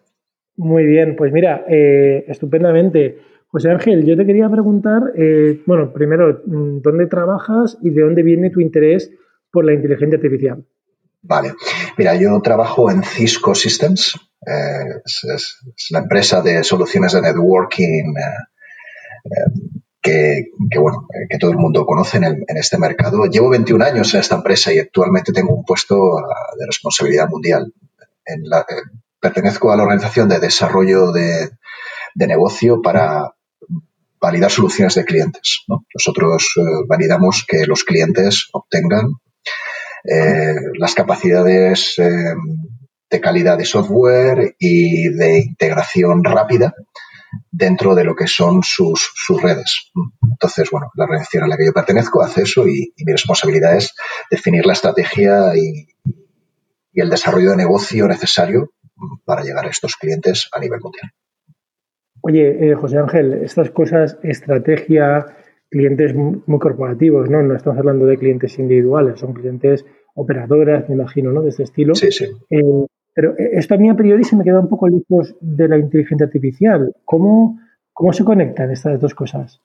Muy bien, pues mira, eh, estupendamente. José Ángel, yo te quería preguntar, eh, bueno, primero, ¿dónde trabajas y de dónde viene tu interés por la inteligencia artificial? Vale. Mira, yo trabajo en Cisco Systems. Eh, es, la empresa de soluciones de networking eh, eh, que, bueno, que todo el mundo conoce en, este mercado. Llevo 21 años en esta empresa y actualmente tengo un puesto de responsabilidad mundial. En pertenezco a la organización de desarrollo de, negocio para validar soluciones de clientes. Nosotros validamos que los clientes obtengan eh, las capacidades eh, de calidad de software y de integración rápida dentro de lo que son sus, redes. Entonces, bueno, la organización a la que yo pertenezco hace eso y, mi responsabilidad es definir la estrategia y, el desarrollo de negocio necesario para llegar a estos clientes a nivel mundial. Oye, eh, José Ángel, estas cosas, estrategia, clientes muy corporativos, ¿no? No estamos hablando de clientes individuales, son clientes operadoras, me imagino, ¿no? De este estilo. Sí, sí. Eh, Pero eh, esto a mí a priori se me queda un poco lejos de la inteligencia artificial. ¿Cómo, cómo se conectan estas dos cosas?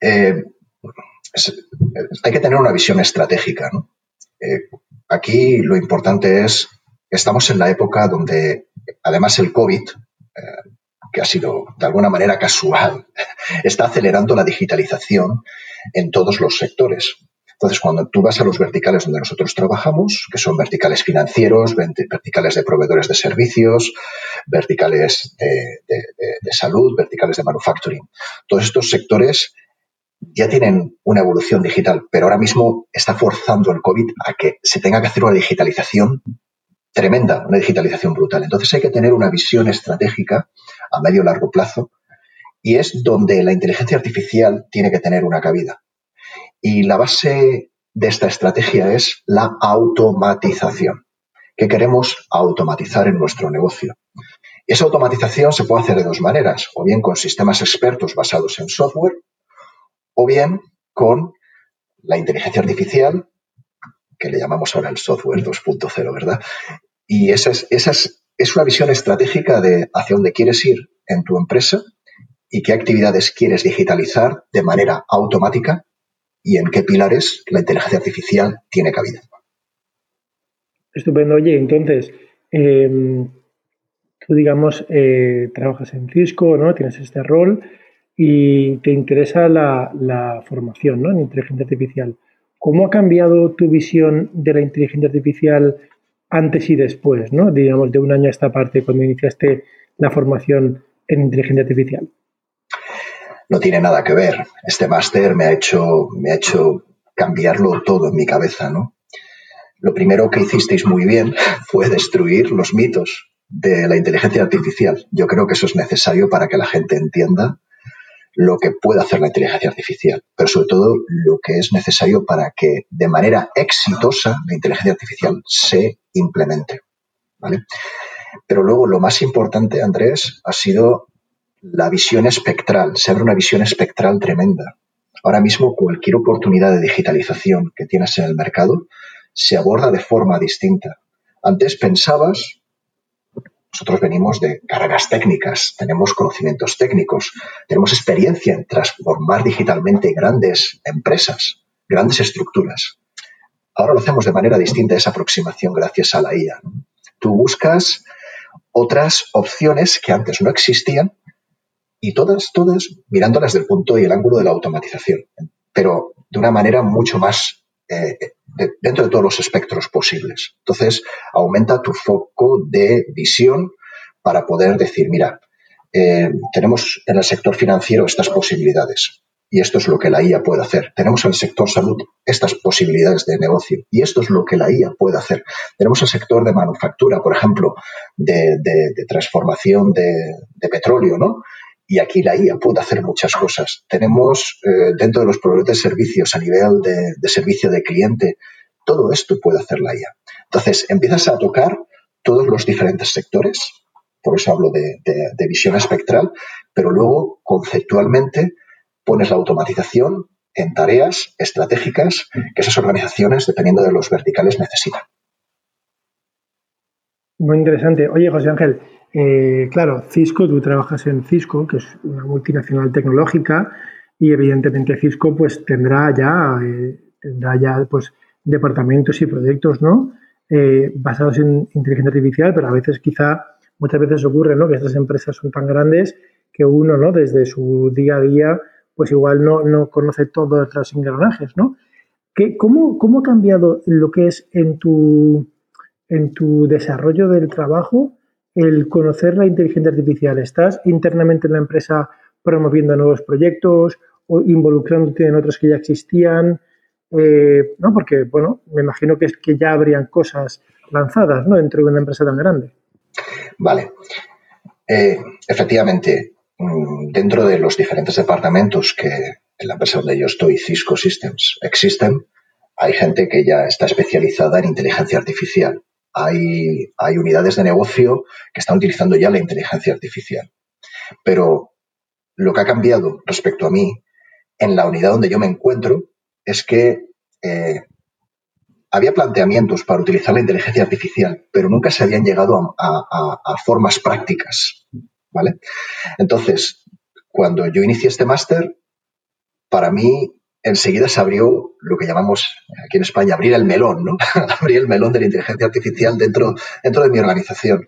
Eh, hay que tener una visión estratégica. Eh, aquí lo importante es, estamos en la época donde además el COVID, que ha sido de alguna manera casual, está acelerando la digitalización en todos los sectores. Entonces, cuando tú vas a los verticales donde nosotros trabajamos, que son verticales financieros, verticales de proveedores de servicios, verticales de, salud, verticales de manufacturing, todos estos sectores ya tienen una evolución digital, pero ahora mismo está forzando el COVID a que se tenga que hacer una digitalización tremenda, una digitalización brutal. Entonces hay que tener una visión estratégica a medio largo plazo y es donde la inteligencia artificial tiene que tener una cabida. Y la base de esta estrategia es la automatización. ¿Qué queremos automatizar en nuestro negocio? Esa automatización se puede hacer de dos maneras, o bien con sistemas expertos basados en software, o bien con la inteligencia artificial, que le llamamos ahora el software 2.0, ¿verdad? Y esa es, esa es, es una visión estratégica de hacia dónde quieres ir en tu empresa y qué actividades quieres digitalizar de manera automática y en qué pilares la inteligencia artificial tiene cabida. Estupendo. Oye, entonces, em, tú digamos, eh, trabajas en Cisco, ¿no? Tienes este rol y te interesa la, formación, ¿no? En inteligencia artificial. ¿Cómo ha cambiado tu visión de la inteligencia artificial antes y después, ¿no? Digamos, de un año a esta parte, cuando iniciaste la formación en inteligencia artificial? no tiene nada que ver. Este máster me ha hecho, me ha hecho cambiarlo todo en mi cabeza, ¿no? Lo primero que hicisteis muy bien fue destruir los mitos de la inteligencia artificial. Yo creo que eso es necesario para que la gente entienda lo que puede hacer la inteligencia artificial, pero sobre todo lo que es necesario para que de manera exitosa la inteligencia artificial se implemente. ¿vale? Pero luego lo más importante, Andrés, ha sido la visión espectral, se abre una visión espectral tremenda. Ahora mismo cualquier oportunidad de digitalización que tienes en el mercado se aborda de forma distinta. Antes pensabas, nosotros venimos de carreras técnicas, tenemos conocimientos técnicos, tenemos experiencia en transformar digitalmente grandes empresas, grandes estructuras. Ahora lo hacemos de manera distinta esa aproximación gracias a la IA. Tú buscas otras opciones que antes no existían y todas, todas mirándolas del punto y el ángulo de la automatización, pero de una manera mucho más eh, dentro de todos los espectros posibles. Entonces, aumenta tu foco de visión para poder decir, mira, eh, tenemos en el sector financiero estas posibilidades y esto es lo que la IA puede hacer. Tenemos en el sector salud estas posibilidades de negocio y esto es lo que la IA puede hacer. Tenemos el sector de manufactura, por ejemplo, de, transformación de, de, petróleo, ¿no? Y aquí la IA puede hacer muchas cosas. Tenemos eh, dentro de los proveedores de servicios a nivel de, servicio de cliente, todo esto puede hacer la IA. Entonces, empiezas a tocar todos los diferentes sectores, por eso hablo de, de visión espectral, pero luego conceptualmente pones la automatización en tareas estratégicas que esas organizaciones, dependiendo de los verticales, necesitan. Muy interesante. Oye, José Ángel, eh, claro, Cisco, tú trabajas en Cisco, que es una multinacional tecnológica, y evidentemente Cisco pues tendrá ya, eh, tendrá ya pues departamentos y proyectos, ¿no? Eh, basados en inteligencia artificial, pero a veces quizá, muchas veces ocurre, ¿no? Que estas empresas son tan grandes que uno, ¿no? Desde su día a día, pues igual no, no conoce todos los engranajes, ¿no? ¿Qué, cómo, ¿Cómo ha cambiado lo que es en tu, en tu desarrollo del trabajo el conocer la inteligencia artificial? ¿Estás internamente en la empresa promoviendo nuevos proyectos o involucrándote en otros que ya existían? Eh, ¿no? Porque, bueno, me imagino que, es que ya habrían cosas lanzadas ¿no? dentro de una empresa tan grande. Vale. Eh, efectivamente, mm, dentro de los diferentes departamentos que en la empresa donde yo estoy, Cisco Systems, existen, hay gente que ya está especializada en inteligencia artificial hay, unidades de negocio que están utilizando ya la inteligencia artificial. Pero lo que ha cambiado respecto a mí en la unidad donde yo me encuentro es que eh, había planteamientos para utilizar la inteligencia artificial, pero nunca se habían llegado a, formas prácticas. ¿Vale? Entonces, cuando yo inicié este máster, para mí enseguida se abrió lo que llamamos aquí en España abrir el melón, ¿no? abrir el melón de la inteligencia artificial dentro, dentro de mi organización.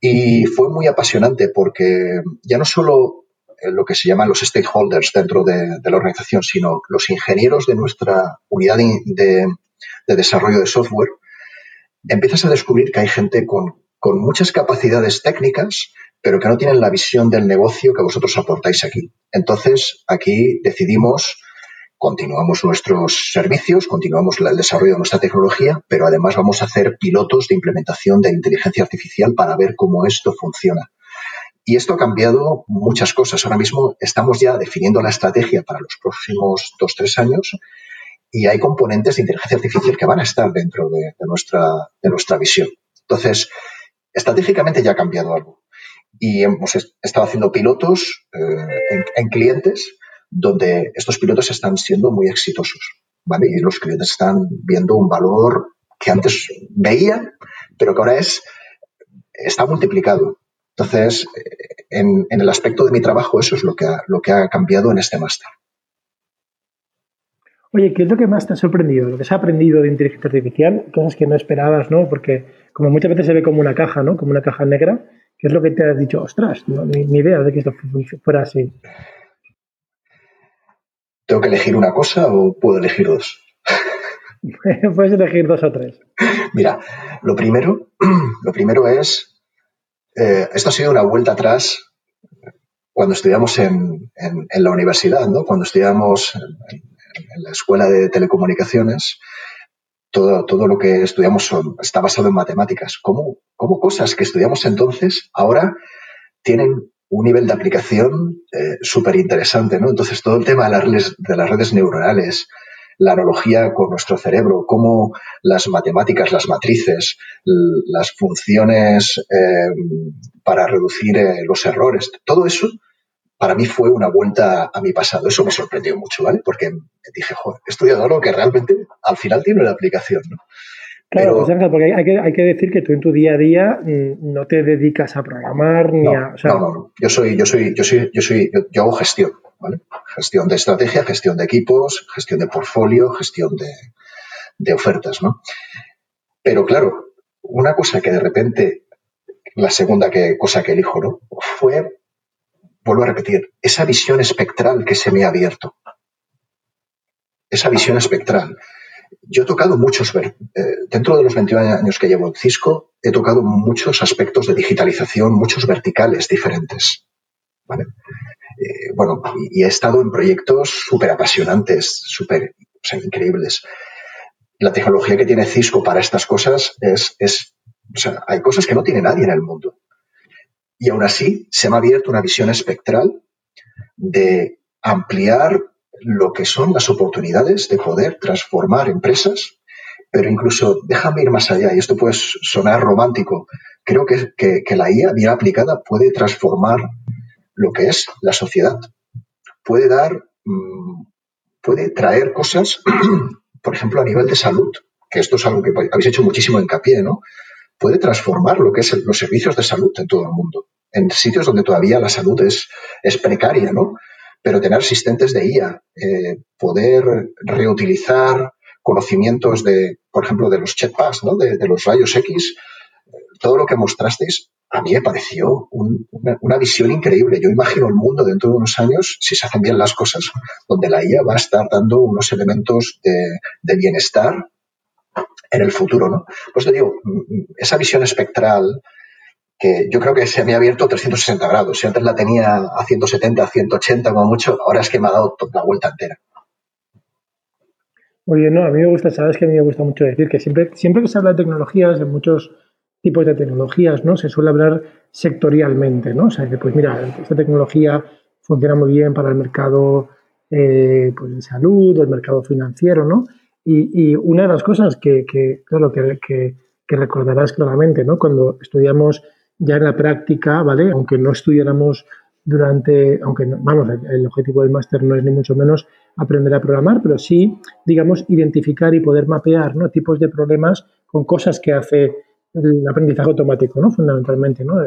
Y fue muy apasionante porque ya no solo lo que se llaman los stakeholders dentro de, la organización, sino los ingenieros de nuestra unidad de, desarrollo de software, empiezas a descubrir que hay gente con, con muchas capacidades técnicas, pero que no tienen la visión del negocio que vosotros aportáis aquí. Entonces, aquí decidimos continuamos nuestros servicios, continuamos el desarrollo de nuestra tecnología, pero además vamos a hacer pilotos de implementación de inteligencia artificial para ver cómo esto funciona. Y esto ha cambiado muchas cosas. Ahora mismo estamos ya definiendo la estrategia para los próximos dos, tres años y hay componentes de inteligencia artificial que van a estar dentro de, nuestra, de nuestra visión. Entonces, estratégicamente ya ha cambiado algo. Y hemos estado haciendo pilotos eh, en clientes donde estos pilotos están siendo muy exitosos, ¿vale? Y los clientes están viendo un valor que antes veían, pero que ahora es, está multiplicado. Entonces, eh, en, el aspecto de mi trabajo, eso es lo que ha, lo que ha cambiado en este máster. Oye, ¿qué es lo que más te ha sorprendido? Lo que se ha aprendido de inteligencia artificial, cosas que no esperabas, ¿no? Porque como muchas veces se ve como una caja, ¿no? Como una caja negra, ¿qué es lo que te has dicho? Ostras, ni, ni idea de que esto fuera así. ¿Tengo que elegir una cosa o puedo elegir dos? Puedes elegir dos o tres. Mira, lo primero, lo primero es, eh, esto ha sido una vuelta atrás cuando estudiamos en, la universidad, ¿no? Cuando estudiamos en, la escuela de telecomunicaciones, todo, todo lo que estudiamos está basado en matemáticas. ¿Cómo, ¿Cómo cosas que estudiamos entonces ahora tienen un nivel de aplicación eh, súper interesante, ¿no? Entonces, todo el tema de las, redes, de las redes neuronales, la analogía con nuestro cerebro, cómo las matemáticas, las matrices, las funciones eh, para reducir eh, los errores, todo eso para mí fue una vuelta a mi pasado. Eso me sorprendió mucho, ¿vale? Porque dije, joder, he estudiado algo que realmente al final tiene una aplicación, ¿no? Claro, pues, porque hay que, hay que, decir que tú en tu día a día mm, no te dedicas a programar ni a. no, no, Yo soy, yo soy, yo soy, yo soy, yo, hago gestión, ¿vale? Gestión de estrategia, gestión de equipos, gestión de portfolio, gestión de, ofertas, ¿no? Pero claro, una cosa que de repente, la segunda que, cosa que elijo, ¿no? Fue, vuelvo a repetir, esa visión espectral que se me ha abierto. Esa visión espectral yo he tocado muchos, eh, dentro de los 21 años que llevo en Cisco, he tocado muchos aspectos de digitalización, muchos verticales diferentes. Eh, bueno, y, he estado en proyectos súper apasionantes, súper increíbles. La tecnología que tiene Cisco para estas cosas es, es, o sea, hay cosas que no tiene nadie en el mundo. Y aún así se me ha abierto una visión espectral de ampliar lo que son las oportunidades de poder transformar empresas, pero incluso déjame ir más allá, y esto puede sonar romántico, creo que, que, la IA bien aplicada puede transformar lo que es la sociedad. Puede dar, mm, puede traer cosas, por ejemplo, a nivel de salud, que esto es algo que habéis hecho muchísimo hincapié, ¿no? Puede transformar lo que es los servicios de salud en todo el mundo, en sitios donde todavía la salud es, es precaria, ¿no? Pero tener asistentes de IA, eh, poder reutilizar conocimientos de, por ejemplo, de los jetpacks, ¿no? de, los rayos X, todo lo que mostrasteis a mí me pareció una, visión increíble. Yo imagino el mundo dentro de unos años, si se hacen bien las cosas, donde la IA va a estar dando unos elementos de, de bienestar en el futuro. ¿no? Pues te digo, esa visión espectral, que yo creo que se me ha abierto 360 grados. Si antes la tenía a 170, a 180 como mucho, ahora es que me ha dado la vuelta entera. Bien, no, a mí me gusta, sabes que a mí me gusta mucho decir que siempre, siempre que se habla de tecnologías, de muchos tipos de tecnologías, ¿no? Se suele hablar sectorialmente, ¿no? O sea, que pues mira, esta tecnología funciona muy bien para el mercado eh, pues, de salud o el mercado financiero, ¿no? Y, una de las cosas que, que claro, que, que recordarás claramente, ¿no? Cuando estudiamos ya en la práctica, ¿vale? Aunque no estudiáramos durante, aunque vamos, el objetivo del máster no es ni mucho menos aprender a programar, pero sí, digamos, identificar y poder mapear ¿no? tipos de problemas con cosas que hace el aprendizaje automático, ¿no? Fundamentalmente, ¿no?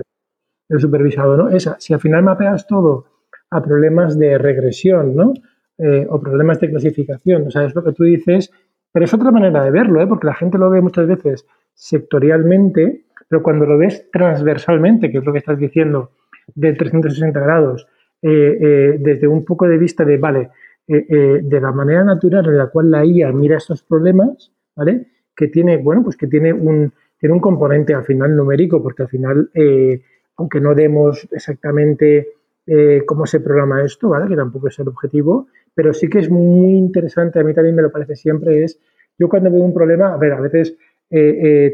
El supervisado, ¿no? Esa, si al final mapeas todo a problemas de regresión, ¿no? Eh, o problemas de clasificación, o sea, es lo que tú dices, pero es otra manera de verlo, ¿eh? Porque la gente lo ve muchas veces sectorialmente, pero cuando lo ves transversalmente, que es lo que estás diciendo, de 360 grados, eh, eh, desde un poco de vista de, vale, eh, de la manera natural en la cual la IA mira estos problemas, ¿vale? Que tiene, bueno, pues que tiene un, tiene un componente al final numérico, porque al final, aunque no demos exactamente cómo se programa esto, ¿vale? Que tampoco es el objetivo, pero sí que es muy interesante, a mí también me lo parece siempre, es, yo cuando veo un problema, a ver, a veces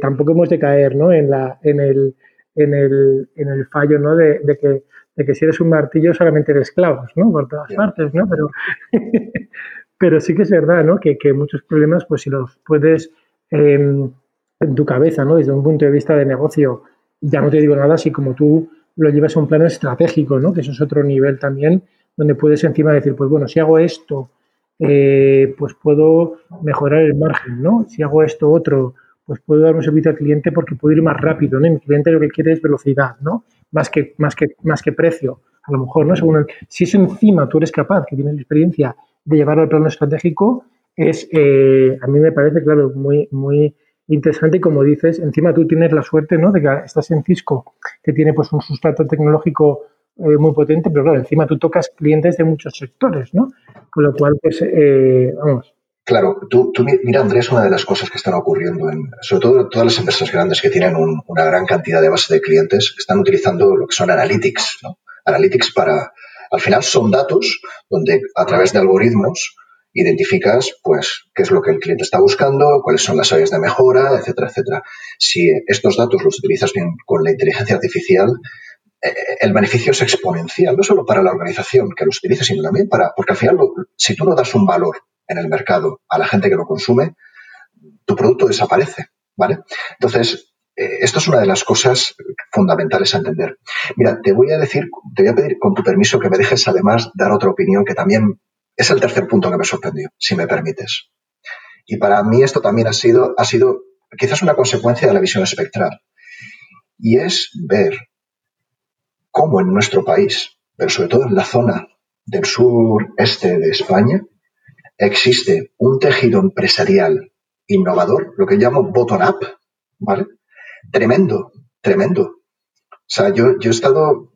tampoco hemos de caer, ¿no? En, la, en el en el, en el fallo ¿no? de, que, de, que, si eres un martillo solamente eres clavos, ¿no? Por todas partes, ¿no? Pero, pero sí que es verdad, ¿no? Que, que muchos problemas, pues si los puedes em, en tu cabeza, ¿no? Desde un punto de vista de negocio, ya no te digo nada si como tú lo llevas a un plano estratégico, ¿no? Que eso es otro nivel también, donde puedes encima decir, pues bueno, si hago esto, eh, pues puedo mejorar el margen, ¿no? Si hago esto otro, pues puedo dar un servicio al cliente porque puedo ir más rápido, ¿no? mi cliente lo que quiere es velocidad, ¿no? Más que, más que, más que precio, a lo mejor, ¿no? Si eso encima tú eres capaz, que tienes experiencia de llevarlo al plano estratégico, es, eh, a mí me parece, claro, muy, muy interesante y como dices, encima tú tienes la suerte, ¿no? De que estás en Cisco, que tiene pues un sustrato tecnológico eh, muy potente, pero claro, encima tú tocas clientes de muchos sectores, ¿no? Con lo cual, pues, eh, vamos, Claro, tú, mira, Andrés, una de las cosas que están ocurriendo, en, sobre todo todas las empresas grandes que tienen una gran cantidad de base de clientes, están utilizando lo que son analytics. ¿no? Analytics para, al final son datos donde a través de algoritmos identificas, pues, qué es lo que el cliente está buscando, cuáles son las áreas de mejora, etcétera, etcétera. Si estos datos los utilizas bien con la inteligencia artificial, eh, el beneficio es exponencial, no solo para la organización que los utilice, sino también para, porque al final, si tú no das un valor en el mercado a la gente que lo consume, tu producto desaparece, ¿vale? Entonces, eh, esto es una de las cosas fundamentales a entender. Mira, te voy a decir, te voy a pedir con tu permiso que me dejes además dar otra opinión que también es el tercer punto que me sorprendió, si me permites. Y para mí esto también ha sido, ha sido quizás una consecuencia de la visión espectral. Y es ver cómo en nuestro país, pero sobre todo en la zona del sur-este de España, existe un tejido empresarial innovador, lo que llamo bottom-up, ¿vale? Tremendo, tremendo. O sea, yo, yo he estado,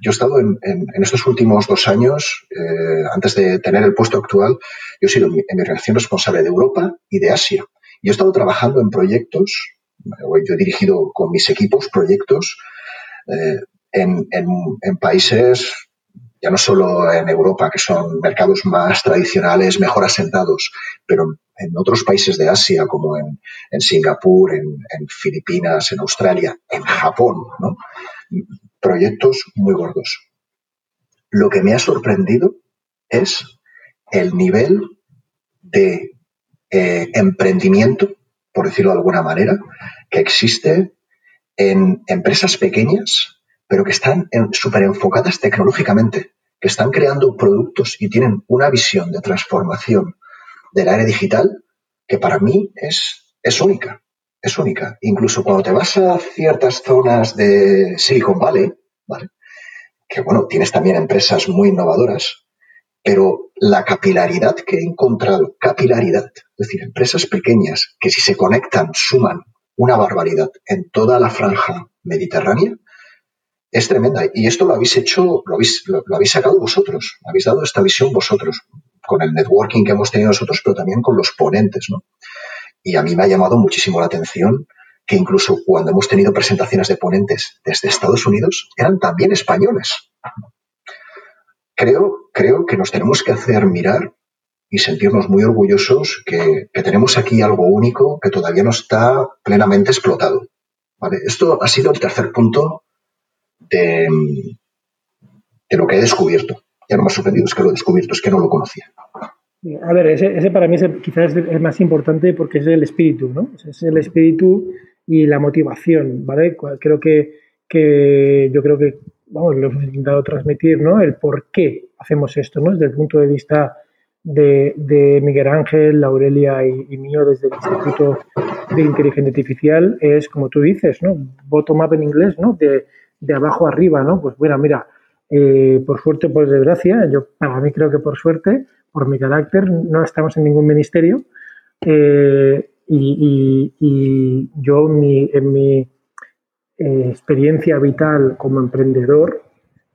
yo he estado en, estos últimos dos años, eh, antes de tener el puesto actual, yo he sido en mi relación responsable de Europa y de Asia. Y he estado trabajando en proyectos, yo he dirigido con mis equipos proyectos eh, en, en países ya no solo en Europa, que son mercados más tradicionales, mejor asentados, pero en otros países de Asia, como en, Singapur, en, Filipinas, en Australia, en Japón, proyectos muy gordos. Lo que me ha sorprendido es el nivel de eh, emprendimiento, por decirlo de alguna manera, que existe en empresas pequeñas, pero que están súper enfocadas tecnológicamente que están creando productos y tienen una visión de transformación del área digital que para mí es, es única. Es única. Incluso cuando te vas a ciertas zonas de Silicon Valley, ¿vale? que bueno, tienes también empresas muy innovadoras, pero la capilaridad que he encontrado, capilaridad, es decir, empresas pequeñas que si se conectan suman una barbaridad en toda la franja mediterránea, es tremenda. Y esto lo habéis hecho, lo habéis, lo, habéis sacado vosotros, habéis dado esta visión vosotros, con el networking que hemos tenido nosotros, pero también con los ponentes, ¿no? Y a mí me ha llamado muchísimo la atención que incluso cuando hemos tenido presentaciones de ponentes desde Estados Unidos, eran también españoles. Creo, creo que nos tenemos que hacer mirar y sentirnos muy orgullosos que, que tenemos aquí algo único que todavía no está plenamente explotado. ¿vale? Esto ha sido el tercer punto de, lo que he descubierto. Ya no me ha sorprendido, es que lo he descubierto, es que no lo conocía. A ver, ese, para mí es quizás es el más importante porque es el espíritu, ¿no? Es el espíritu y la motivación, ¿vale? Creo que, que yo creo que vamos, le hemos intentado transmitir, ¿no? El por qué hacemos esto, ¿no? Desde el punto de vista de, Miguel Ángel, Aurelia y, mío desde el Instituto de Inteligencia Artificial es, como tú dices, ¿no? Bottom up en inglés, ¿no? Abajo arriba, ¿no? Pues bueno, mira, eh, por suerte, por desgracia, yo para mí creo que por suerte, por mi carácter, no estamos en ningún ministerio eh, y, yo en mi, eh, experiencia vital como emprendedor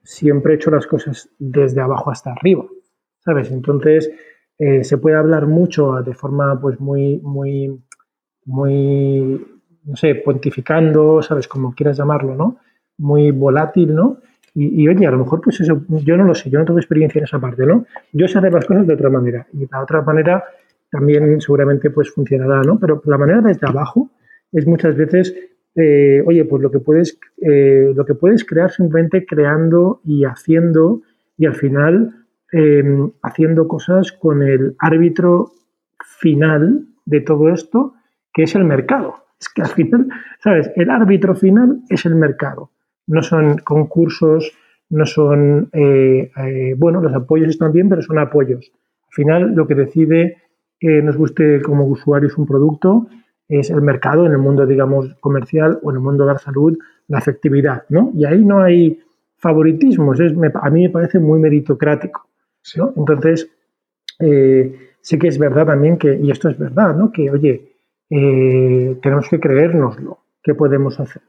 siempre he hecho las cosas desde abajo hasta arriba. ¿sabes? Entonces, se puede hablar mucho de forma, pues, muy, muy, muy, no sé, pontificando, ¿sabes? Como quieras llamarlo, ¿no? Muy volátil, ¿no? Y, oye, a lo mejor, pues eso, yo no lo sé, yo no tengo experiencia en esa parte, ¿no? Yo sé hacer las cosas de otra manera y la otra manera también seguramente pues funcionará, ¿no? Pero la manera desde abajo es muchas veces, eh, oye, pues lo que puedes, eh, lo que puedes crear simplemente creando y haciendo y al final Em, haciendo cosas con el árbitro final de todo esto, que es el mercado. Es que al final, ¿sabes? El árbitro final es el mercado. No son concursos, no son, eh, eh, bueno, los apoyos están bien, pero son apoyos. Al final, lo que decide que nos guste como usuarios un producto es el mercado en el mundo, digamos, comercial o en el mundo de la salud, la efectividad, ¿no? Y ahí no hay favoritismos, es, a mí me parece muy meritocrático. Entonces, eh, sí que es verdad también que, y esto es verdad, ¿no? Que, oye, eh, tenemos que creérnoslo, ¿qué podemos hacer?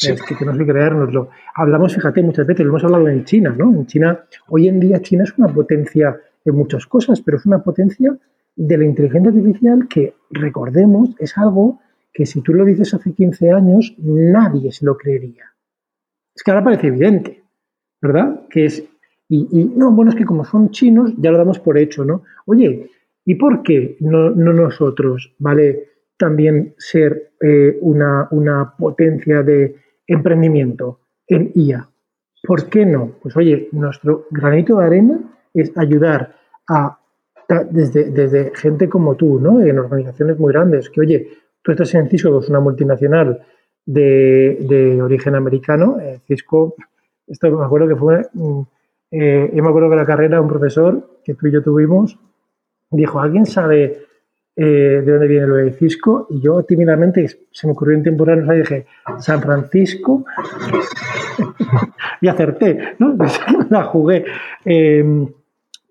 Es que tenemos que creérnoslo. Hablamos, fíjate, muchas veces, lo hemos hablado en China, ¿no? En China, hoy en día China es una potencia en muchas cosas, pero es una potencia de la inteligencia artificial que, recordemos, es algo que si tú lo dices hace 15 años, nadie se lo creería. Es que ahora parece evidente, ¿verdad? Que es y, no, bueno, es que como son chinos, ya lo damos por hecho, ¿no? Oye, ¿y por qué no, nosotros, ¿vale? También ser eh, una, una potencia de emprendimiento en IA. ¿Por qué no? Pues oye, nuestro granito de arena es ayudar a, desde, desde gente como tú, ¿no? En organizaciones muy grandes, que oye, tú estás en Cisco, es una multinacional de, de origen americano, eh, Cisco, esto me acuerdo que fue mm, eh, me acuerdo que la carrera, un profesor que tú y yo tuvimos, dijo, ¿alguien sabe eh, de dónde viene lo de Cisco? Y yo tímidamente, se me ocurrió en temporada, y dije, San Francisco, y acerté, ¿no? la jugué. Em,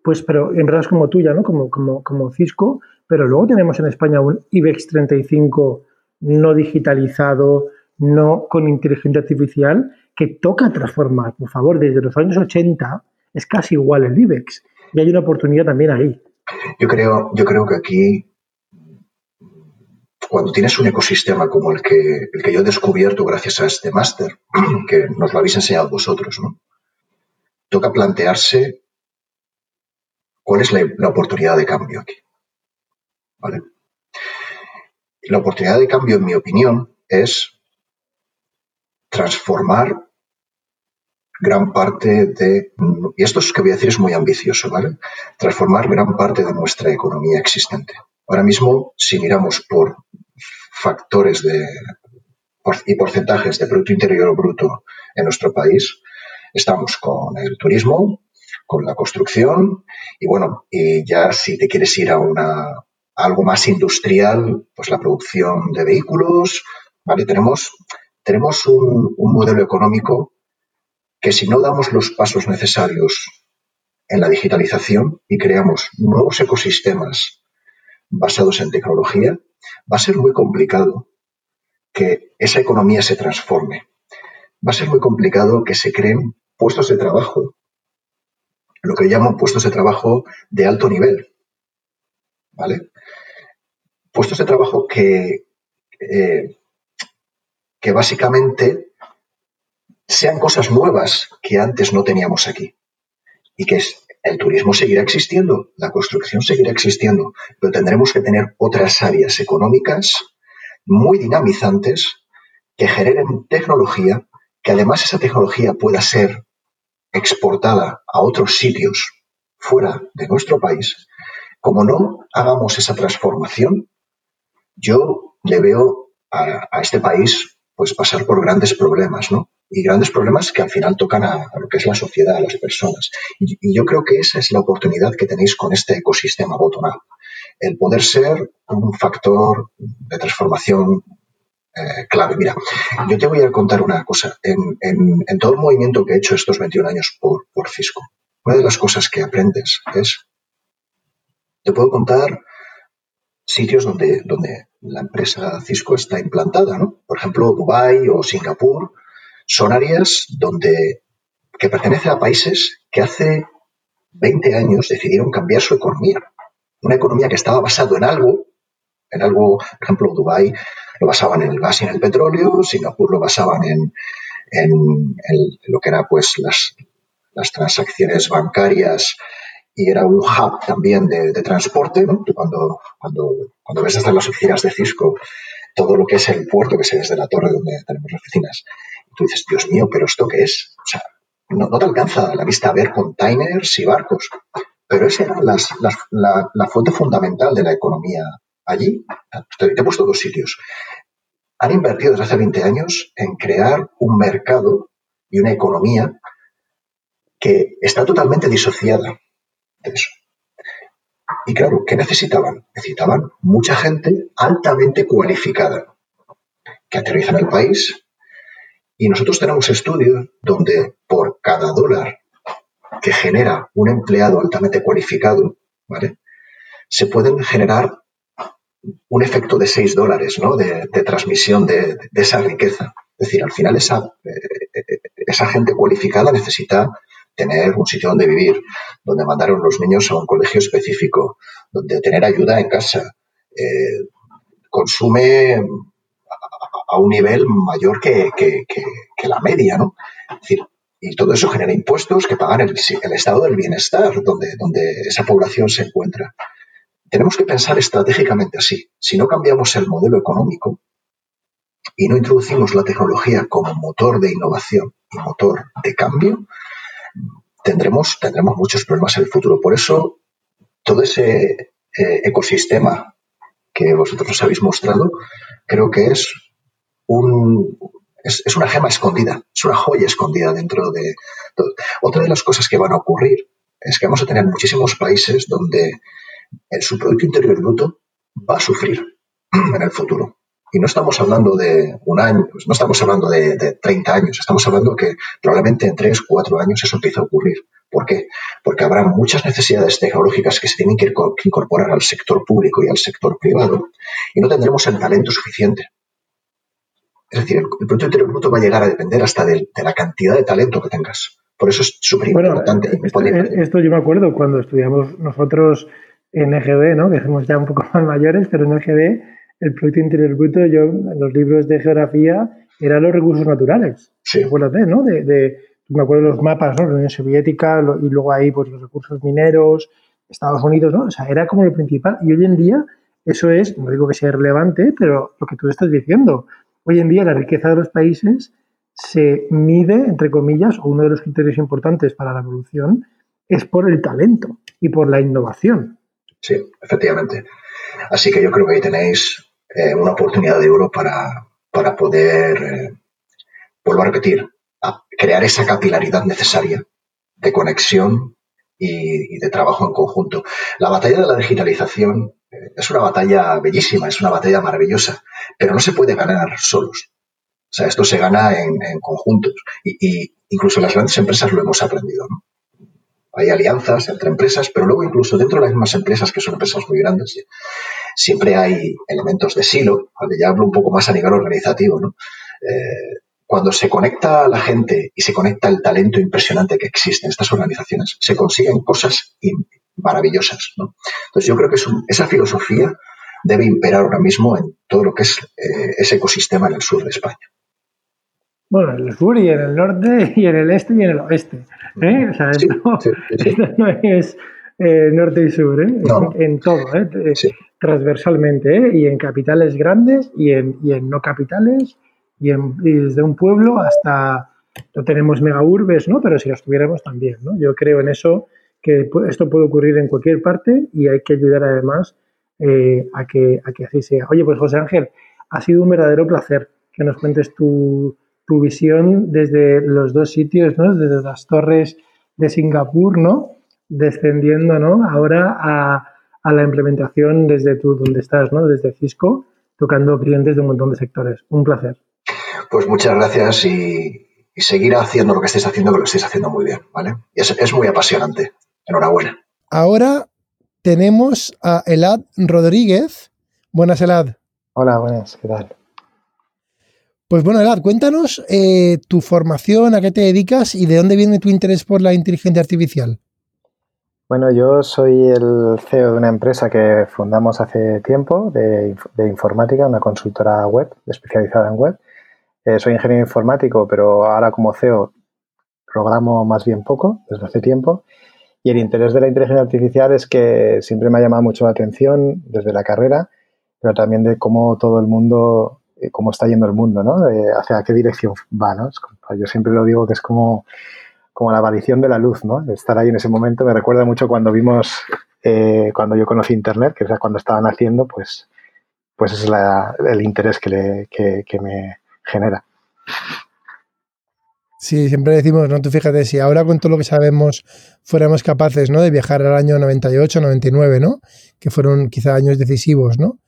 pues, pero en verdad como tuya, ¿no? Como, como, como Cisco, pero luego tenemos en España un IBEX 35 no digitalizado, no con inteligencia artificial, que toca transformar. Por favor, desde los años 80 es casi igual el IBEX y hay una oportunidad también ahí. Yo creo, yo creo que aquí, cuando tienes un ecosistema como el que, el que yo he descubierto gracias a este máster, que nos lo habéis enseñado vosotros, toca plantearse cuál es la, la oportunidad de cambio aquí. ¿Vale? La oportunidad de cambio, en mi opinión, es transformar gran parte de, y esto es que voy a decir es muy ambicioso, ¿vale? Transformar gran parte de nuestra economía existente. Ahora mismo, si miramos por factores de, y porcentajes de Producto Interior Bruto en nuestro país, estamos con el turismo, con la construcción y bueno, y ya si te quieres ir a una algo más industrial, pues la producción de vehículos, ¿vale? Tenemos, tenemos un, un modelo económico que si no damos los pasos necesarios en la digitalización y creamos nuevos ecosistemas basados en tecnología, va a ser muy complicado que esa economía se transforme. Va a ser muy complicado que se creen puestos de trabajo, lo que llamo puestos de trabajo de alto nivel. ¿Vale? Puestos de trabajo que, eh, que básicamente sean cosas nuevas que antes no teníamos aquí. Y que el turismo seguirá existiendo, la construcción seguirá existiendo, pero tendremos que tener otras áreas económicas muy dinamizantes que generen tecnología, que además esa tecnología pueda ser exportada a otros sitios fuera de nuestro país. Como no hagamos esa transformación, yo le veo a, este país pues pasar por grandes problemas, ¿no? Y grandes problemas que al final tocan a, lo que es la sociedad, a las personas. Y, yo creo que esa es la oportunidad que tenéis con este ecosistema bottom-up. El poder ser un factor de transformación eh, clave. Mira, yo te voy a contar una cosa. En, todo el movimiento que he hecho estos 21 años por, por Cisco, una de las cosas que aprendes es, te puedo contar sitios donde, donde la empresa Cisco está implantada, ¿no? Por ejemplo, Dubái o Singapur son áreas donde que pertenecen a países que hace 20 años decidieron cambiar su economía. Una economía que estaba basada en algo, en algo, por ejemplo, Dubái lo basaban en el gas y en el petróleo, Singapur lo basaban en, en, lo que era pues las, las transacciones bancarias y era un hub también de, transporte. ¿no? Cuando, cuando, cuando ves desde las oficinas de Cisco todo lo que es el puerto, que se desde la torre donde tenemos las oficinas, tú dices, Dios mío, ¿pero esto qué es? O sea, no, te alcanza la vista a ver containers y barcos, pero esa era la, fuente fundamental de la economía allí. Te, te he puesto dos sitios. Han invertido desde hace 20 años en crear un mercado y una economía que está totalmente disociada eso. Y claro, ¿qué necesitaban? Necesitaban mucha gente altamente cualificada que aterriza en el país. Y nosotros tenemos estudios donde por cada dólar que genera un empleado altamente cualificado, ¿vale? Se pueden generar un efecto de 6 dólares ¿no? de, transmisión de, esa riqueza. Es decir, al final esa, eh, esa gente cualificada necesita tener un sitio donde vivir, donde mandar a los niños a un colegio específico, donde tener ayuda en casa, eh, consume a, un nivel mayor que, la media, ¿no? Es decir, y todo eso genera impuestos que pagan el, estado del bienestar donde, donde esa población se encuentra. Tenemos que pensar estratégicamente así. Si no cambiamos el modelo económico y no introducimos la tecnología como motor de innovación y motor de cambio, tendremos, tendremos muchos problemas en el futuro. Por eso, todo ese eh, ecosistema que vosotros nos habéis mostrado, creo que es un, es, una gema escondida, es una joya escondida dentro de todo. Otra de las cosas que van a ocurrir es que vamos a tener muchísimos países donde su Producto Interior Bruto va a sufrir en el futuro. Y no estamos hablando de un año, pues no estamos hablando de, de 30 años, estamos hablando que probablemente en 3, 4 años eso empiece a ocurrir. ¿Por qué? Porque habrá muchas necesidades tecnológicas que se tienen que incorporar al sector público y al sector privado y no tendremos el talento suficiente. Es decir, el, Producto Interior Bruto va a llegar a depender hasta de, la cantidad de talento que tengas. Por eso es súper importante. Bueno, esto, yo me acuerdo cuando estudiamos nosotros en EGB, ¿no? que somos ya un poco más mayores, pero en EGB el Producto Interior Bruto, yo en los libros de geografía, eran los recursos naturales. Sí. Acuérdate, ¿no? De, me acuerdo de los mapas, ¿no? La Unión Soviética y luego ahí pues los recursos mineros, Estados Unidos, ¿no? O sea, era como lo principal. Y hoy en día eso es, no digo que sea relevante, pero lo que tú estás diciendo, hoy en día la riqueza de los países se mide, entre comillas, o uno de los criterios importantes para la evolución es por el talento y por la innovación. Sí, efectivamente. Así que yo creo que ahí tenéis eh, una oportunidad de oro para, para poder, eh, vuelvo a repetir, crear esa capilaridad necesaria de conexión y, de trabajo en conjunto. La batalla de la digitalización es una batalla bellísima, es una batalla maravillosa, pero no se puede ganar solos. O sea, esto se gana en, conjuntos. Y, incluso las grandes empresas lo hemos aprendido. Hay alianzas entre empresas, pero luego incluso dentro de las mismas empresas, que son empresas muy grandes, siempre hay elementos de silo. Ya hablo un poco más a nivel organizativo. ¿no? Eh, cuando se conecta la gente y se conecta el talento impresionante que existe en estas organizaciones, se consiguen cosas maravillosas. ¿no? Entonces yo creo que esa filosofía debe imperar ahora mismo en todo lo que es eh, ese ecosistema en el sur de España. Bueno, en el sur y en el norte y en el este y en el oeste. ¿eh? O sea, esto, no es eh, norte y sur, ¿eh? en, todo, transversalmente, y en capitales grandes y en, y en no capitales y, desde un pueblo hasta, no tenemos mega urbes, ¿no? Pero si las tuviéramos también, ¿no? Yo creo en eso, que esto puede ocurrir en cualquier parte y hay que ayudar además eh, a, que, a que así sea. Oye, pues José Ángel, ha sido un verdadero placer que nos cuentes tu, tu visión desde los dos sitios, ¿no? Desde las torres de Singapur, ¿no? Descendiendo, ¿no? Ahora a, la implementación desde tú, donde estás, ¿no? Desde Cisco, tocando clientes de un montón de sectores. Un placer. Pues muchas gracias y, seguir haciendo lo que estáis haciendo, que lo estáis haciendo muy bien, ¿vale? Es, es muy apasionante. Enhorabuena. Ahora tenemos a Elad Rodríguez. Buenas, Elad. Hola, buenas, ¿qué tal? Pues bueno, Elad, cuéntanos eh, tu formación, a qué te dedicas y de dónde viene tu interés por la inteligencia artificial. Bueno, yo soy el CEO de una empresa que fundamos hace tiempo de, informática, una consultora web especializada en web. Eh, soy ingeniero informático, pero ahora como CEO programo más bien poco, desde hace tiempo. Y el interés de la inteligencia artificial es que siempre me ha llamado mucho la atención desde la carrera, pero también de cómo todo el mundo eh, cómo está yendo el mundo, ¿no? hacia qué dirección va, ¿no? yo siempre lo digo que es como, como la aparición de la luz, ¿no? Estar ahí en ese momento me recuerda mucho cuando vimos, eh, cuando yo conocí Internet, que es cuando estaban haciendo, pues, pues es el interés que, le, que, me genera. Sí, siempre decimos, ¿no? Tú fíjate, si ahora con todo lo que sabemos fuéramos capaces, ¿no? De viajar al año 98, 99, ¿no? Que fueron quizá años decisivos, ¿no?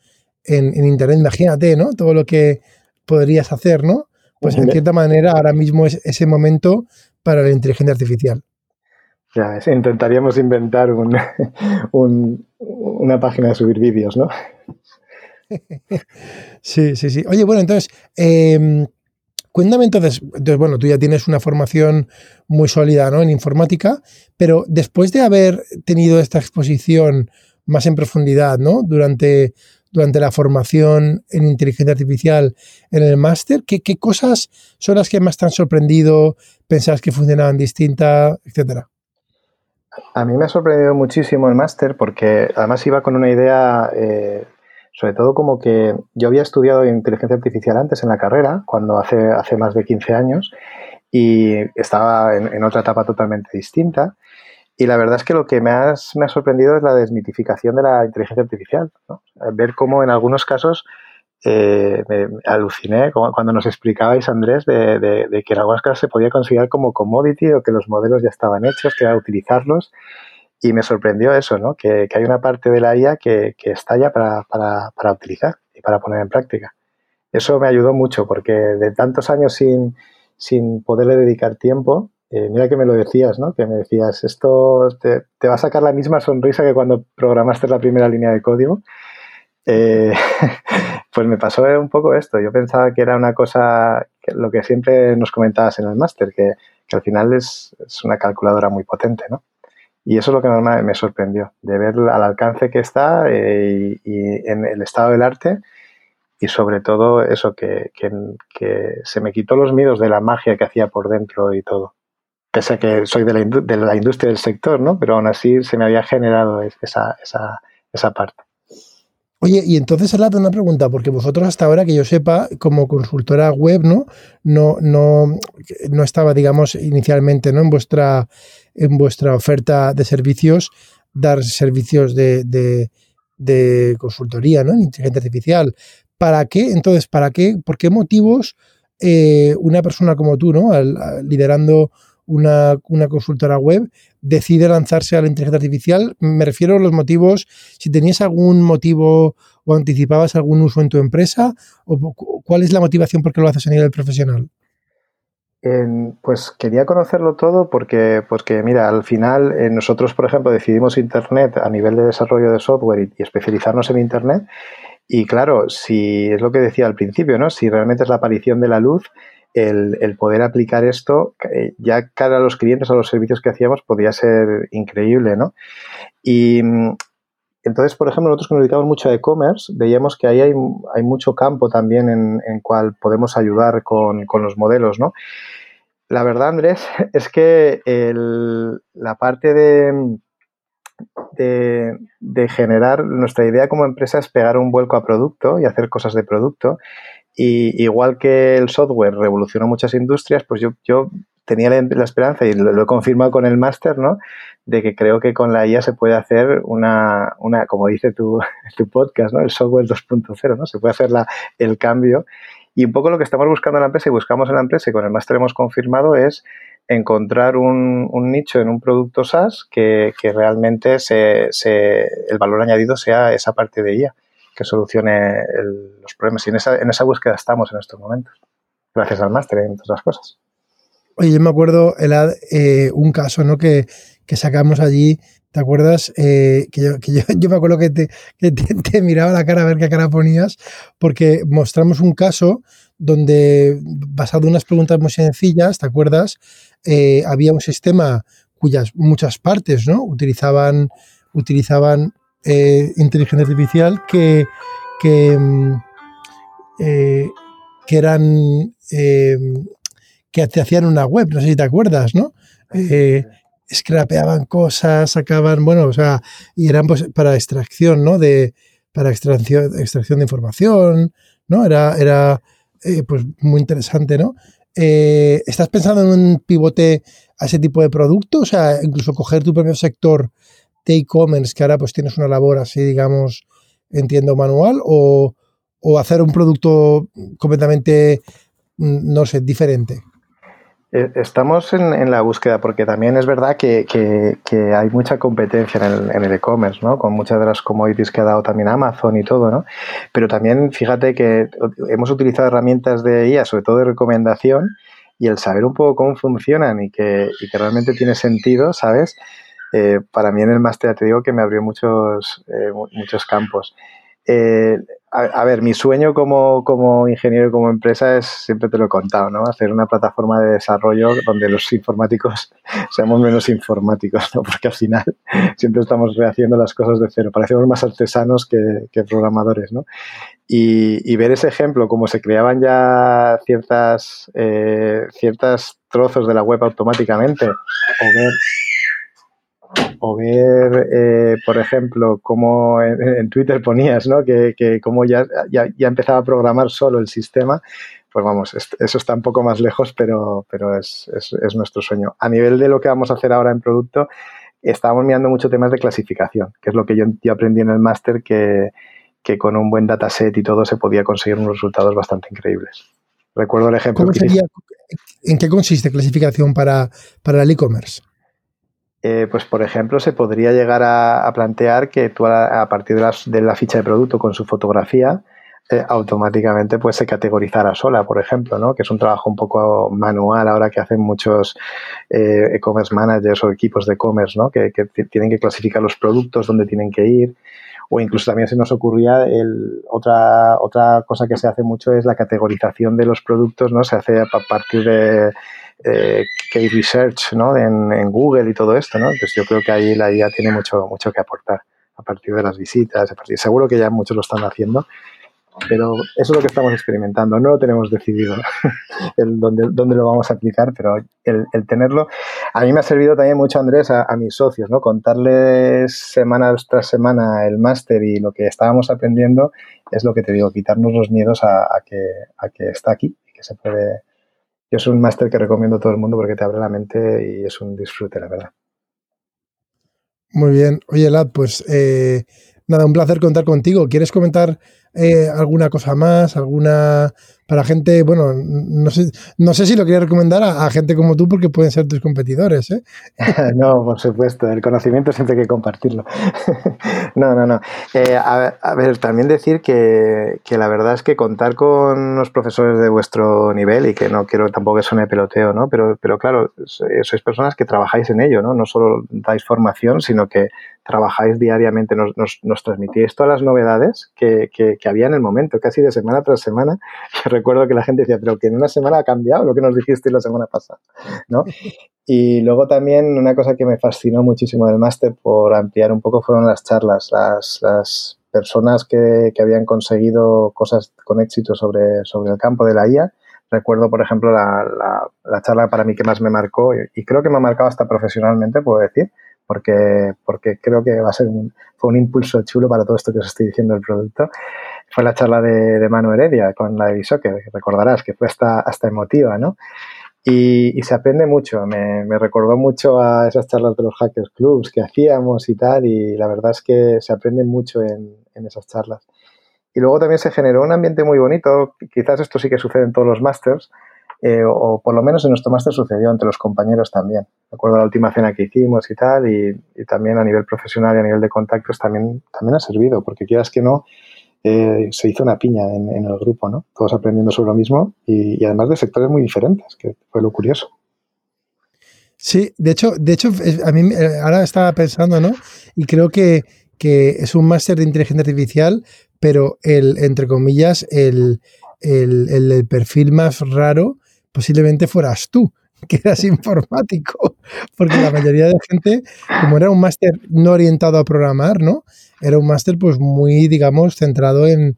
en, Internet, imagínate, ¿no? Todo lo que podrías hacer, ¿no? Pues en cierta manera ahora mismo es ese momento para la inteligencia artificial. Ya intentaríamos inventar un, una página de subir vídeos, ¿no? sí, sí, sí. Oye, bueno, entonces, em, cuéntame entonces, entonces, bueno, tú ya tienes una formación muy sólida, ¿no? En informática, pero después de haber tenido esta exposición más en profundidad, ¿no? Durante durante la formación en inteligencia artificial en el máster? ¿Qué, cosas son las que más te han sorprendido? ¿Pensabas que funcionaban distinta, etcétera? A mí me ha sorprendido muchísimo el máster porque además iba con una idea, eh, sobre todo como que yo había estudiado inteligencia artificial antes en la carrera, cuando hace, hace más de 15 años, y estaba en otra etapa totalmente distinta. Y la verdad es que lo que me, ha sorprendido es la desmitificación de la inteligencia artificial. Ver cómo en algunos casos eh, me aluciné cuando nos explicabais, Andrés, de, que en algunos casos se podía considerar como commodity o que los modelos ya estaban hechos, que era utilizarlos. Y me sorprendió eso, ¿no? que, hay una parte de la IA que, está ya para, para, utilizar y para poner en práctica. Eso me ayudó mucho porque de tantos años sin, sin poderle dedicar tiempo, eh, mira que me lo decías, ¿no? Que me decías, esto te, va a sacar la misma sonrisa que cuando programaste la primera línea de código. Eh, pues me pasó un poco esto. Yo pensaba que era una cosa, lo que siempre nos comentabas en el máster, que, al final es, una calculadora muy potente, ¿no? Y eso es lo que me, me sorprendió, de ver al alcance que está eh, y, en el estado del arte y sobre todo eso, que, que se me quitó los miedos de la magia que hacía por dentro y todo pese a que soy de la, industria del sector, ¿no? Pero aún así se me había generado esa, esa, esa parte. Oye, y entonces, Alad, una pregunta, porque vosotros hasta ahora, que yo sepa, como consultora web, ¿no? No, no, no estaba, digamos, inicialmente, ¿no? En vuestra, en vuestra oferta de servicios, dar servicios de, de, consultoría, ¿no? En inteligencia artificial. ¿Para qué? Entonces, ¿para qué? ¿Por qué motivos eh, una persona como tú, ¿no? liderando una, consultora web decide lanzarse a la inteligencia artificial? Me refiero a los motivos, si tenías algún motivo o anticipabas algún uso en tu empresa, o cuál es la motivación por qué lo haces a nivel profesional. Pues quería conocerlo todo porque, porque mira, al final eh, nosotros, por ejemplo, decidimos Internet a nivel de desarrollo de software y, especializarnos en Internet. Y claro, si es lo que decía al principio, ¿no? Si realmente es la aparición de la luz, el, poder aplicar esto eh, ya cara a los clientes, a los servicios que hacíamos, podía ser increíble, ¿no? Y entonces, por ejemplo, nosotros que nos dedicamos mucho a e-commerce, veíamos que ahí hay, mucho campo también en, en cual podemos ayudar con, los modelos, ¿no? La verdad, Andrés, es que la parte de, de, de, generar nuestra idea como empresa es pegar un vuelco a producto y hacer cosas de producto. Y igual que el software revolucionó muchas industrias, pues yo, yo tenía la, esperanza, y lo, he confirmado con el máster, ¿no? De que creo que con la IA se puede hacer una, una como dice tu, tu podcast, ¿no? El software 2.0, ¿no? Se puede hacer la, el cambio Y un poco lo que estamos buscando en la empresa y buscamos en la empresa y con el máster hemos confirmado es encontrar un, nicho en un producto SaaS que, realmente se, el valor añadido sea esa parte de IA que solucione los problemas. Y en esa, en esa búsqueda estamos en estos momentos, gracias al máster, entre otras cosas. Oye, yo me acuerdo, Elad, eh, un caso ¿no? que, que sacamos allí ¿Te acuerdas? Eh, que, yo, me acuerdo que, te, que te, miraba la cara a ver qué cara ponías, porque mostramos un caso donde, basado en unas preguntas muy sencillas, ¿te acuerdas? Eh, había un sistema cuyas muchas partes ¿no? utilizaban, utilizaban inteligencia artificial que, que, mm, que eran que te hacían una web, no sé si te acuerdas, ¿no? scrapeaban cosas, sacaban, bueno, o sea, y eran pues para extracción, ¿no? De, para extracción, extracción de información, ¿no? Era, era eh, pues muy interesante, ¿no? Eh, ¿Estás pensando en un pivote a ese tipo de producto? O sea, incluso coger tu propio sector de e-commerce, que ahora pues tienes una labor así, digamos, entiendo, manual, o, o hacer un producto completamente, mm, no sé, diferente. Eh, estamos en, la búsqueda porque también es verdad que, hay mucha competencia en el e-commerce, ¿no? Con muchas de las commodities que ha dado también Amazon y todo, ¿no? Pero también fíjate que hemos utilizado herramientas de IA, sobre todo de recomendación, y el saber un poco cómo funcionan y que, realmente tiene sentido, ¿sabes? Eh, para mí en el máster te digo que me abrió muchos, eh, muchos campos. Eh, a, ver, mi sueño como, como, ingeniero y como empresa es, siempre te lo he contado, ¿no? Hacer una plataforma de desarrollo donde los informáticos seamos menos informáticos, ¿no? Porque al final siempre estamos rehaciendo las cosas de cero. Parecemos más artesanos que, programadores, ¿no? Y, ver ese ejemplo, cómo se creaban ya ciertas, eh, ciertas trozos de la web automáticamente, o ver o ver, eh, por ejemplo, como en, Twitter ponías, ¿no? Que, que como ya, ya, empezaba a programar solo el sistema, pues vamos, eso está un poco más lejos, pero, pero es, es, nuestro sueño. A nivel de lo que vamos a hacer ahora en producto, estábamos mirando mucho temas de clasificación, que es lo que yo, aprendí en el máster, que, que, con un buen dataset y todo se podía conseguir unos resultados bastante increíbles. Recuerdo el ejemplo. ¿En qué consiste clasificación para, para el e-commerce? Eh, pues por ejemplo, se podría llegar a, plantear que tú a, partir de la, ficha de producto con su fotografía, eh, automáticamente pues se categorizara sola, por ejemplo, ¿no? que es un trabajo un poco manual ahora que hacen muchos eh, e-commerce managers o equipos de e-commerce, ¿no? que, tienen que clasificar los productos, dónde tienen que ir, o incluso también se nos ocurría el, otra, otra cosa que se hace mucho es la categorización de los productos, ¿no? se hace a partir de eh, K-Research ¿no? En, Google y todo esto, ¿no? Pues yo creo que ahí la IA tiene mucho, mucho que aportar a partir de las visitas, a partir, seguro que ya muchos lo están haciendo, pero eso es lo que estamos experimentando, no lo tenemos decidido el dónde, dónde, lo vamos a aplicar, pero el, tenerlo, a mí me ha servido también mucho, Andrés, a, mis socios, ¿no? Contarles semana tras semana el máster y lo que estábamos aprendiendo es lo que te digo, quitarnos los miedos a, que, a que está aquí y que se puede es un máster que recomiendo a todo el mundo porque te abre la mente y es un disfrute, la verdad. Muy bien. Oye, Lad, pues eh, nada, un placer contar contigo. ¿Quieres comentar eh, alguna cosa más? ¿Alguna para gente, bueno, no sé, no sé si lo quería recomendar a, gente como tú porque pueden ser tus competidores, ¿eh? no, por supuesto, el conocimiento siempre hay que compartirlo. no, no, no. Eh, a, ver, también decir que, la verdad es que contar con unos profesores de vuestro nivel y que no quiero tampoco que suene peloteo, ¿no? Pero, pero claro, sois personas que trabajáis en ello, ¿no? No solo dais formación, sino que trabajáis diariamente, nos, nos, nos transmitís todas las novedades que, que, que, había en el momento, casi de semana tras semana. recuerdo que la gente decía, pero que en una semana ha cambiado lo que nos dijiste la semana pasada, ¿no? Y luego también una cosa que me fascinó muchísimo del máster por ampliar un poco fueron las charlas, las, personas que, habían conseguido cosas con éxito sobre, sobre el campo de la IA. Recuerdo, por ejemplo, la, la, charla para mí que más me marcó y creo que me ha marcado hasta profesionalmente, puedo decir, porque, porque creo que va a ser un, fue un impulso chulo para todo esto que os estoy diciendo del producto fue la charla de, de Manu Heredia con la de que recordarás que fue hasta, hasta emotiva, ¿no? Y, se aprende mucho, me, recordó mucho a esas charlas de los Hackers Clubs que hacíamos y tal, y la verdad es que se aprende mucho en, esas charlas. y luego también se generó un ambiente muy bonito, quizás esto sí que sucede en todos los másters, eh, o por lo menos en nuestro máster sucedió entre los compañeros también. Me acuerdo la última cena que hicimos y tal, y, también a nivel profesional y a nivel de contactos también, también ha servido, porque quieras que no, eh, se hizo una piña en, el grupo, ¿no? Todos aprendiendo sobre lo mismo y, además de sectores muy diferentes, que fue lo curioso. Sí, de hecho, de hecho, a mí eh, ahora estaba pensando, ¿no? Y creo que, que es un máster de inteligencia artificial, pero el, entre comillas, el, el, el, perfil más raro posiblemente fueras tú, que eras informático, porque la mayoría de la gente, como era un máster no orientado a programar, ¿no? Era un máster pues muy, digamos, centrado en,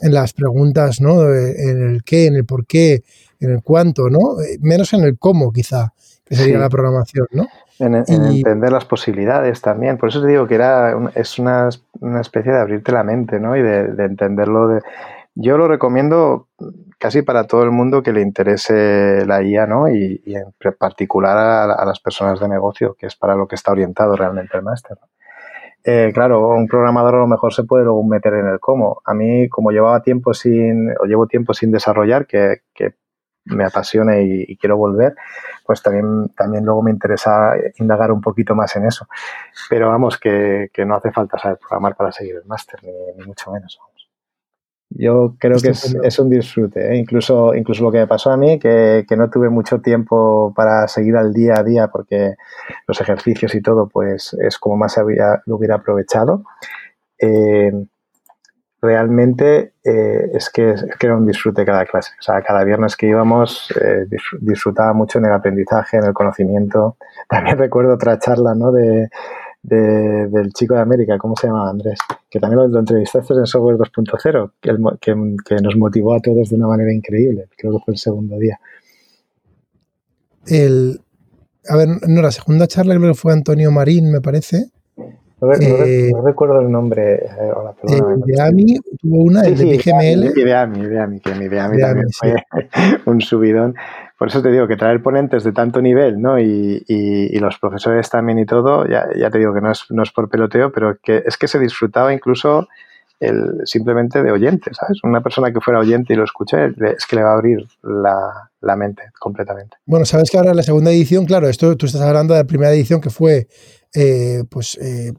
en las preguntas, ¿no? En el qué, en el por qué, en el cuánto, ¿no? Menos en el cómo, quizá que sería la programación, ¿no? En, entender las posibilidades también. Por eso te digo que era es una, especie de abrirte la mente, ¿no? Y de, entenderlo. De... Yo lo recomiendo casi para todo el mundo que le interese la IA, ¿no? Y, en particular a, las personas de negocio, que es para lo que está orientado realmente el máster. Eh, claro, un programador a lo mejor se puede luego meter en el cómo. A mí, como llevaba tiempo sin, o llevo tiempo sin desarrollar, que, que me apasiona y, quiero volver, pues también, también luego me interesa indagar un poquito más en eso. Pero vamos, que, no hace falta saber programar para seguir el máster, ni, mucho menos. Yo creo que es, un disfrute, ¿eh? incluso, incluso lo que me pasó a mí, que, no tuve mucho tiempo para seguir al día a día porque los ejercicios y todo, pues es como más había, lo hubiera aprovechado. Eh, realmente eh, es, que, era un disfrute cada clase. O sea, cada viernes que íbamos eh, disfrutaba mucho en el aprendizaje, en el conocimiento. También recuerdo otra charla ¿no? de, del chico de América, ¿cómo se llamaba Andrés? Que también lo, entrevistaste en Software 2.0, que, que, nos motivó a todos de una manera increíble. Creo que fue el segundo día. El, a ver, no, la segunda charla creo que fue Antonio Marín, me parece. No, eh, recuerdo el nombre. Eh, hola, de AMI tuvo una, el de. Y de AMI, de AMI, que mi de AMI también fue un subidón. Por eso te digo que traer ponentes de tanto nivel, ¿no? Y, los profesores también y todo, ya, te digo que no es, por peloteo, pero que es que se disfrutaba incluso simplemente de oyente, ¿sabes? Una persona que fuera oyente y lo escuche, es que le va a abrir la, mente completamente. Bueno, sabes que ahora la segunda edición, claro, esto tú estás hablando de la primera edición que fue eh, pues eh,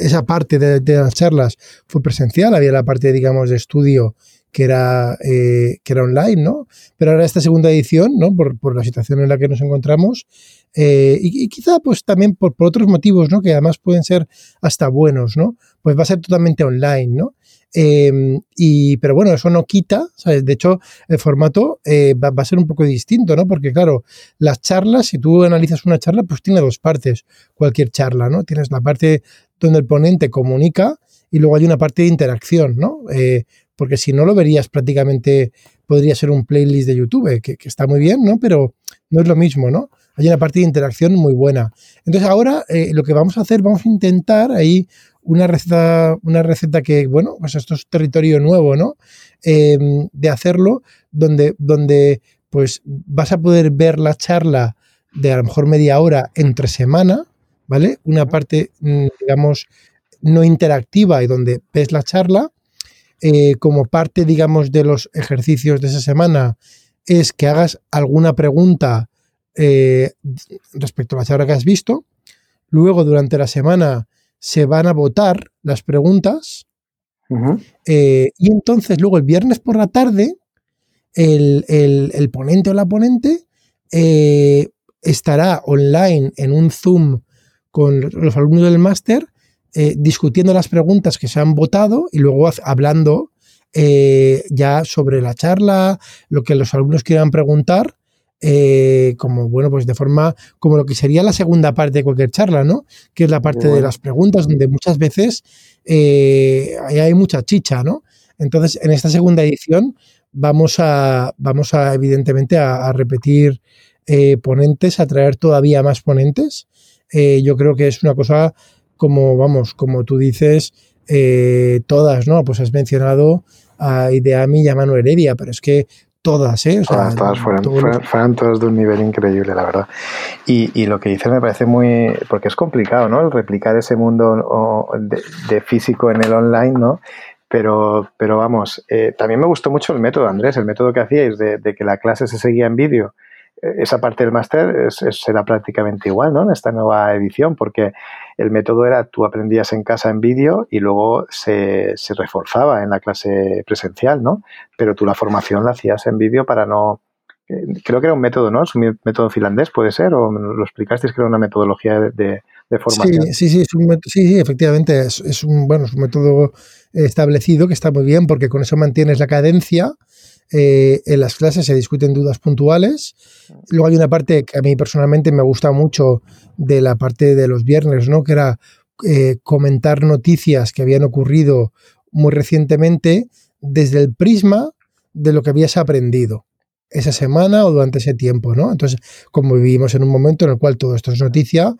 esa parte de, las charlas fue presencial, había la parte, digamos, de estudio que era, eh, que era online, ¿no? Pero ahora esta segunda edición, ¿no? Por, por la situación en la que nos encontramos, eh, y, quizá pues también por, por, otros motivos, ¿no? Que además pueden ser hasta buenos, ¿no? Pues va a ser totalmente online, ¿no? Em, y, pero bueno, eso no quita, ¿sabes? De hecho, el formato eh, va, a ser un poco distinto, ¿no? Porque claro, las charlas, si tú analizas una charla, pues tiene dos partes, cualquier charla, ¿no? Tienes la parte donde el ponente comunica y luego hay una parte de interacción, ¿no? Eh, porque si no lo verías prácticamente, podría ser un playlist de YouTube, que, que, está muy bien, ¿no? Pero no es lo mismo, ¿no? Hay una parte de interacción muy buena. Entonces ahora eh, lo que vamos a hacer, vamos a intentar ahí una receta, una receta que, bueno, pues esto es territorio nuevo, ¿no? Em, de hacerlo, donde, donde pues vas a poder ver la charla de a lo mejor media hora entre semana, ¿vale? Una parte, mm, digamos, no interactiva y donde ves la charla, eh, como parte, digamos, de los ejercicios de esa semana, es que hagas alguna pregunta eh, respecto a la charla que has visto. Luego, durante la semana, se van a votar las preguntas. Eh, y entonces, luego el viernes por la tarde, el, ponente o la ponente estará online en un Zoom con los alumnos del máster eh, discutiendo las preguntas que se han votado y luego hablando ya sobre la charla, lo que los alumnos quieran preguntar eh, como, bueno, pues de forma, como lo que sería la segunda parte de cualquier charla, ¿no? Que es la parte de las preguntas, donde muchas veces eh, hay mucha chicha, ¿no? Entonces, en esta segunda edición vamos a, vamos a evidentemente, a, repetir eh, ponentes, a traer todavía más ponentes. yo creo que es una cosa como, vamos, como tú dices, todas, ¿no? Pues has mencionado a Ideami y a Manu Heredia, pero es que todas, ¿eh? todas, todas fueron, fueron, todas de un nivel increíble, la verdad. Y, y, lo que dices me parece muy. porque es complicado, ¿no? El replicar ese mundo de, físico en el online, ¿no? Pero, pero vamos, eh, también me gustó mucho el método, Andrés, el método que hacíais de, de que la clase se seguía en vídeo esa parte del máster será prácticamente igual, ¿no? En esta nueva edición, porque el método era tú aprendías en casa en vídeo y luego se, se, reforzaba en la clase presencial, ¿no? Pero tú la formación la hacías en vídeo para no... Eh, creo que era un método, ¿no? Es un método finlandés, ¿puede ser? ¿O lo explicasteis que era una metodología de, de, formación? Sí, sí, sí, es un, sí, sí efectivamente. Es, es, un, bueno, es un método establecido que está muy bien porque con eso mantienes la cadencia eh, en las clases se discuten dudas puntuales. Luego hay una parte que a mí personalmente me gusta mucho de la parte de los viernes, ¿no? Que era eh, comentar noticias que habían ocurrido muy recientemente desde el prisma de lo que habías aprendido esa semana o durante ese tiempo, ¿no? Entonces, como vivimos en un momento en el cual todo esto es noticia,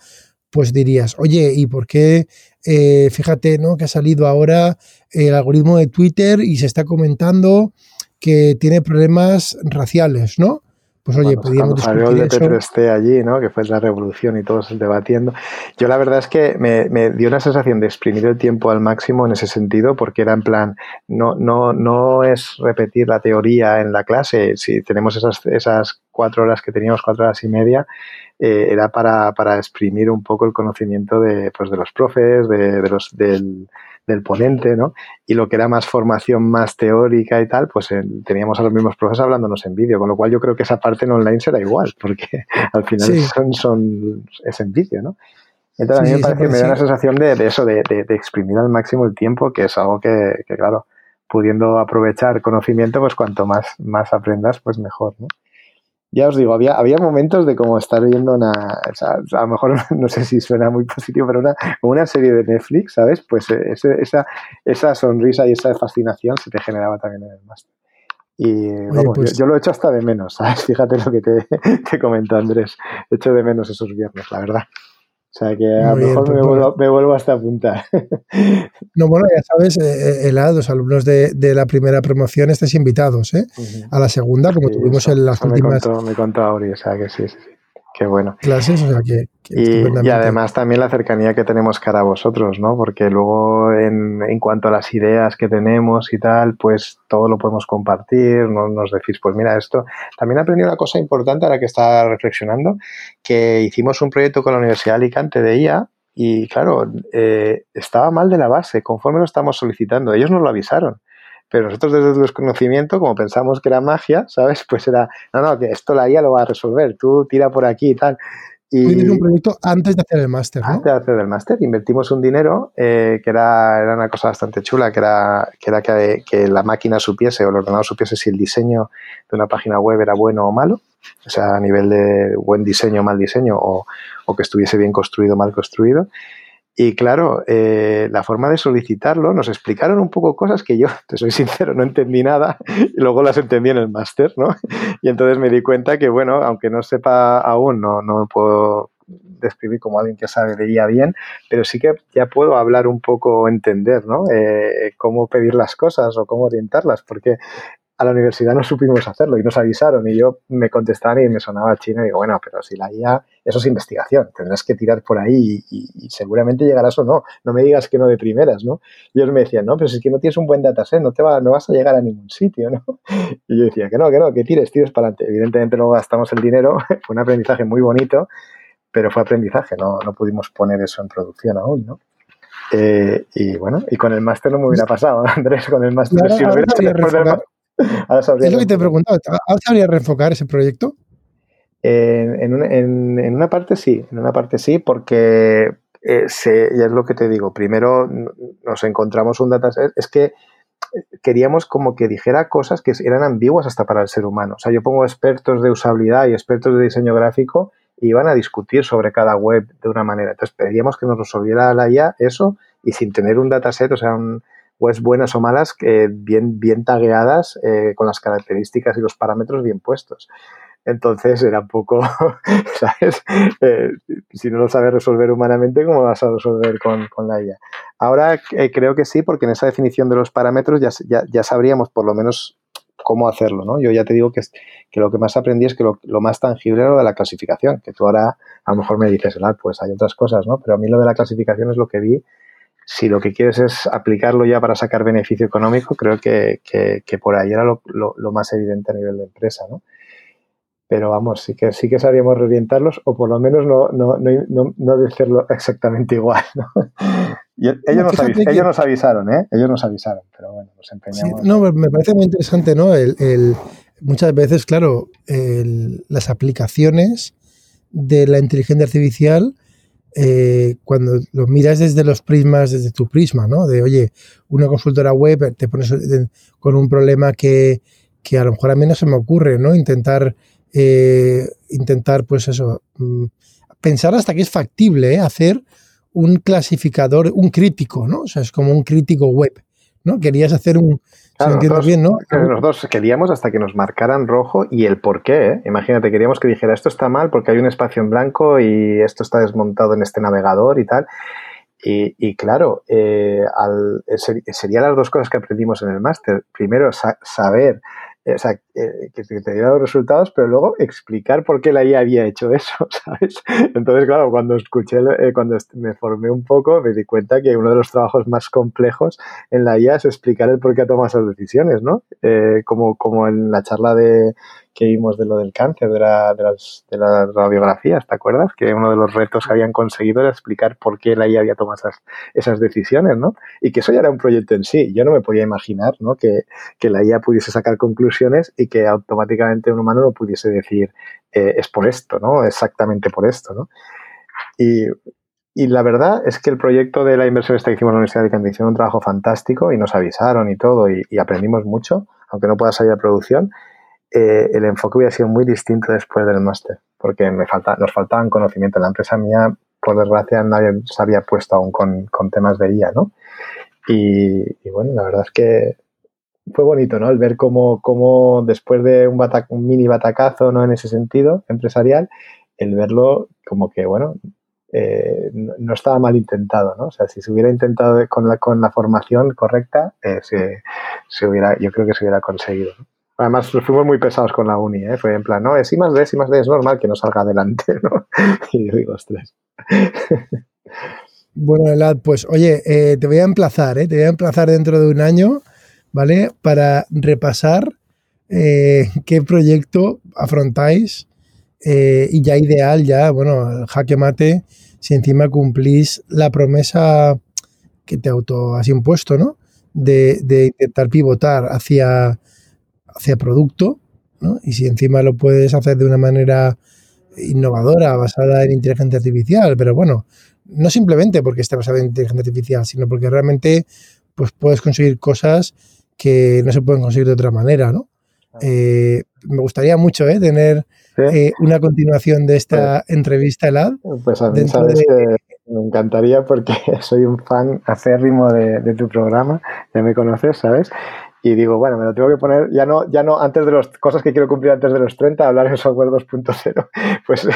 pues dirías, oye, ¿y por qué? Eh, fíjate, ¿no? Que ha salido ahora el algoritmo de Twitter y se está comentando que tiene problemas raciales, ¿no? Pues oye, podríamos discutir el de P3T allí, ¿no? Que fue la revolución y todos debatiendo. Yo la verdad es que me, dio una sensación de exprimir el tiempo al máximo en ese sentido, porque era en plan, no, no, no es repetir la teoría en la clase. Si tenemos esas, esas cuatro horas que teníamos, cuatro horas y media, eh, era para, para, exprimir un poco el conocimiento de, pues, de los profes, de, de los, del, del ponente, ¿no? Y lo que era más formación más teórica y tal, pues eh, teníamos a los mismos profesores hablándonos en vídeo, con lo cual yo creo que esa parte en online será igual, porque al final son, son, es en vídeo, ¿no? Entonces a mí me parece que me da la sensación de, eso, de, de, exprimir al máximo el tiempo, que es algo que, que, claro, pudiendo aprovechar conocimiento, pues cuanto más, más aprendas, pues mejor, ¿no? Ya os digo, había, había momentos de como estar viendo una, a lo mejor no sé si suena muy positivo, pero una, una serie de Netflix, ¿sabes? Pues eh, esa, esa sonrisa y esa fascinación se te generaba también en el máster. Y vamos, pues yo, lo he hecho hasta de menos, ¿sabes? Fíjate lo que te, te comentó Andrés. He hecho de menos esos viernes, la verdad. O sea que a lo mejor pues me, vuelvo, me, vuelvo, hasta apuntar. No, bueno, ya sabes, eh, eh los alumnos de, de, la primera promoción estáis invitados, ¿eh? A la segunda, como tuvimos en las últimas. Me contó, me contó Auri, o sea que sí, sí, sí. Qué bueno. Clases, o sea que. y, además también la cercanía que tenemos cara a vosotros, ¿no? Porque luego, en, en, cuanto a las ideas que tenemos y tal, pues todo lo podemos compartir, nos, nos decís, pues mira, esto. También he aprendido una cosa importante a la que estaba reflexionando, que hicimos un proyecto con la Universidad de Alicante de IA y, claro, eh, estaba mal de la base, conforme lo estamos solicitando. Ellos nos lo avisaron. Pero nosotros desde el desconocimiento, como pensamos que era magia, ¿sabes? Pues era, no, no, que esto la IA lo va a resolver, tú tira por aquí y tal. Y un proyecto antes de hacer el máster, ¿no? Antes de hacer el máster, invertimos un dinero eh, que era, era, una cosa bastante chula, que era, que, era que, que, la máquina supiese o el ordenador supiese si el diseño de una página web era bueno o malo, o sea, a nivel de buen diseño o mal diseño, o, o que estuviese bien construido o mal construido. Y claro, eh, la forma de solicitarlo, nos explicaron un poco cosas que yo, te soy sincero, no entendí nada y luego las entendí en el máster, ¿no? Y entonces me di cuenta que, bueno, aunque no sepa aún, no, no puedo describir como alguien que sabe de bien, pero sí que ya puedo hablar un poco, entender, ¿no? Eh, cómo pedir las cosas o cómo orientarlas, porque a la universidad no supimos hacerlo y nos avisaron y yo me contestaban y me sonaba chino y digo, bueno, pero si la IA, eso es investigación, tendrás que tirar por ahí y, seguramente llegarás o no, no me digas que no de primeras, ¿no? Y ellos me decían, no, pero si es que no tienes un buen dataset, no, te va, no vas a llegar a ningún sitio, ¿no? Y yo decía, que no, que no, que tires, tires para adelante. Evidentemente no gastamos el dinero, fue un aprendizaje muy bonito, pero fue aprendizaje, no, no pudimos poner eso en producción aún, ¿no? Eh, y bueno, y con el máster no me hubiera pasado, Andrés, con el máster. si es lo que te he preguntado. ¿Ahora sabría reenfocar ese proyecto? En, una parte sí, en una parte sí, porque eh, ya es lo que te digo. Primero nos encontramos un dataset. Es que queríamos como que dijera cosas que eran ambiguas hasta para el ser humano. O sea, yo pongo expertos de usabilidad y expertos de diseño gráfico y iban a discutir sobre cada web de una manera. Entonces pedíamos que nos resolviera la IA eso y sin tener un dataset, o sea, un, pues buenas o malas, eh, bien, bien tagueadas eh, con las características y los parámetros bien puestos. Entonces era poco, ¿sabes? Eh, si no lo sabes resolver humanamente, ¿cómo lo vas a resolver con, la IA? Ahora creo que sí, porque en esa definición de los parámetros ya, ya, ya, sabríamos por lo menos cómo hacerlo, ¿no? Yo ya te digo que, que lo que más aprendí es que lo, más tangible era lo de la clasificación, que tú ahora a lo mejor me dices, pues hay otras cosas, ¿no? Pero a mí lo de la clasificación es lo que vi si lo que quieres es aplicarlo ya para sacar beneficio económico, creo que, por ahí era lo, más evidente a nivel de empresa, ¿no? Pero vamos, sí que sí que sabríamos reorientarlos o por lo menos no, no, no, no decirlo exactamente igual, ¿no? ellos, nos avisaron, ¿eh? Ellos nos avisaron, pero bueno, nos empeñamos. no, me parece muy interesante, ¿no? El, muchas veces, claro, las aplicaciones de la inteligencia artificial eh, cuando lo miras desde los prismas, desde tu prisma, ¿no? De, oye, una consultora web, te pones con un problema que, a lo mejor a mí no se me ocurre, ¿no? Intentar, eh, intentar pues eso, mm, pensar hasta que es factible ¿eh? hacer un clasificador, un crítico, ¿no? O sea, es como un crítico web, ¿no? Querías hacer un, nosotros, bien, ¿no? Nosotros queríamos hasta que nos marcaran rojo y el por qué. ¿eh? Imagínate, queríamos que dijera esto está mal porque hay un espacio en blanco y esto está desmontado en este navegador y tal. Y, claro, eh, serían las dos cosas que aprendimos en el máster. Primero, saber o sea, eh, que te diera los resultados, pero luego explicar por qué la IA había hecho eso, ¿sabes? Entonces, claro, cuando escuché, eh, cuando me formé un poco, me di cuenta que uno de los trabajos más complejos en la IA es explicar el por qué toma esas decisiones, ¿no? Eh, como, como en la charla de, que vimos de lo del cáncer, de, la, de, las, de radiografías, ¿te acuerdas? Que uno de los retos que habían conseguido era explicar por qué la IA había tomado esas, esas decisiones, ¿no? Y que eso ya era un proyecto en sí. Yo no me podía imaginar, ¿no? Que, que la IA pudiese sacar conclusiones y que automáticamente un humano no pudiese decir, eh, es por esto, ¿no? Exactamente por esto, ¿no? Y, y la verdad es que el proyecto de la inversión esta que hicimos en la Universidad de Alicante hicieron un trabajo fantástico y nos avisaron y todo y, y aprendimos mucho, aunque no pueda salir a producción. Eh, el enfoque hubiera sido muy distinto después del máster, porque me falta, nos faltaban conocimiento. En la empresa mía, por desgracia, nadie se había puesto aún con, temas de IA, ¿no? Y, bueno, la verdad es que fue bonito, ¿no? El ver cómo, cómo después de un, un mini batacazo, ¿no? En ese sentido, empresarial, el verlo como que, bueno, eh, no, estaba mal intentado, ¿no? O sea, si se hubiera intentado con la, con la formación correcta, eh, se, se, hubiera, yo creo que se hubiera conseguido. Además, fuimos muy pesados con la uni, ¿eh? Fue en plan, no, es I más D, es más D, es normal que no salga adelante, ¿no? Y yo digo, ostras. Bueno, pues oye, eh, te voy a emplazar, ¿eh? Te voy a emplazar dentro de un año, ¿vale? Para repasar eh, qué proyecto afrontáis eh, y ya ideal, ya, bueno, jaque mate, si encima cumplís la promesa que te auto has impuesto, ¿no? De, intentar pivotar hacia hacia producto, ¿no? Y si encima lo puedes hacer de una manera innovadora, basada en inteligencia artificial, pero bueno, no simplemente porque esté basada en inteligencia artificial, sino porque realmente pues puedes conseguir cosas que no se pueden conseguir de otra manera, ¿no? Eh, me gustaría mucho ¿eh? tener eh, una continuación de esta pues entrevista, Elad. Pues a mí sabes que me encantaría porque soy un fan acérrimo de, de, tu programa, ya me conoces, ¿sabes? Y digo, bueno, me lo tengo que poner, ya no, ya no antes de las cosas que quiero cumplir antes de los 30, hablar en software 2.0. Pues,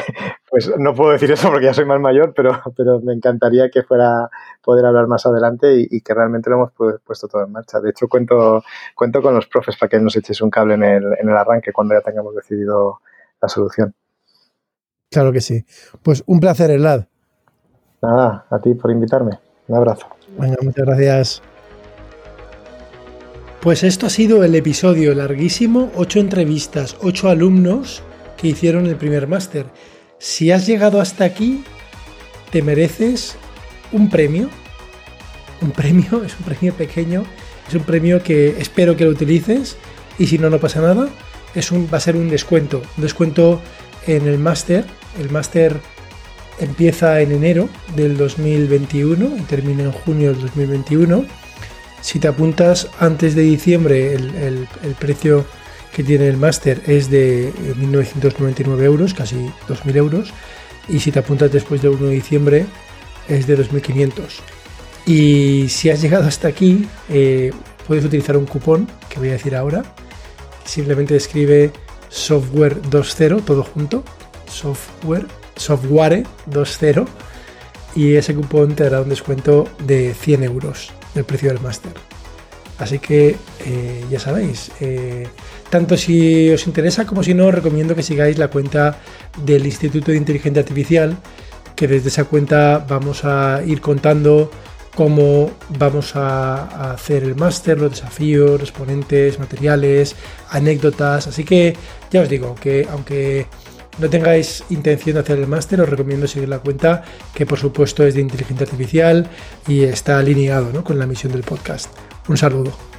pues no puedo decir eso porque ya soy más mayor, pero, pero me encantaría que fuera poder hablar más adelante y, que realmente lo hemos puesto todo en marcha. De hecho, cuento, cuento con los profes para que nos eches un cable en el, en el arranque cuando ya tengamos decidido la solución. Claro que sí. Pues un placer, Elad. Nada, a ti por invitarme. Un abrazo. Venga, muchas gracias. Pues esto ha sido el episodio larguísimo, ocho entrevistas, ocho alumnos que hicieron el primer máster. Si has llegado hasta aquí, te mereces un premio. Un premio, es un premio pequeño, es un premio que espero que lo utilices y si no, no pasa nada. Es un, va a ser un descuento, un descuento en el máster. El máster empieza en enero del 2021 y termina en junio del 2021 si te apuntas antes de diciembre, el, precio que tiene el máster es de 1.999 eh, euros, casi 2.000 euros. Y si te apuntas después del 1 de diciembre, es de 2.500. Y si has llegado hasta aquí, eh, puedes utilizar un cupón que voy a decir ahora. Simplemente escribe software 20, todo junto. Software, software 20. Y ese cupón te dará un descuento de 100 euros del precio del máster. Así que eh, ya sabéis, eh, tanto si os interesa como si no, os recomiendo que sigáis la cuenta del Instituto de Inteligencia Artificial, que desde esa cuenta vamos a ir contando cómo vamos a, hacer el máster, los desafíos, los ponentes, materiales, anécdotas. Así que ya os digo que aunque no tengáis intención de hacer el máster, os recomiendo seguir la cuenta, que por supuesto es de inteligencia artificial y está alineado con la misión del podcast. Un saludo.